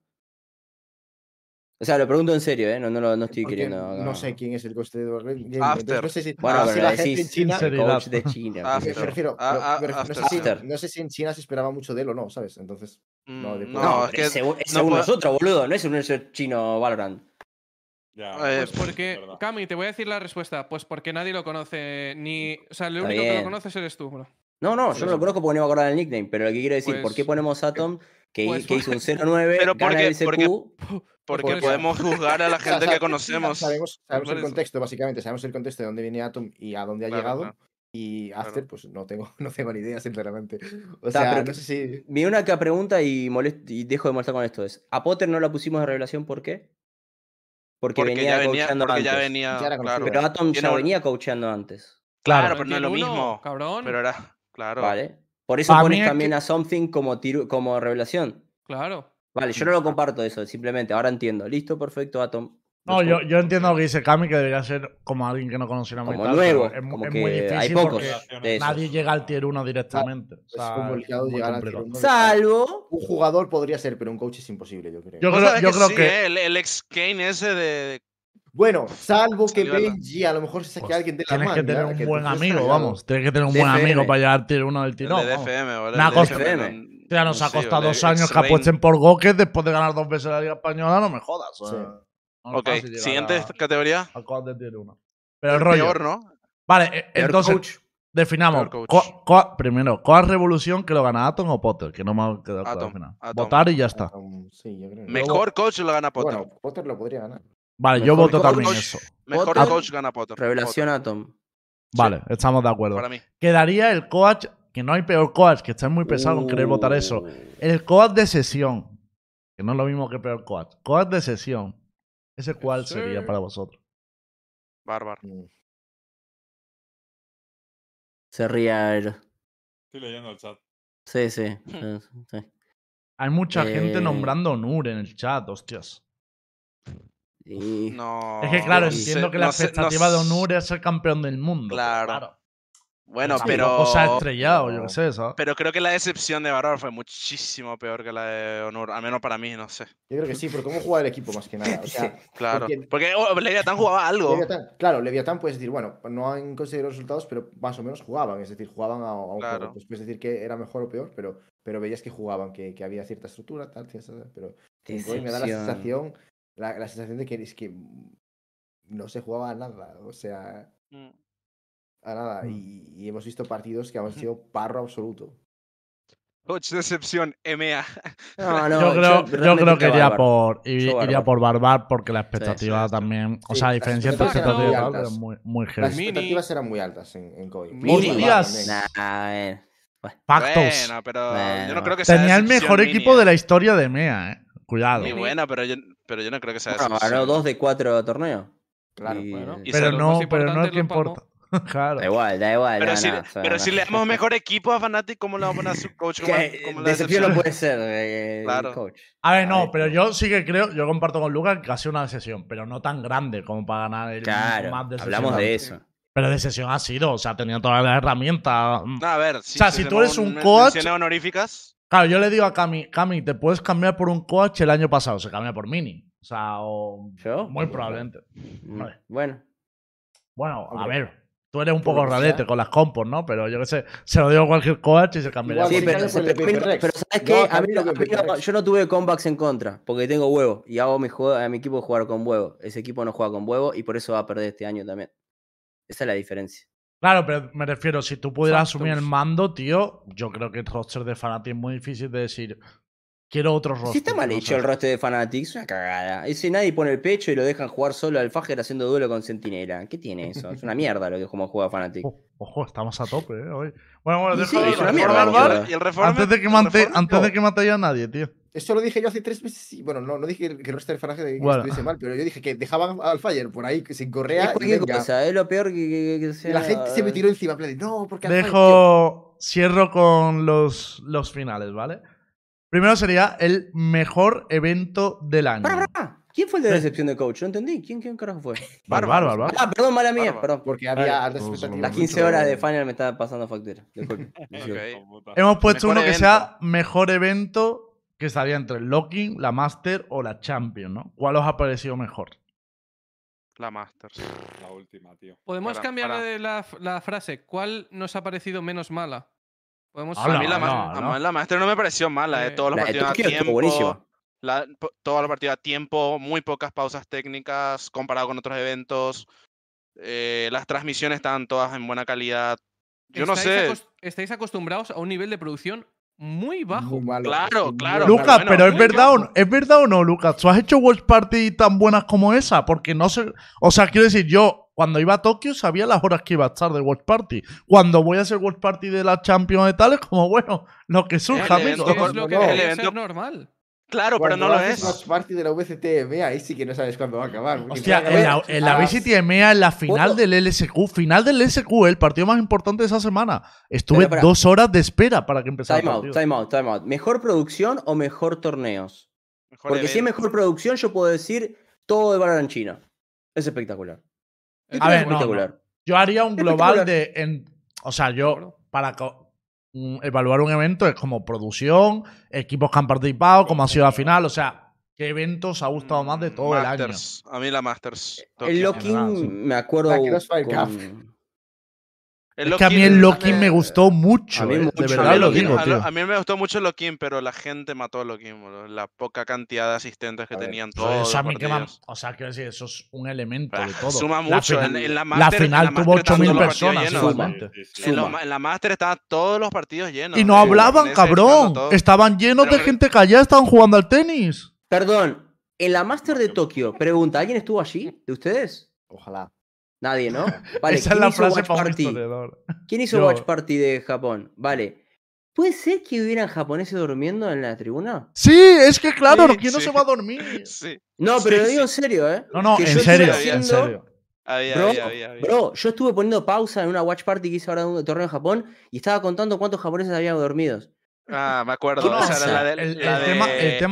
O sea, lo pregunto en serio, ¿eh? No, no, lo- no estoy Porque queriendo. no sé quién es el coste de Gaming. Entonces After. no sé si, Bueno, no pero si la decís gente en China. coach de China. Ah, Me, refiero, Ah, ah, me refiero- no, sé si, After. no sé si en China se esperaba mucho de él o no, ¿sabes? Entonces, Mm, no, de- no, No, es que es según, es no según puedo- nosotros, boludo. No es un chino Valorant. Ya, Pues es porque. Cami, te voy a decir la respuesta. Pues porque nadie lo conoce ni. O sea, el único que lo conoces eres tú, bro. No, no, yo no lo eso. conozco porque no me acuerdo del nickname, pero lo que quiero decir, ¿por qué Pues- ponemos Atom, que, pues que hizo un porque- 09, Pero gana porque- el SQ, porque- Porque Porque- podemos juzgar a la O sea, gente que conocemos. Sabemos, sabemos el contexto, básicamente. Sabemos el contexto de dónde viene Atom y a dónde ha Claro, llegado. claro. Y Claro. After, pues no tengo, no tengo ni idea, sinceramente. O Ta, sea, pero no que- sé si. Mi única pregunta y, molest- y dejo de molestar con esto es, ¿a Potter no la pusimos de revelación por qué? Porque, Porque venía coacheando porque ya antes. venía, Ya claro. Pero Atom ya un- venía coacheando antes. Claro, Pero pero no es lo mismo. Cabrón. Pero era, claro. ¿Vale? Por eso pones es también que- a Something como, tiro- como revelación. Claro. Vale, yo no lo comparto eso, simplemente. Ahora entiendo. Listo, perfecto, Atom. No, yo, yo entiendo lo que dice Cami, que debería ser como alguien que no conociéramos y Como nuevo, Es, como es que muy difícil hay pocos porque nadie llega al tier 1 directamente. O Es sea, complicado es muy llegar al complicado. tier uno. Salvo... Un jugador podría ser, pero un coach es imposible, yo creo. Yo creo, yo que creo sí, que. ¿eh? el, el ex Kane ese de. Bueno, salvo que Benji a lo mejor se saque pues, a alguien de la tienes que tener un buen amigo, vamos. Tienes que tener un buen amigo para tier 1 del El tirón. de vamos. DFM, ¿vale? Me ha El de costado- DFM, Ya no nos ha costado dos años que apuesten por Goques después de ganar dos veces la Liga Española, no me jodas. es Ok, siguiente categoría. al coach de tier 1. Pero el rollo. Peor, ¿no? Vale, eh, Peor entonces definamos. Co- co- primero, ¿cuál revolución que lo gana Atom o Potter? Que no me ha quedado claro al final. Atom. Votar y ya está. Sí, yo creo. Mejor coach lo gana Potter. Bueno, Potter lo podría ganar. Vale, yo voto coach- también eso. Mejor Potter, coach gana Potter. Revelación Atom. Vale, estamos de Potter, acuerdo. Para mí. Quedaría el coach, que no hay peor coach, que estáis muy pesados con querer votar eso. Uh, El coach de sesión, que no es lo mismo que peor coach. Coach de sesión. ¿Ese cuál Sí. sería para vosotros? Bárbaro. Mm. Se ría él. Estoy leyendo el chat. Sí, sí. sí, sí. Hay mucha gente Eh. nombrando Nur en el chat, hostias. Y- No. es que claro, no sé, entiendo que la no sé, no expectativa de. Onur es ser campeón del mundo. pero Claro. Bueno, Sí, pero. O sea, estrellado, yo No. qué sé, ¿sabes? Pero creo que la decepción de Bárbaro fue muchísimo peor que la de Honor. Al menos para mí, no sé. Yo creo que sí, pero cómo juega el equipo más que nada. O sea, Claro. Porque- Porque oh, Leviatán jugaba algo. Leviatán, claro, Leviatán puedes decir, bueno, no han conseguido los resultados, pero más o menos jugaban, es decir, jugaban a, a un Claro. juego. Pues puedes decir que era mejor o peor, pero, pero veías que jugaban, que, que había cierta estructura, tal, cierta- pero me da la sensación, la, la sensación de que es que no se jugaba a nada, o sea, Mm. a nada. Mm. Y, y hemos visto partidos que han sido parro absoluto. Coach decepción, MA. No, no, yo creo, yo realmente creo que iría por, iría Barbar. por Barbar porque la expectativa sí, sí. también. O Sí, sea, a las diferencia entre expectativas tal, muy muy, muy Las heavy. Mini. expectativas eran muy altas en. Mini. Hostias. Nah, eh. Factos. Bueno, pero yo Bueno. no creo que sea Tenía el mejor mini, equipo eh. de la historia de MEA, eh. Cuidado. Muy buena, pero yo, pero yo no creo que sea Bueno, decepción. ganó dos de cuatro torneos. Claro, Y- bueno. Y Pero no, pero no es que importa. claro. Da igual, da igual. Pero, no, si, no, o pero no. si le damos mejor equipo a Fnatic, ¿cómo le vamos a poner a su coach como, decepción no decepción? puede ser, eh, Claro. coach. A ver, A no, ver, pero yo sí que creo, yo comparto con Lucas que ha sido una sesión, pero no tan grande como para ganar el Claro, más de hablamos de eso. Pero de sesión ha sido, o sea, tenía todas las herramientas. No, a ver, si, sea, si tú eres un coach- honoríficas, Claro, yo le digo a Cami, Cami, te puedes cambiar por un coach el año pasado, se cambia por Mini. O sea, o ¿Yo? muy probablemente. Mm, Vale. Bueno, Bueno, a ver, tú eres un poco que rarete con las compos, ¿no? Pero yo qué sé, se lo digo a cualquier coach y se cambiaría. Igual, sí, pero, el ¿sabes Yo qué? A mí, a mí no- yo no tuve comebacks en contra, porque tengo huevo. Y hago a mi, juego- a mi equipo jugar con huevo. Ese equipo no juega con huevo y por eso va a perder este año también. Esa es la diferencia. Claro, pero me refiero, si tú pudieras asumir el mando, tío, yo creo que el roster de Fnatic es muy difícil de decir. Quiero otro roster. Si está mal hecho el roster de Fanatics, es una cagada. Ese nadie pone el pecho y lo dejan jugar solo al Fajer haciendo duelo con Sentinela. ¿Qué tiene eso? Es una mierda lo que como juega Fnatic. Oh, Ojo, estamos a tope, ¿eh? Hoy. Bueno, bueno, Y deja sí, de es una mierda. Y antes de que reforme- antes de que mate a nadie, tío. Eso lo dije yo hace tres meses. y Bueno, no, no dije que el roster de Fnatic que Bueno. estuviese mal, pero yo dije que dejaban al Fire por ahí sin correa. Es y cosa, es lo peor que, que- que sea. la gente se me tiró encima. en plan No, porque al Fire, tío". Dejo. Cierro con los, los finales, ¿vale? Primero sería el mejor evento del año. Pará, pará. ¿Quién fue el de la recepción de coach? No entendí. ¿Quién, quién carajo fue? Bárbaro, bárbaro. Ah, perdón, mala mía. Bárbaro. Perdón. Porque había altas Todos expectativas. Las mucho. 15 horas de final me estaban pasando factura. Disculpe. Ok. Hemos puesto Mejor uno que evento. sea mejor evento que estaría entre el Locking, la Master o la Champion, ¿no? ¿Cuál os ha parecido mejor? La Masters. La última, tío. Podemos cambiar la, la frase. ¿Cuál nos ha parecido menos mala? Podemos a mí la, no, ma- no. a mí la Master no me pareció mala, eh. Todos los La partidos a tiempo. la- todos los partidos a tiempo, muy pocas pausas técnicas comparado con otros eventos. eh, las transmisiones estaban todas en buena calidad. Yo no sé. Estáis acostumbrados a un nivel de producción muy bajo. Muy malo. Claro, claro. Lucas, bueno, pero es verdad, o no, ¿es verdad o no, Lucas? ¿Tú has hecho Watch Party tan buenas como esa? Porque no sé. O sea, quiero decir, yo cuando iba a Tokio sabía las horas que iba a estar de Watch Party. Cuando voy a hacer Watch Party de la Champions de tal, es como, bueno, lo que surja, El Es, amigo. es lo que El evento- normal. Claro, pero no lo es. Watch party de la VCTM, ahí sí que no sabes cuándo va a acabar. Hostia, en la, en la a- VCT EMEA, en la final ¿Puedo? del LSQ, final del LSQ, el partido más importante de esa semana. Estuve Pero, dos horas de espera para que empezara el Time out, partido. time out, time out. ¿Mejor producción o mejor torneos? Mejor Porque si es mejor producción, yo puedo decir todo de Valorant China. Es espectacular. Es A ver, Es no, espectacular. Yo haría un global de. en- o sea, yo, para co- evaluar un evento es como producción, equipos que han participado, cómo ha sido la final, o sea, qué eventos ha gustado más de todo el año. A mí la Masters. El Tokio. Locking, sí. me acuerdo. La Crossfire con- El Es que a mí el Locking a me gustó mucho, a mí eh, mucho. de a mí verdad lo digo, a, tío. a mí me gustó mucho el Lock-in, pero la gente mató el Lock-in, boludo. La poca cantidad de asistentes que A tenían todos. eso a mí que. O sea, quiero decir, eso es un elemento de Ah, todo. Suma La mucho. final- en, en la la Master, en final la tuvo Master estaban 8.000 todos los partidos personas. En, Suma. la Master estaban todos los partidos llenos. Y no de- hablaban, cabrón. Estaban llenos de gente callada, estaban jugando al tenis. Perdón, en la Master de Tokio, pregunta, ¿alguien estuvo allí de ustedes? Ojalá. Nadie, ¿no? Vale, Esa es ¿quién la hizo frase Watch para un Party? ¿Quién hizo Yo. Watch Party de Japón? Vale. ¿Puede ser que hubieran japoneses durmiendo en la tribuna? Sí, es que claro, Sí, ¿quién no sí. se va a dormir? Sí. No, pero Sí, lo digo sí. en serio, ¿eh? No, no, Que en serio, estuve en haciendo- serio. Había, Bro, había, había, había. Bro, yo estuve poniendo pausa en una watch party que hice ahora de un torneo en Japón y estaba contando cuántos japoneses habían dormidos. Ah, me acuerdo. ¿Qué esa era la pasa? de, El- la el tema-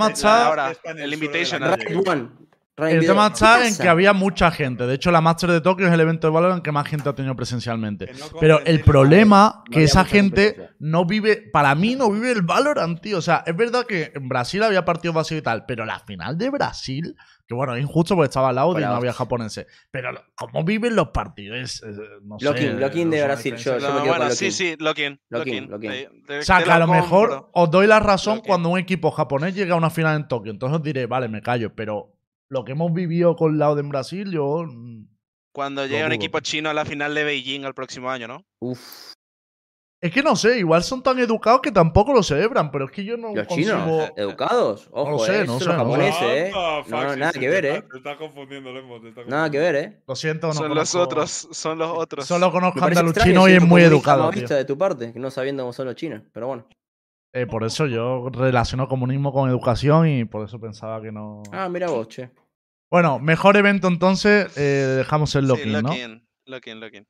el está- ahora, en el calle. Raid One. El Video. tema ¿Qué está en que había mucha gente. De hecho, la Master de Tokio es el evento de Valorant que más gente ha tenido presencialmente. No Pero el problema no que esa gente no vive, para mí no vive el Valorant, tío. O sea, es verdad que en Brasil había partidos vacíos y tal, pero la final de Brasil, que bueno, es injusto porque estaba al lado y la no había japoneses. Pero cómo viven los partidos, eh, no sé. Locking, Locking de Brasil, yo- yo me con bueno, sí, sí, Lock-in. Lock-in, Lock-in. Lock-in. Te- te- O sea, que a lo mejor os doy la razón cuando un equipo japonés llega a una final en Tokio. Entonces os diré, vale, me callo. Pero lo que hemos vivido con lado en Brasil, yo. mm, Cuando llegue un equipo chino a la final de Beijing el próximo año, ¿no? Uf, Es que no sé, igual son tan educados que tampoco lo celebran, pero es que yo no los consigo... chinos, educados. Ojo, lo sé, eh, no sé, son los no japoneses, eh. Anda, No, Faxi, nada que ver, eh. Te está confundiendo, está Nada que ver, eh. Lo siento, no son los otros, son los otros. Solo conozco Me parece andaluchino extraño y es muy educado, tío. de tu parte, no sabiendo cómo son los chinos, pero bueno. Eh, por eso yo relaciono comunismo con educación y por eso pensaba que no... Ah, mira vos, che. Bueno, mejor evento entonces, eh, dejamos el Sí, Locking, ¿no? Lock-in. Lock-in, Lock-in.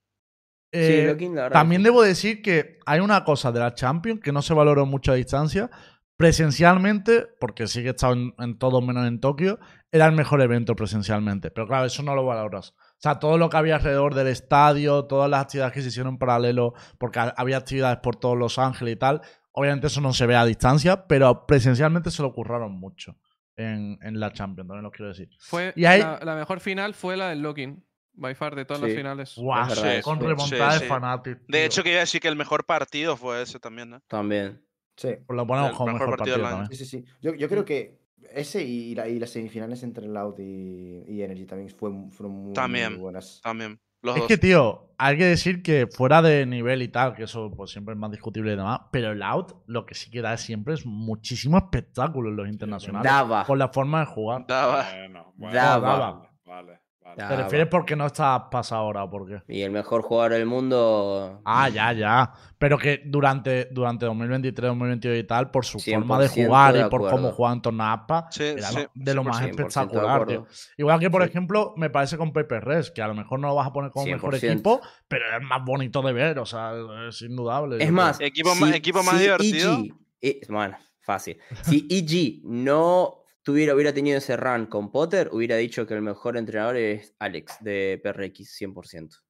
Eh, sí, Locking, la verdad. También debo decir que hay una cosa de la Champions que no se valoró mucho a distancia. Presencialmente, porque sí que he estado en, en todo menos en Tokio, era el mejor evento presencialmente. Pero claro, eso no lo valoras. O sea, todo lo que había alrededor del estadio, todas las actividades que se hicieron en paralelo, porque ha- había actividades por todos Los Ángeles y tal. Obviamente eso no se ve a distancia, pero presencialmente se lo curraron mucho en, en la Champions, también lo quiero decir. Fue Y hay- la, la mejor final fue la del Locking. By far de todas las finales. Sí, eso. con remontada sí, de sí. Fnatic. De hecho, que iba a decir que el mejor partido fue ese también, ¿no? También. Sí, Pues lo ponemos El como mejor mejor partido partido también. sí, sí. sí. Yo, yo creo que ese y, la- y las semifinales entre Loud y, y Energy también fue, fueron muy, muy También. buenas. También. Los Es dos. que, tío, hay que decir que fuera de nivel y tal, que eso pues siempre es más discutible y demás, pero el out lo que sí que da siempre es muchísimo espectáculo en los internacionales. Daba. Por la forma de jugar. Daba. Bueno, bueno, Daba. Vale, vale. ¿Te Daba. refieres porque no estás pasado ahora o por qué? Y el mejor jugador del mundo. Ah, ya, ya. Pero que durante, durante 2023, 2022 y tal, por su forma de 100% jugar de y por cómo juegan en torno a ASPA, Sí, era sí, de lo más 100% de espectacular, tío. Igual que, por Sí. ejemplo, me parece con Paper Res, que a lo mejor no lo vas a poner como mejor 100%. equipo, pero es más bonito de ver, o sea, es indudable. Es más, Equipo ma- equipo más divertido. EG eh, bueno, fácil. Si EG no tuviera, hubiera tenido ese run con Potter, hubiera dicho que el mejor entrenador es Alex de PRX, 100%.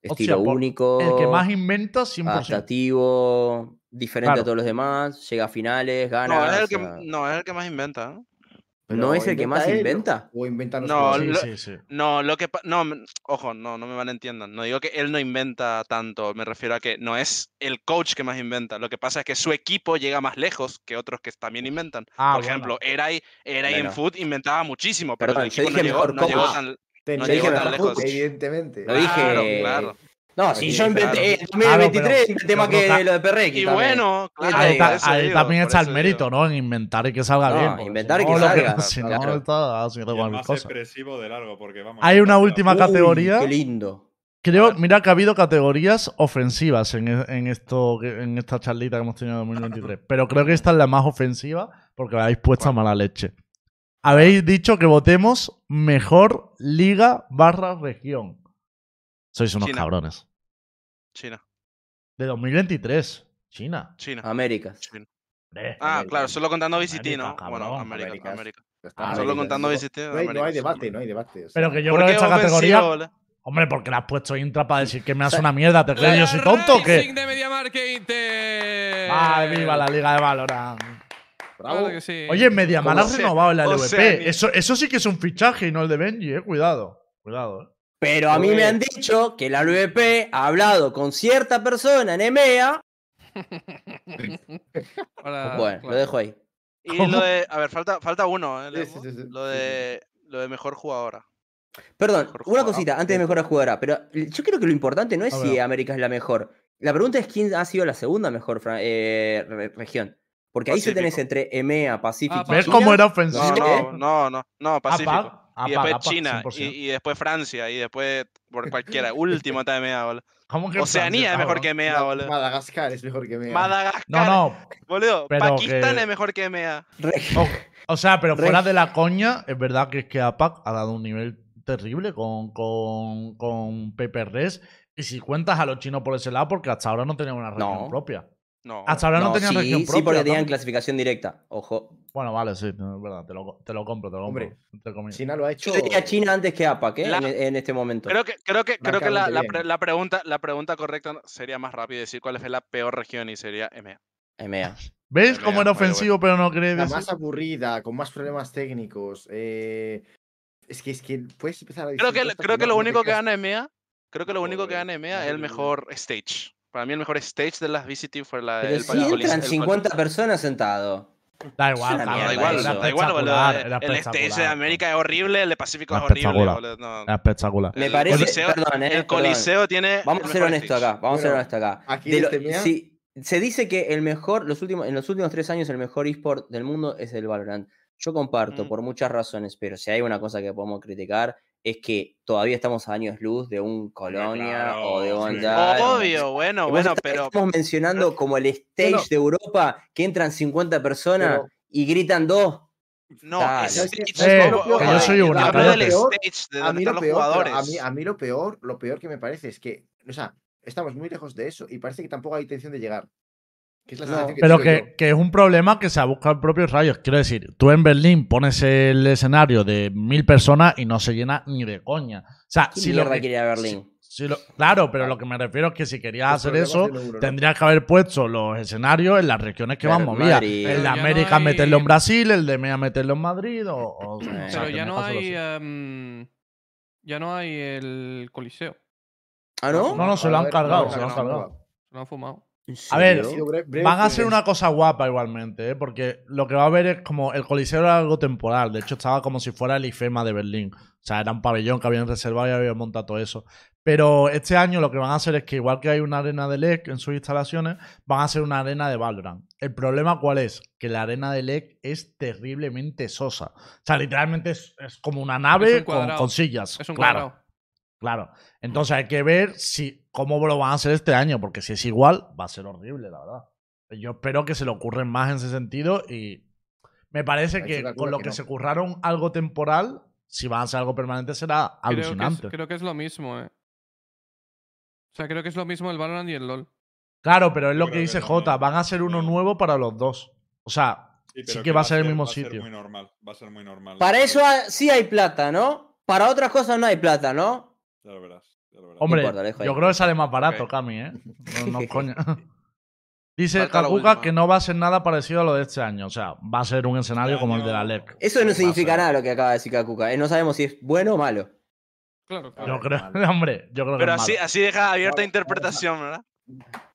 Estilo por- único, creo. El que más inventa, 100%. adaptativo, diferente Claro. a todos los demás, llega a finales, gana. No, es el o que, sea, no, es el que más inventa. ¿No es el que más él inventa? ¿O inventan los No? Sí, lo- sí, sí. No, lo que pa- no, ojo, no, no me malentiendan. No digo que él no inventa tanto, me refiero a que no es el coach que más inventa. Lo que pasa es que su equipo llega más lejos que otros que también inventan. Ah, Por bueno. ejemplo, Eray, Eray en Bueno. Foot inventaba muchísimo, pero Perdón, el yo equipo no dije llegó, mejor no llegó tan- no llegó tan lejos. Evidentemente. Lo dije. Claro, claro. No, si yo inventé Claro. en 2023, Claro, pero- inventé más que lo de PRX. Y también. bueno, claro, Ahí, también está el mérito, digo. ¿no? En inventar y que salga No, bien. inventar y que salga, Si no, claro. está haciendo cualquier más cosa. expresivo de largo, porque vamos. Hay una última Uy, categoría. Qué lindo. Creo, mira que ha habido categorías ofensivas en, e- en esto, en esta charlita que hemos tenido en 2023. Pero creo que esta es la más ofensiva porque la habéis puesto a mala leche. Habéis dicho que votemos mejor liga barra región. Sois unos China. cabrones. China, De 2023. China. China, Américas. China. Hombre. Ah, América. claro, solo contando VCT, América, ¿no? cabrón, Bueno, América. América. Ah, América. Solo contando VCT, No hay, no hay América. debate, no hay debate. o sea, Pero que yo ¿Por creo que esta categoría. Hombre, porque la has puesto Intra para decir que me hace una mierda. ¿Te crees yo soy tonto o qué? de Mediamarkt Inter. ¡Ay, viva la Liga de Valorant! bravo. Claro que sí. Oye, Mediamar ha renovado el LVP. Oceanía. Eso, eso sí que es un fichaje y no el de Benji, eh. Cuidado. Cuidado, eh. Pero a mí me han dicho que la LVP ha hablado con cierta persona en EMEA. Bueno, claro. lo dejo ahí. Y ¿Cómo? lo de. A ver, falta, falta uno, ¿eh? Sí, Lemo? sí, sí, sí. Lo de. Lo de mejor jugadora. Perdón, Mejor una jugadora. cosita, antes de mejor jugadora, pero yo creo que lo importante no es si. América es la mejor. La pregunta es quién ha sido la segunda mejor eh, re- región. Porque ahí se tenés entre EMEA, Pacífico. Ah, y ¿Ves cómo era No, ofensivo? no, no, no, no, Pacífico. Y después China, y, 100%. y después Francia, y después por cualquiera. Último está EMEA, boludo. ¿Cómo que Oceanía es mejor que cabrón? EMEA, boludo. Madagascar es mejor que Mea. Madagascar, No, no. boludo. pero Pakistán que- es mejor que EMEA. Re- O, o sea, pero fuera de la coña, es verdad que es que APAC ha dado un nivel terrible con, con, con Paper Res. Y si cuentas a los chinos por ese lado, porque hasta ahora no tenían una región No. propia. No. Hasta ahora no, tenían sí, región sí, propia. porque tenían ¿no? clasificación directa. Ojo. Bueno, vale, sí, no, es verdad. Te lo, te lo compro, te lo compro. Hombre. China lo ha hecho. Yo diría China antes que APAC, ¿eh? La- en, en este momento. Creo que, creo que, creo que la, la bien. pre- la pregunta, la pregunta correcta sería más rápido decir cuál es la peor región y sería EMEA. EMEA. ¿Ves cómo era ofensivo, pero no queréis La más aburrida, con más problemas técnicos. eh, Es que es que puedes empezar a decir Creo que, creo que no- lo no único que gana EMEA, creo que lo único que gana EMEA es el mejor stage. Para mí el mejor stage de las VCT fue la Pero el si entran el 50 Coliseo. personas sentados. Da Es igual, da igual, da igual, boludo. espectacular, El era stage de. América es horrible, el de Pacífico es Era horrible, espectacular. boludo. No. Era espectacular. Me El parece. Coliseo- perdón, eh, El perdón. Coliseo tiene. Vamos el a ser honestos acá. Vamos a ser honestos acá. aquí De lo- sí, se dice que el mejor, los últimos, en los últimos tres años, el mejor eSport del mundo es el Valorant. Yo comparto Mm. por muchas razones, pero si hay una cosa que podemos criticar es que todavía estamos a años luz de un Colonia claro, o de un sí. Obvio, bueno, bueno, pero. Estamos mencionando como el stage No, de Europa que entran 50 personas Pero- y gritan dos. No, Dale. es Eh, yo soy de a mí lo los peor, a mí, a mí lo peor, lo peor que me parece es que, o sea, estamos muy lejos de eso y parece que tampoco hay intención de llegar. Que es la No, sensación que Pero que, que es un problema que se ha buscado el propio Rayos. Quiero decir, tú en Berlín pones el escenario de mil personas y no se llena ni de coña. O sea, ¿Quién si lo que- Berlín? si lo- claro, pero lo que me refiero es que si querías hacer eso, tendrías que haber puesto los escenarios en las regiones que Claro, movías. Madrid. El de no América hay- meterlo en Brasil, el de MEA meterlo en Madrid. O, o- o sea, Pero ya no hay. em, ya no hay el Coliseo. ¿Ah, no? No, no, se lo han cargado, se lo han cargado. no. Se lo han fumado. A ver, Van a hacer una cosa guapa igualmente, ¿eh? porque lo que va a haber es como el Coliseo era algo temporal. De hecho, estaba como si fuera el IFEMA de Berlín. O sea, era un pabellón que habían reservado y habían montado todo eso. Pero este año lo que van a hacer es que, igual que hay una arena de LEC en sus instalaciones, van a hacer una arena de Valorant. El problema, ¿cuál es? Que la arena de LEC es terriblemente sosa. O sea, literalmente es, es como una nave un con, sillas. Es un claro. cuadrado. Claro. Entonces hay que ver si cómo lo van a hacer este año, porque si es igual, va a ser horrible, la verdad. Yo espero que se le ocurren más en ese sentido y me parece que con lo que que no. se curraron algo temporal, si van a hacer algo permanente será Creo que, es, alucinante. creo que es lo mismo, eh. O sea, creo que es lo mismo el Valorant y el LoL. Claro, pero es lo que dice. Jota, van a ser uno nuevo para los dos. O sea, sí que va a ser el mismo va a sitio. ser muy normal. Va a ser muy normal. Para eso sí hay plata, ¿no? Para otras cosas no hay plata, ¿no? Ya lo verás. ya lo verás. Hombre, ahí. yo creo que sale más barato, Ok. Cami, ¿eh? No, no, coño. Dice última. que no va a ser nada parecido a lo de este año. O sea, va a ser un escenario como el de la LEC. Eso no significa nada lo que acaba de decir Kakuka. eh, No sabemos si es bueno o malo. Claro, A Yo creo, vale. hombre, yo creo que Pero es así, malo. así deja abierta Vale, interpretación, ¿verdad?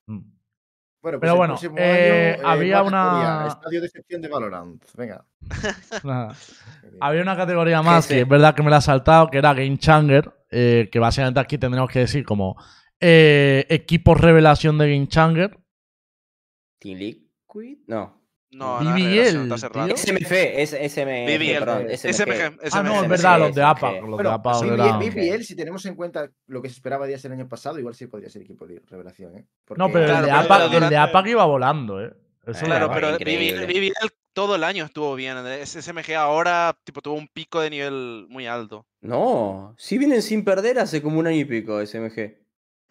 Mm. Bueno, pues Pero bueno, eh, año, había una- Estadio de excepción de Valorant. Venga. Nada. Había una categoría más que es verdad que me la ha saltado, que era Game Changer, eh, que básicamente aquí tendríamos que decir como eh, equipos revelación de Game Changer. ¿Team Liquid? No. No, no, BBL, rato. SMF, es SMF, BBL, perdón. SMG, SMG, Ah, no, es verdad, los de SMG. APAC. Los de Bueno, APAC BBL, si tenemos en cuenta lo que se esperaba ellas el año pasado, igual sí podría ser equipo de revelación, ¿eh? No, pero Claro, el, de pero APAC, el de durante- APAC iba volando, ¿eh? Eso Claro, pero BBL todo el año estuvo bien. SMG ahora tipo tuvo un pico de nivel muy alto. No, si vienen sin perder hace como un año y pico SMG.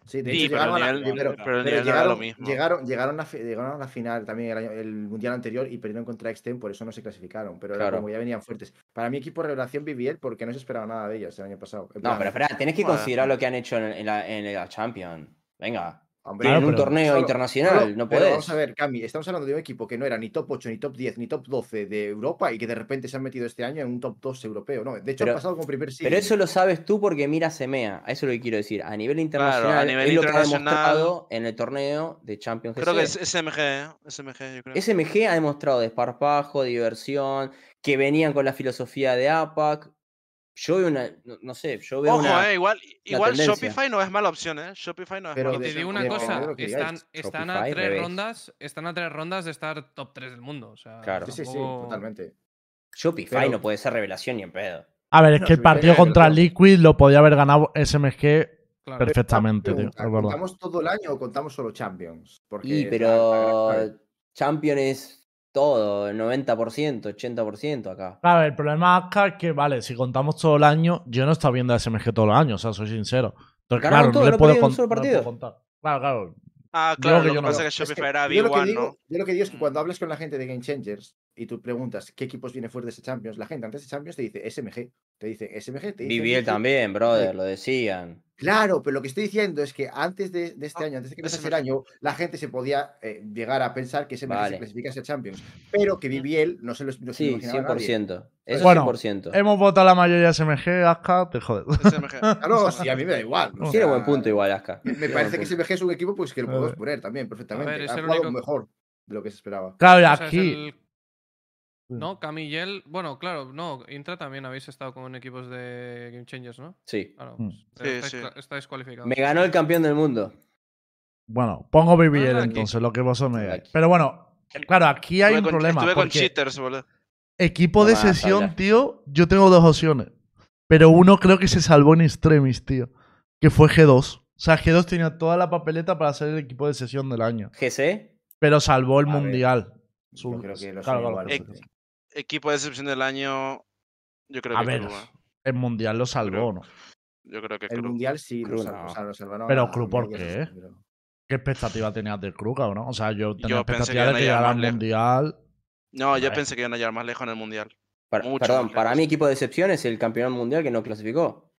Sí, de Sí, hecho pero llegaron, el a nivel- pero- pero el pero nivel no era llegaron, lo mismo. llegaron, llegaron, a, llegaron a la final también el, año- el mundial anterior y perdieron contra Exten, por eso no se clasificaron. Pero era Claro. como ya venían fuertes. Para mi equipo revelación BBL porque no se esperaba nada de ellas el año pasado. No, plan, pero espera, tenés que Bueno. considerar lo que han hecho en, en la, en la Champions. Venga, hombre, Claro, en un pero- torneo solo- internacional, solo- no pero podés. Vamos a ver, Cami, estamos hablando de un equipo que no era ni top 8, ni top 10, ni top 12 de Europa y que de repente se han metido este año en un top 2 europeo. No, de hecho, Pero- han pasado como primer seed. Pero eso lo sabes tú porque miras EMEA. A eso es lo que quiero decir. A nivel internacional, a nivel es lo que ha demostrado en el torneo de Champions Creo que es SMG, ¿eh? SMG, yo creo. SMG ha demostrado desparpajo, diversión, que venían con la filosofía de APAC. Yo veo una, no, no sé, yo veo Ojo, una... eh, igual, igual tendencia. Shopify no es mala opción, ¿eh? Shopify no es Pero mala Y te digo opción. una cosa, están, están a tres revés. rondas, están a tres rondas de estar top 3 del mundo. O sea, Claro. Sí, sí, sí, totalmente. Shopify pero- no puede ser revelación ni en pedo. A ver, es No, que el partido contra. Liquid lo podía haber ganado SMG Claro. perfectamente, tío. ¿Contamos todo el año o contamos solo Champions? Porque Y es pero la- todo, 90%, 80% acá. Claro, el problema acá es que, vale, si contamos todo el año, yo no estaba viendo a SMG todo el año, o sea, soy sincero. Entonces, claro, todo, no le no puedo, un solo no le puedo partido. contar. Claro, claro. Ah, claro, que lo yo que no- pasa es que Es que Shopify era yo, lo que B1, digo, ¿no? yo lo que digo es que cuando hablas con la gente de Game Changers y tú preguntas qué equipos vienen fuertes de Champions, la gente antes de Champions te dice SMG. Te dice SMG, te dice. BBL Liquid. también, brother, lo decían. Claro, pero lo que estoy diciendo es que antes de, de este Ah, año, antes de que empezase el SMG. año, la gente se podía eh, llegar a pensar que SMG se Vale. clasificase a Champions. Pero que BBL no se lo, no se lo Sí, imaginaba nadie. 100%. Eso Bueno, 100%. Hemos votado la mayoría SMG, Aska, te jodes. SMG. No, sí, a mí me da igual. o Tiene sea, buen punto igual, Aska. Me, Tiene parece que. SMG es un equipo pues, que lo A podemos ver. poner también perfectamente. ver, es ha jugado único- mejor de lo que se esperaba. Claro, y O sea, es aquí. el- No, Camillel. Bueno, claro, no. Intra también habéis estado con equipos de Game Changers, ¿no? Sí. Claro. Mm. pues, Sí, estáis, sí. cla- estáis cualificados. Me ganó el campeón del mundo. Bueno, pongo BBL aquí. entonces, lo que vosotros me digáis. Pero bueno, claro, aquí hay Estuve un con, problema. estuve con porque cheaters, boludo. equipo No de sesión, tío, yo tengo dos opciones. Pero uno creo que se salvó en extremis, tío. Que fue G2. O sea, G2 tenía toda la papeleta para ser el equipo de sesión del año. GC. Pero salvó el A ver, mundial. Yo Su- creo que lo claro, claro, iguales. claro. Equipo de decepción del año. Yo creo A que ver, el mundial lo salvó, Creo. ¿no? Yo creo que El mundial sí, Cruz lo, sal- no. o sea, lo salvaron. Pero a Cruz, ¿por qué? ¿Qué expectativa tenías de Krug, no? O sea, yo tenía Yo pensé que expectativa de iban a que llegar llegara más al lejos. mundial. No, yo Vale. pensé que iban a llegar más lejos en el mundial. Para- Mucho perdón, más para lejos. mi equipo de excepción es el campeón mundial que no clasificó.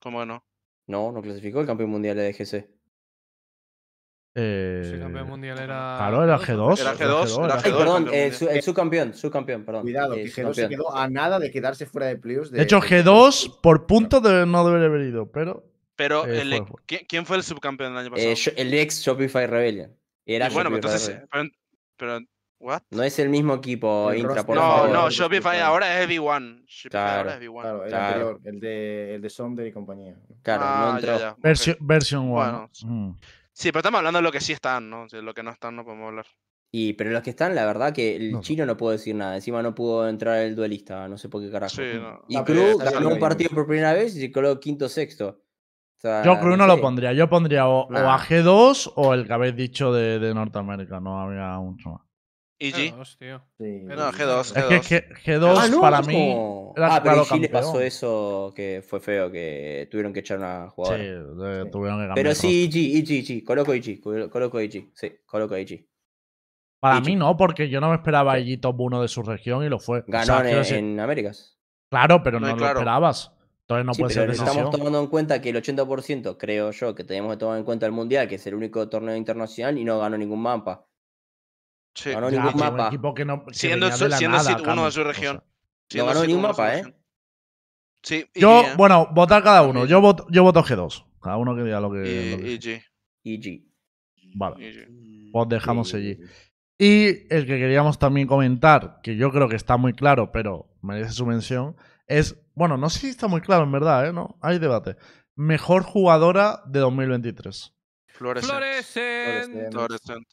¿Cómo no? No, no clasificó el campeón mundial de GC. Eh, Si campeón mundial era. Claro, era G2. Era G2, era Ay, G2, perdón, campeón eh, su- el subcampeón, subcampeón, perdón. Cuidado, eh, que G2 se quedó a nada de quedarse fuera de playoffs. De hecho, G2 por puntos de- no debería haber ido, pero. Pero Eh, el, fue, fue. ¿quién, quién fue el subcampeón del año pasado? Eh, el ex Shopify Rebellion. Era Y bueno, Shopify entonces, Rebellion. pero, pero, ¿what? No es el mismo equipo El Intra, por No, favor. no, de Shopify ahora es V1. Shopify Claro. ahora es V1. Claro, el Claro. anterior, el de, el de Sonder y compañía. Claro, Ah, no ya, entró. ya, ok. Versión, versión 1. Bueno, Sí, pero estamos hablando de lo que sí están, ¿no? De lo que no están no podemos hablar. Y, pero los que están, la verdad que el No chino no puedo decir nada. Encima no pudo entrar el duelista, no sé por qué carajo. Sí, no. Y Cruz ganó bien, un partido por primera vez y se coló quinto sexto. O sea, Yo creo no lo sé. pondría. Yo pondría o, o Nah. a G2 o el que habéis dicho de, de Norteamérica. No había mucho más. EG. G2, tío. Sí. No, G2, Es que G2. G, 2 Ah, no, para mí. era ah, pero claro campeón. pasó eso que fue feo, que tuvieron que echar una Sí, jugadora. de- Sí. tuvieron que cambiar. pero sí, EG, EG, EG. Coloco EG, colo- coloco EG. Sí, coloco EG. Para mí no, porque yo no me esperaba allí top 1 de su región y lo fue. O Ganó sea, en, quiero decir, en Américas. Claro, pero No, no, lo esperabas. Entonces no sí, puede pero ser estamos tomando en cuenta que el 80%, creo yo, que tenemos que tomar en cuenta el Mundial, que es el único torneo internacional y no ganó ningún mapa. Sí. Ganó Ya, ningún pero un mapa. equipo que no, que Siendo, su- la siendo nada, uno de su o sea. región. No Siendo ganó seed ni un uno de su mapa, ¿eh? región. Sí, Yo, ¿eh? bueno, votar cada uno. Yo voto, yo voto G2. Cada uno que diga lo que. Y- EG. EG. Vale, EG. pues dejamos allí. Y el que queríamos también comentar, que yo creo que está muy claro, pero merece su mención, es. Bueno, no sé si está muy claro en verdad, ¿eh? No, hay debate. Mejor jugadora de 2023. Fluorescent. Florescent. Fluorescent.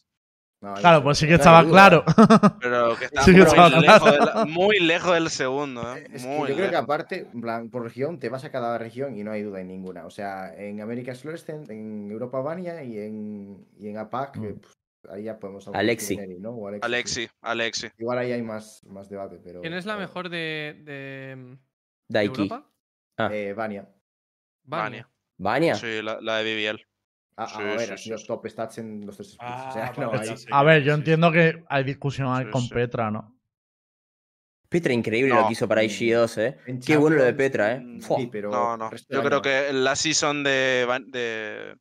No, Claro, pues sí que estaba claro. Pero que Sí estaba claro. muy lejos del segundo, ¿eh? Es que Muy yo creo que aparte, en plan, por región, te vas a cada región y no hay duda en ninguna. O sea, en América es Fluorescent, en Europa Vania y en, y en APAC, Mm. eh, pues, ahí ya podemos hablar Alexi. Neri, ¿no? O Alexi. Alexi, Alexi. Igual ahí hay más, más debate, pero. ¿Quién es la pero, mejor de, de, de Daiki. Europa? Ah. Eh, Vania. Vania. ¿Vania? Sí, la, la de BBL. A, Sí, a ver, sí, ha sido sí. top stats en los tres. Ah, o sea, vale, no, vale, ahí- sí, A ver, yo sí, entiendo sí. que hay discusión con sí. Petra, ¿no? Petra increíble No. lo que hizo para IG2, ¿eh? En Qué bueno lo de Petra, ¿eh? mm, Fua. Sí, pero. No, no. Yo creo que la season de, Van- de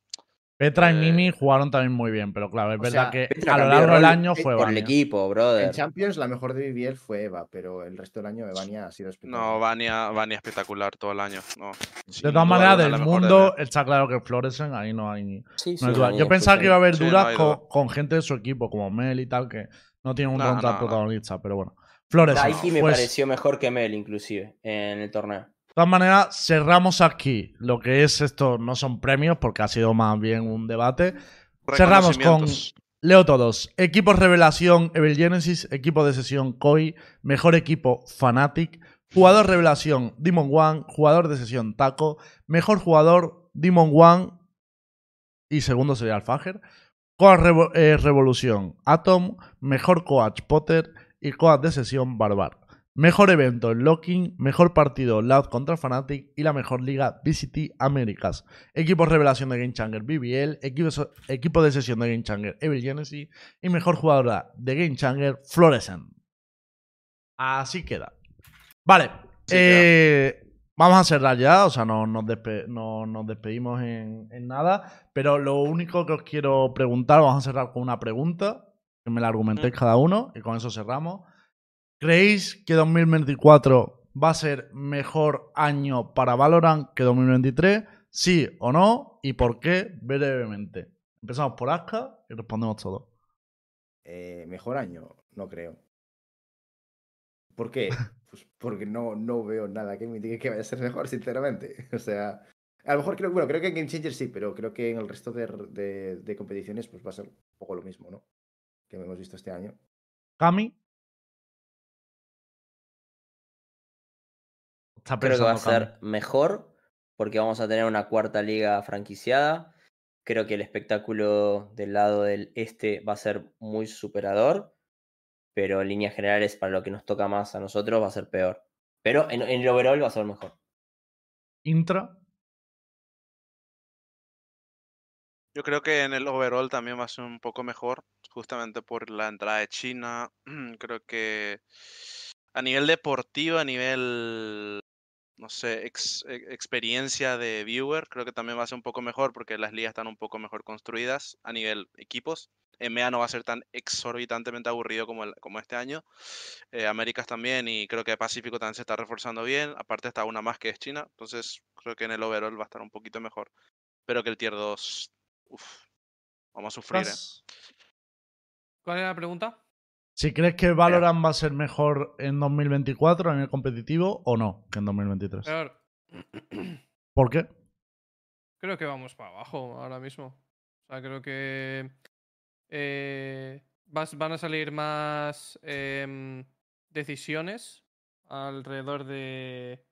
Petra y Eh, Mimi jugaron también muy bien, pero claro, es o verdad sea, que Petra a lo largo del año fue por el equipo, En brother. Champions la mejor de BBL fue Eva, pero el resto del año de Vania ha sido espectacular. No, Vania, Vania espectacular todo el año. No, De todas maneras, del de mundo está claro que Florescen, ahí no hay, ni- Sí, sí, no hay no duda. hay Yo pensaba que iba a haber Sí, no dudas con, con gente de su equipo, como Mel y tal, que no tienen un No, protagonista, pero bueno. Florescen, Daiki me pues, pareció mejor que Mel, inclusive, en el torneo. De todas maneras, cerramos aquí lo que es esto, no son premios porque ha sido más bien un debate. Cerramos con. Leo todos. Equipos revelación Evil Genesis, equipo de sesión Koi, mejor equipo Fnatic, jugador revelación Demon One, jugador de sesión Taco, mejor jugador Demon One y segundo sería Alfager. Coach Revo- eh, Revolución Atom, mejor coach Potter y coach de sesión Barbar. Mejor evento Locking, mejor partido Loud contra Fnatic y la mejor liga VCT Américas. Equipo revelación de Game Changer BBL, equipo, de sesión de Game Changer Evil Genesis y mejor jugadora de Game Changer Florescent. Así queda. Vale. Sí eh, vamos a cerrar ya, o sea, no nos, despe- no nos despedimos en, en nada. Pero lo único que os quiero preguntar, vamos a cerrar con una pregunta, que me la argumentéis Mm. cada uno, y con eso cerramos. ¿Creéis que 2024 va a ser mejor año para Valorant que 2023? ¿Sí o no? ¿Y por qué? Brevemente. Empezamos por Aska y respondemos todos. Eh, mejor año, no creo. ¿Por qué? Pues porque no, no veo nada que me indique que vaya a ser mejor, sinceramente. O sea, a lo mejor creo, bueno, creo que en Game Changer sí, pero creo que en el resto de, de- de competiciones pues va a ser un poco lo mismo, ¿no? Que hemos visto este año. Cami. Está Creo que va a ser mejor porque vamos a tener una cuarta liga franquiciada. Creo que el espectáculo del lado del este va a ser muy superador, pero en líneas generales para lo que nos toca más a nosotros va a ser peor. Pero en, en el overall va a ser mejor. Intra. Yo creo que en el overall también va a ser un poco mejor, justamente por la entrada de China. Creo que a nivel deportivo, a nivel, no sé, ex- e- experiencia de viewer, creo que también va a ser un poco mejor porque las ligas están un poco mejor construidas a nivel equipos. EMEA no va a ser tan exorbitantemente aburrido como, el- como este año. Eh, Américas también y creo que Pacífico también se está reforzando bien. Aparte está una más que es China, entonces creo que en el overall va a estar un poquito mejor. Pero que el tier 2, uff, vamos a sufrir, ¿eh? ¿Cuál era la pregunta? Si crees que Valorant va a ser mejor en 2024 en el competitivo o no que en 2023. Peor. ¿Por qué? Creo que vamos para abajo ahora mismo. O sea, creo que eh, vas- van a salir más em, decisiones alrededor de,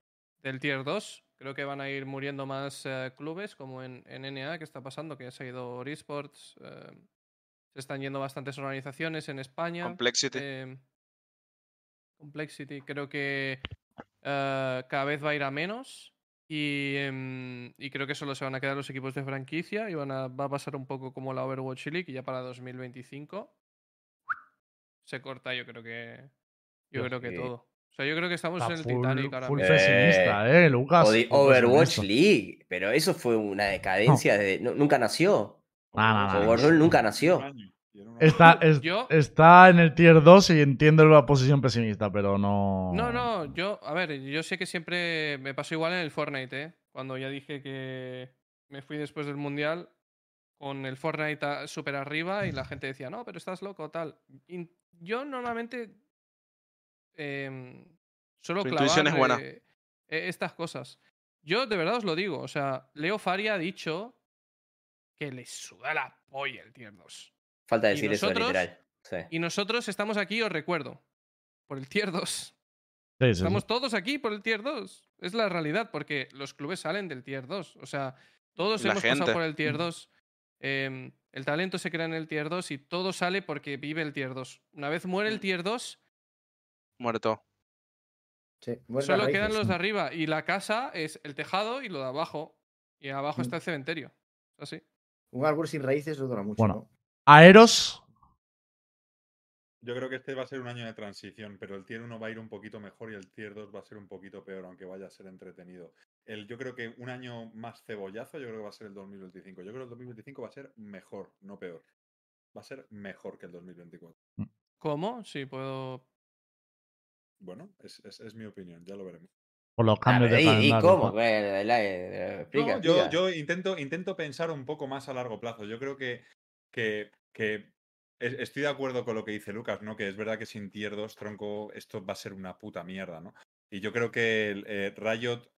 del Tier 2. Creo que van a ir muriendo más eh, clubes, como en, en NA, que está pasando, que ya se ha ido Esports. Eh, se están yendo bastantes organizaciones en España. Complexity. Eh, Complexity, creo que eh, cada vez va a ir a menos. Y, em, y creo que solo se van a quedar los equipos de franquicia y van a, va a pasar un poco como la Overwatch League y ya para 2025 se corta yo creo que yo creo que todo. O sea, yo creo que estamos Está en el full, Titanic ahora full mismo. Eh, pesimista, ¿eh, Lucas? Odi- Full Overwatch. League, pero eso fue una decadencia de. nu- nunca nació. No, no, no, no. Overwatch nunca nació. y. Está, es- Yo- está en el tier 2 y entiendo la posición pesimista, pero no. No, no, yo, a ver, yo sé que siempre me pasó igual en el Fortnite, ¿eh? Cuando ya dije que me fui después del Mundial con el Fortnite a- súper arriba y la gente decía, no, pero estás loco, tal. In- yo normalmente suelo Tu clavar intuición es buena. eh, eh, estas cosas. Yo de verdad os lo digo, o sea, Leo Faria ha dicho que le suda la polla el Tier 2. Falta ¿Y decir eso, nosotros? literal. Sí. Y nosotros estamos aquí, os recuerdo, por el Tier 2. Sí, sí, sí. Estamos todos aquí por el tier 2. Es la realidad, porque los clubes salen del tier 2. O sea, todos La hemos gente. pasado por el tier 2. Em, el talento se crea en el tier 2 y todo sale porque vive el tier 2. Una vez muere el tier 2, Muerto. Sí, solo quedan los de arriba. Y la casa es el tejado y lo de abajo. Y abajo está el cementerio. Así. Un árbol sin raíces no dura mucho, Bueno. ¿no? Aeros, Yo creo que este va a ser un año de transición, pero el tier 1 va a ir un poquito mejor y el tier 2 va a ser un poquito peor, aunque vaya a ser entretenido. El, yo creo que un año más cebollazo, yo creo que va a ser el 2025. Yo creo que el 2025 va a ser mejor, no peor. Va a ser mejor que el 2024. ¿Cómo? Sí, puedo. Bueno, es, es- es mi opinión, ya lo veremos. Por los cambios ver, de ¿y, cómo? ¿no? Bueno, la- explica, No, yo, yo intento, intento pensar un poco más a largo plazo. Yo creo que, que, que es- estoy de acuerdo con lo que dice Lucas, ¿no? Que es verdad que sin tier 2, tronco, esto va a ser una puta mierda, ¿no? Y yo creo que el, eh, Riot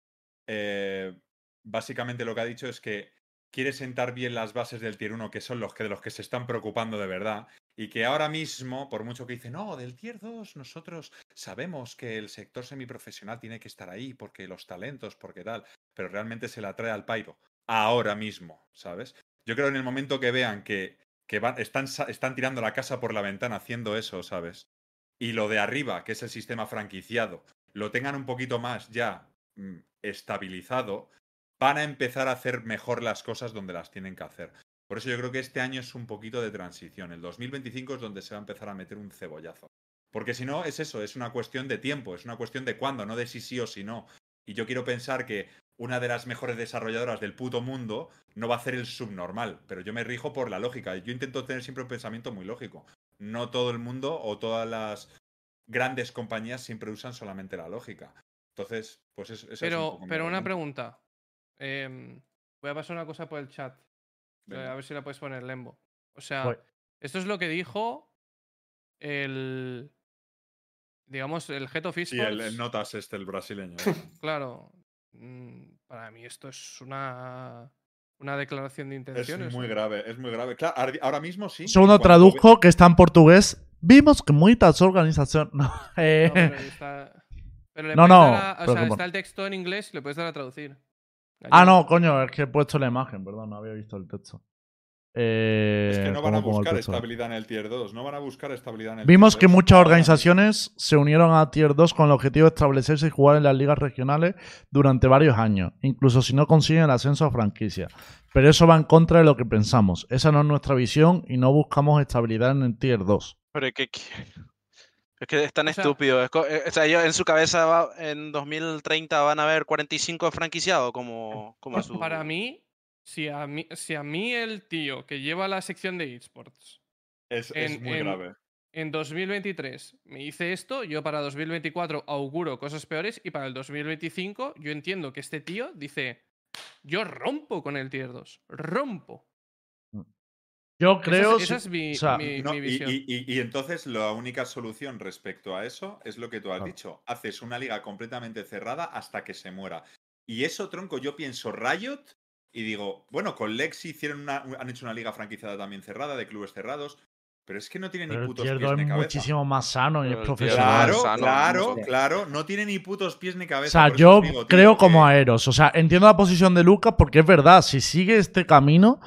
eh, básicamente lo que ha dicho es que quiere sentar bien las bases del tier 1, que son los que de los que se están preocupando de verdad. Y que ahora mismo, por mucho que dicen, no, del tier 2, nosotros sabemos que el sector semiprofesional tiene que estar ahí, porque los talentos, porque tal, pero realmente se la trae al pairo. Ahora mismo, ¿sabes? Yo creo en el momento que vean que, que van- están, están tirando la casa por la ventana haciendo eso, ¿sabes? Y lo de arriba, que es el sistema franquiciado, lo tengan un poquito más ya mm, estabilizado, van a empezar a hacer mejor las cosas donde las tienen que hacer. Por eso yo creo que este año es un poquito de transición. El 2025 es donde se va a empezar a meter un cebollazo. Porque si no, es eso, es una cuestión de tiempo, es una cuestión de cuándo, no de si sí o si no. Y yo quiero pensar que una de las mejores desarrolladoras del puto mundo no va a hacer el subnormal, pero yo me rijo por la lógica. Yo intento tener siempre un pensamiento muy lógico. No todo el mundo o todas las grandes compañías siempre usan solamente la lógica. Entonces, pues es, esa es un Pero, poco pero una pregunta. Em, voy a pasar una cosa por el chat. Eh, Venga. A ver si la puedes poner, Lembo. O sea, Voy. esto es lo que dijo el. Digamos, el Head of Sí, el, el Esports. notas este, el brasileño. Claro. mm, Para mí esto es una. Una declaración de es intenciones. muy ¿no? grave, es muy grave. Claro, ar- ahora mismo sí. Un segundo ve- traduzco que está en portugués. Vimos que muchas organizaciones. No, eh, No, pero está- pero le No, no, dar a- o pero sea, está el texto en inglés y le puedes dar a traducir. Ah, no, coño, es que he puesto la imagen, perdón, no había visto el texto. Eh, Es que no van a ¿cómo pongo el buscar estabilidad en el tier 2, no van a buscar estabilidad en el Vimos tier que 2 muchas ahora organizaciones se unieron a Tier 2 con el objetivo de establecerse y jugar en las ligas regionales durante varios años, incluso si no consiguen el ascenso a franquicia. Pero eso va en contra de lo que pensamos. Esa no es nuestra visión y no buscamos estabilidad en el Tier 2. Pero ¿qué quiere? Es que es tan O sea- estúpido. es eh, o sea, ellos en su cabeza va- en 2030 van a haber 45 franquiciados como, como su... Para mí, si a mí, si a mí el tío que lleva la sección de esports Es, es En- muy en- grave. en 2023 me dice esto, yo para 2024 auguro cosas peores y para el 2025 yo entiendo que este tío dice, yo rompo con el tier 2, rompo. Yo Esa creo. es, esa es mi, o sea, mi- No, mi y, visión. y- y- y entonces la única solución respecto a eso es lo que tú has Claro. dicho. Haces una liga completamente cerrada hasta que se muera. Y eso, tronco, yo pienso Riot y digo, bueno, con Lexi hicieron una, han hecho una liga franquiciada también cerrada, de clubes cerrados, pero es que no tienen pero ni putos pies 2 ni es cabeza. muchísimo más sano y es profesional. Claro, Sano, claro, claro, no tiene ni putos pies ni O cabeza. sea, por eso yo digo, creo como que- a Eros. O sea, entiendo la posición de Lucas porque es verdad, si sigue este camino,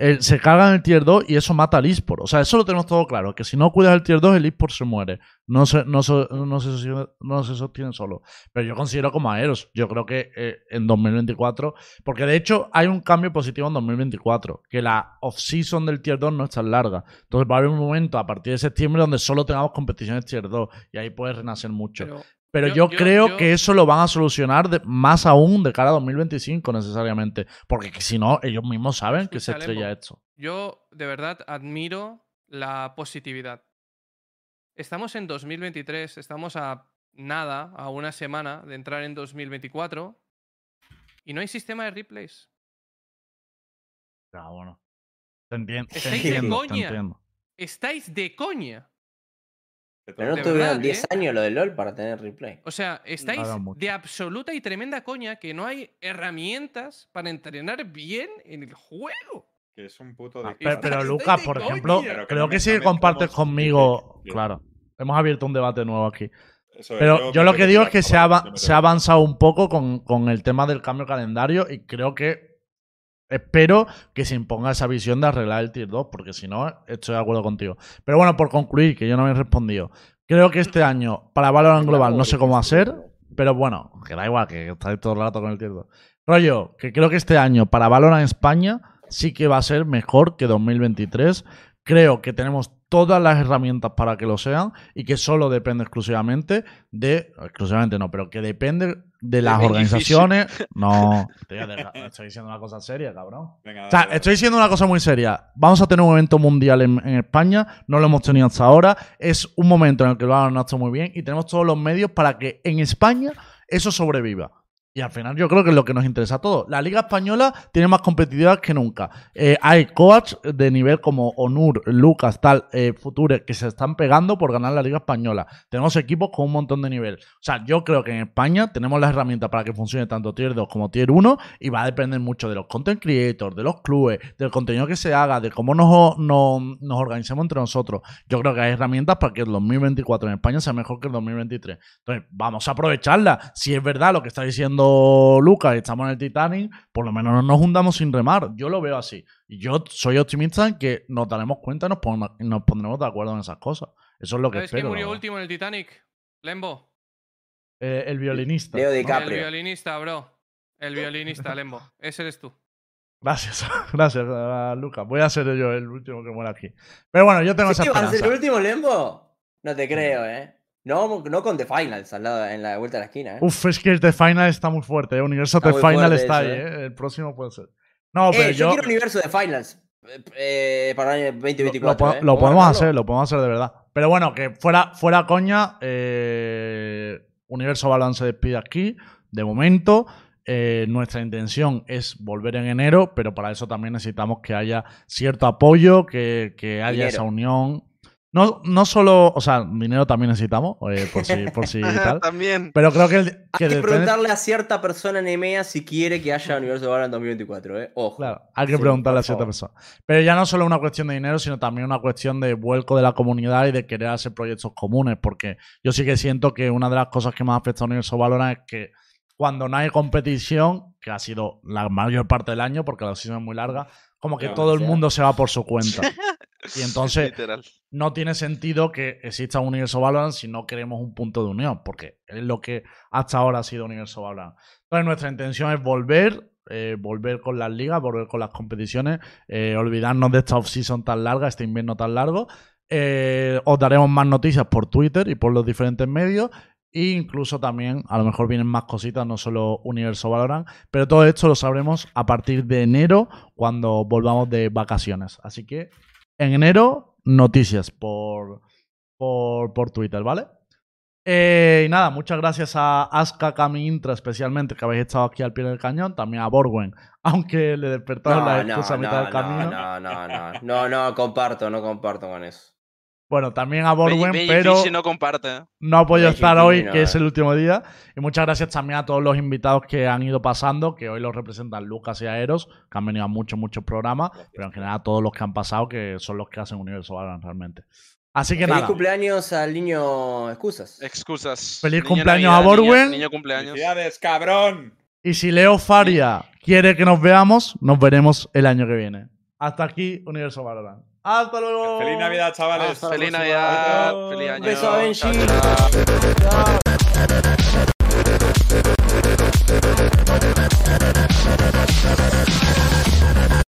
eh, se carga en el tier 2 y eso mata al eSport. O sea, eso lo tenemos todo claro, que si no cuidas el tier 2, el eSport se muere. No se, no, se- no se, no se sostiene solo. Pero yo considero como a Eros. Yo creo que eh, en 2024, porque de hecho hay un cambio positivo en 2024, que la off-season del tier 2 no es tan larga. Entonces va a haber un momento a partir de septiembre donde solo tengamos competiciones tier 2 y ahí puede renacer mucho. Pero Yo- creo yo- que eso lo van a solucionar de- más aún de cara a 2025 necesariamente. Porque que si no, ellos mismos saben que se estrella Lembo. esto. yo de verdad admiro la positividad. Estamos en 2023, estamos a nada, a una semana de entrar en 2024 y no hay sistema de replays. Ya, bueno. Te, entien- te Estáis de entiendo, coña. entiendo. Estáis de coña. Pero no tuvieron verdad, 10 ¿eh? años lo de LOL para tener replay. O sea, estáis de absoluta y tremenda coña que no hay herramientas para entrenar bien en el juego. Que es un puto Ah, de pero, Lucas, por ejemplo, creo que sí me compartes conmigo. bien. Claro. Hemos abierto un debate nuevo aquí. Eso es, Pero yo lo que digo es que se ha, se avanzado un poco con, con el tema del cambio de calendario y creo que espero que se imponga esa visión de arreglar el tier 2, porque si no, estoy de acuerdo contigo. Pero bueno, por concluir, que yo no me he respondido. Creo que este año, para Valorant Global, no sé cómo va a ser, pero bueno, que da igual, que estáis todo el rato con el tier 2. Rollo, que creo que este año, para Valorant España, sí que va a ser mejor que 2023. Creo que tenemos todas las herramientas para que lo sean y que solo depende exclusivamente de. Exclusivamente no, pero que depende de las organizaciones. No, tío, estoy diciendo una cosa seria, cabrón. Venga, O sea, estoy diciendo una cosa muy seria. Vamos a tener un evento mundial en, en España, no lo hemos tenido hasta ahora. Es un momento en el que Valorant no está muy bien y tenemos todos los medios para que en España eso sobreviva. Y al final yo creo que es lo que nos interesa a todos. La Liga Española tiene más competitividad que nunca. Eh, hay coach de nivel como Onur, Lucas, tal, eh, Future, que se están pegando por ganar la Liga Española. Tenemos equipos con un montón de nivel. O sea, yo creo que en España tenemos las herramientas para que funcione tanto Tier 2 como Tier 1 y va a depender mucho de los content creators, de los clubes, del contenido que se haga, de cómo nos, nos, organizemos entre nosotros. Yo creo que hay herramientas para que el 2024 en España sea mejor que el 2023. Entonces, vamos a aprovecharla. Si es verdad lo que está diciendo Lucas y estamos en el Titanic, por lo menos no nos hundamos sin remar. Yo lo veo así. Y yo soy optimista en que nos daremos cuenta y nos, pon- y nos pondremos de acuerdo en esas cosas. Eso es lo que ¿Sabes quién espero. murió la verdad. último en el Titanic? Lembo. Eh, el violinista. Leo ¿no? El DiCaprio. violinista, bro. El violinista, Lembo. Ese eres tú. Gracias, gracias, eh, Lucas. Voy a ser yo el último que muera aquí. Pero bueno, yo tengo esa ¿Sí, ¿Va a ser esperanza. el último Lembo? No te creo, ¿eh? No, no con The Finals al lado, en la vuelta de la esquina, ¿eh? Uf, es que el The Final está muy fuerte. ¿eh? Universo Está The muy Final fuerte está eso, ahí. ¿eh? ¿eh? El próximo puede ser. No, Eh, pero yo, yo. quiero universo de Finals eh, para el año Lo, 2024. lo ¿eh? lo ¿Vamos a podemos hacer, lo podemos hacer de verdad. Pero bueno, que fuera, fuera coña, eh, Universo Balance despide aquí, de momento. Nuestra intención es volver en enero, pero para eso también necesitamos que haya cierto apoyo, que, que haya Dinero. esa unión. No, no solo, o sea, dinero también necesitamos, eh, por si, por si tal. También. Pero creo que, el- que Hay que depende- preguntarle a cierta persona en EMEA si quiere que haya universo de Valorant en 2024, ¿eh? Ojo. Claro, hay que Sí, preguntarle a cierta persona. Pero ya no solo una cuestión de dinero, sino también una cuestión de vuelco de la comunidad y de querer hacer proyectos comunes, porque yo sí que siento que una de las cosas que más afecta a Universo Valorant es que cuando no hay competición, que ha sido la mayor parte del año, porque la season es muy larga, como que todo el sea. mundo se va por su cuenta. Y entonces no tiene sentido que exista un universo Valorant si no queremos un punto de unión, porque es lo que hasta ahora ha sido universo Valorant. Entonces nuestra intención es volver, eh, volver con las ligas, volver con las competiciones, eh, olvidarnos de esta off-season tan larga, este invierno tan largo, Eh, os daremos más noticias por Twitter y por los diferentes medios. E incluso también, a lo mejor vienen más cositas, no solo Universo Valorant. Pero todo esto lo sabremos a partir de enero, cuando volvamos de vacaciones. Así que en enero, noticias por, por, por Twitter, ¿vale? Eh, y nada, muchas gracias a Aska, Cami Intra, especialmente, que habéis estado aquí al pie del cañón. También a Borwen, aunque le despertaron la excusa a mitad del camino. no, no, no, no, no, comparto, no comparto con eso. Bueno, también a Borwen, pero si no comparte. no ha podido estar hoy, no, que es eh. el último día. Y muchas gracias también a todos los invitados que han ido pasando, que hoy los representan Lucas y Aeros, que han venido a muchos, muchos programas, pero en general a todos los que han pasado, que son los que hacen Universo Valorant realmente. Así que Feliz nada, cumpleaños al niño Excusas. Excusas. Feliz Niño cumpleaños Navidad, a Borwen. Niño, niño cumpleaños. ¡Felicidades, cabrón! y si Leo Faria quiere que nos veamos, nos veremos el año que viene. Hasta aquí, Universo Valorant. ¡Hasta luego! ¡Feliz Navidad, chavales! Hasta Feliz. Navidad. Feliz año. Beso a Benji. Chao, chao. Chao.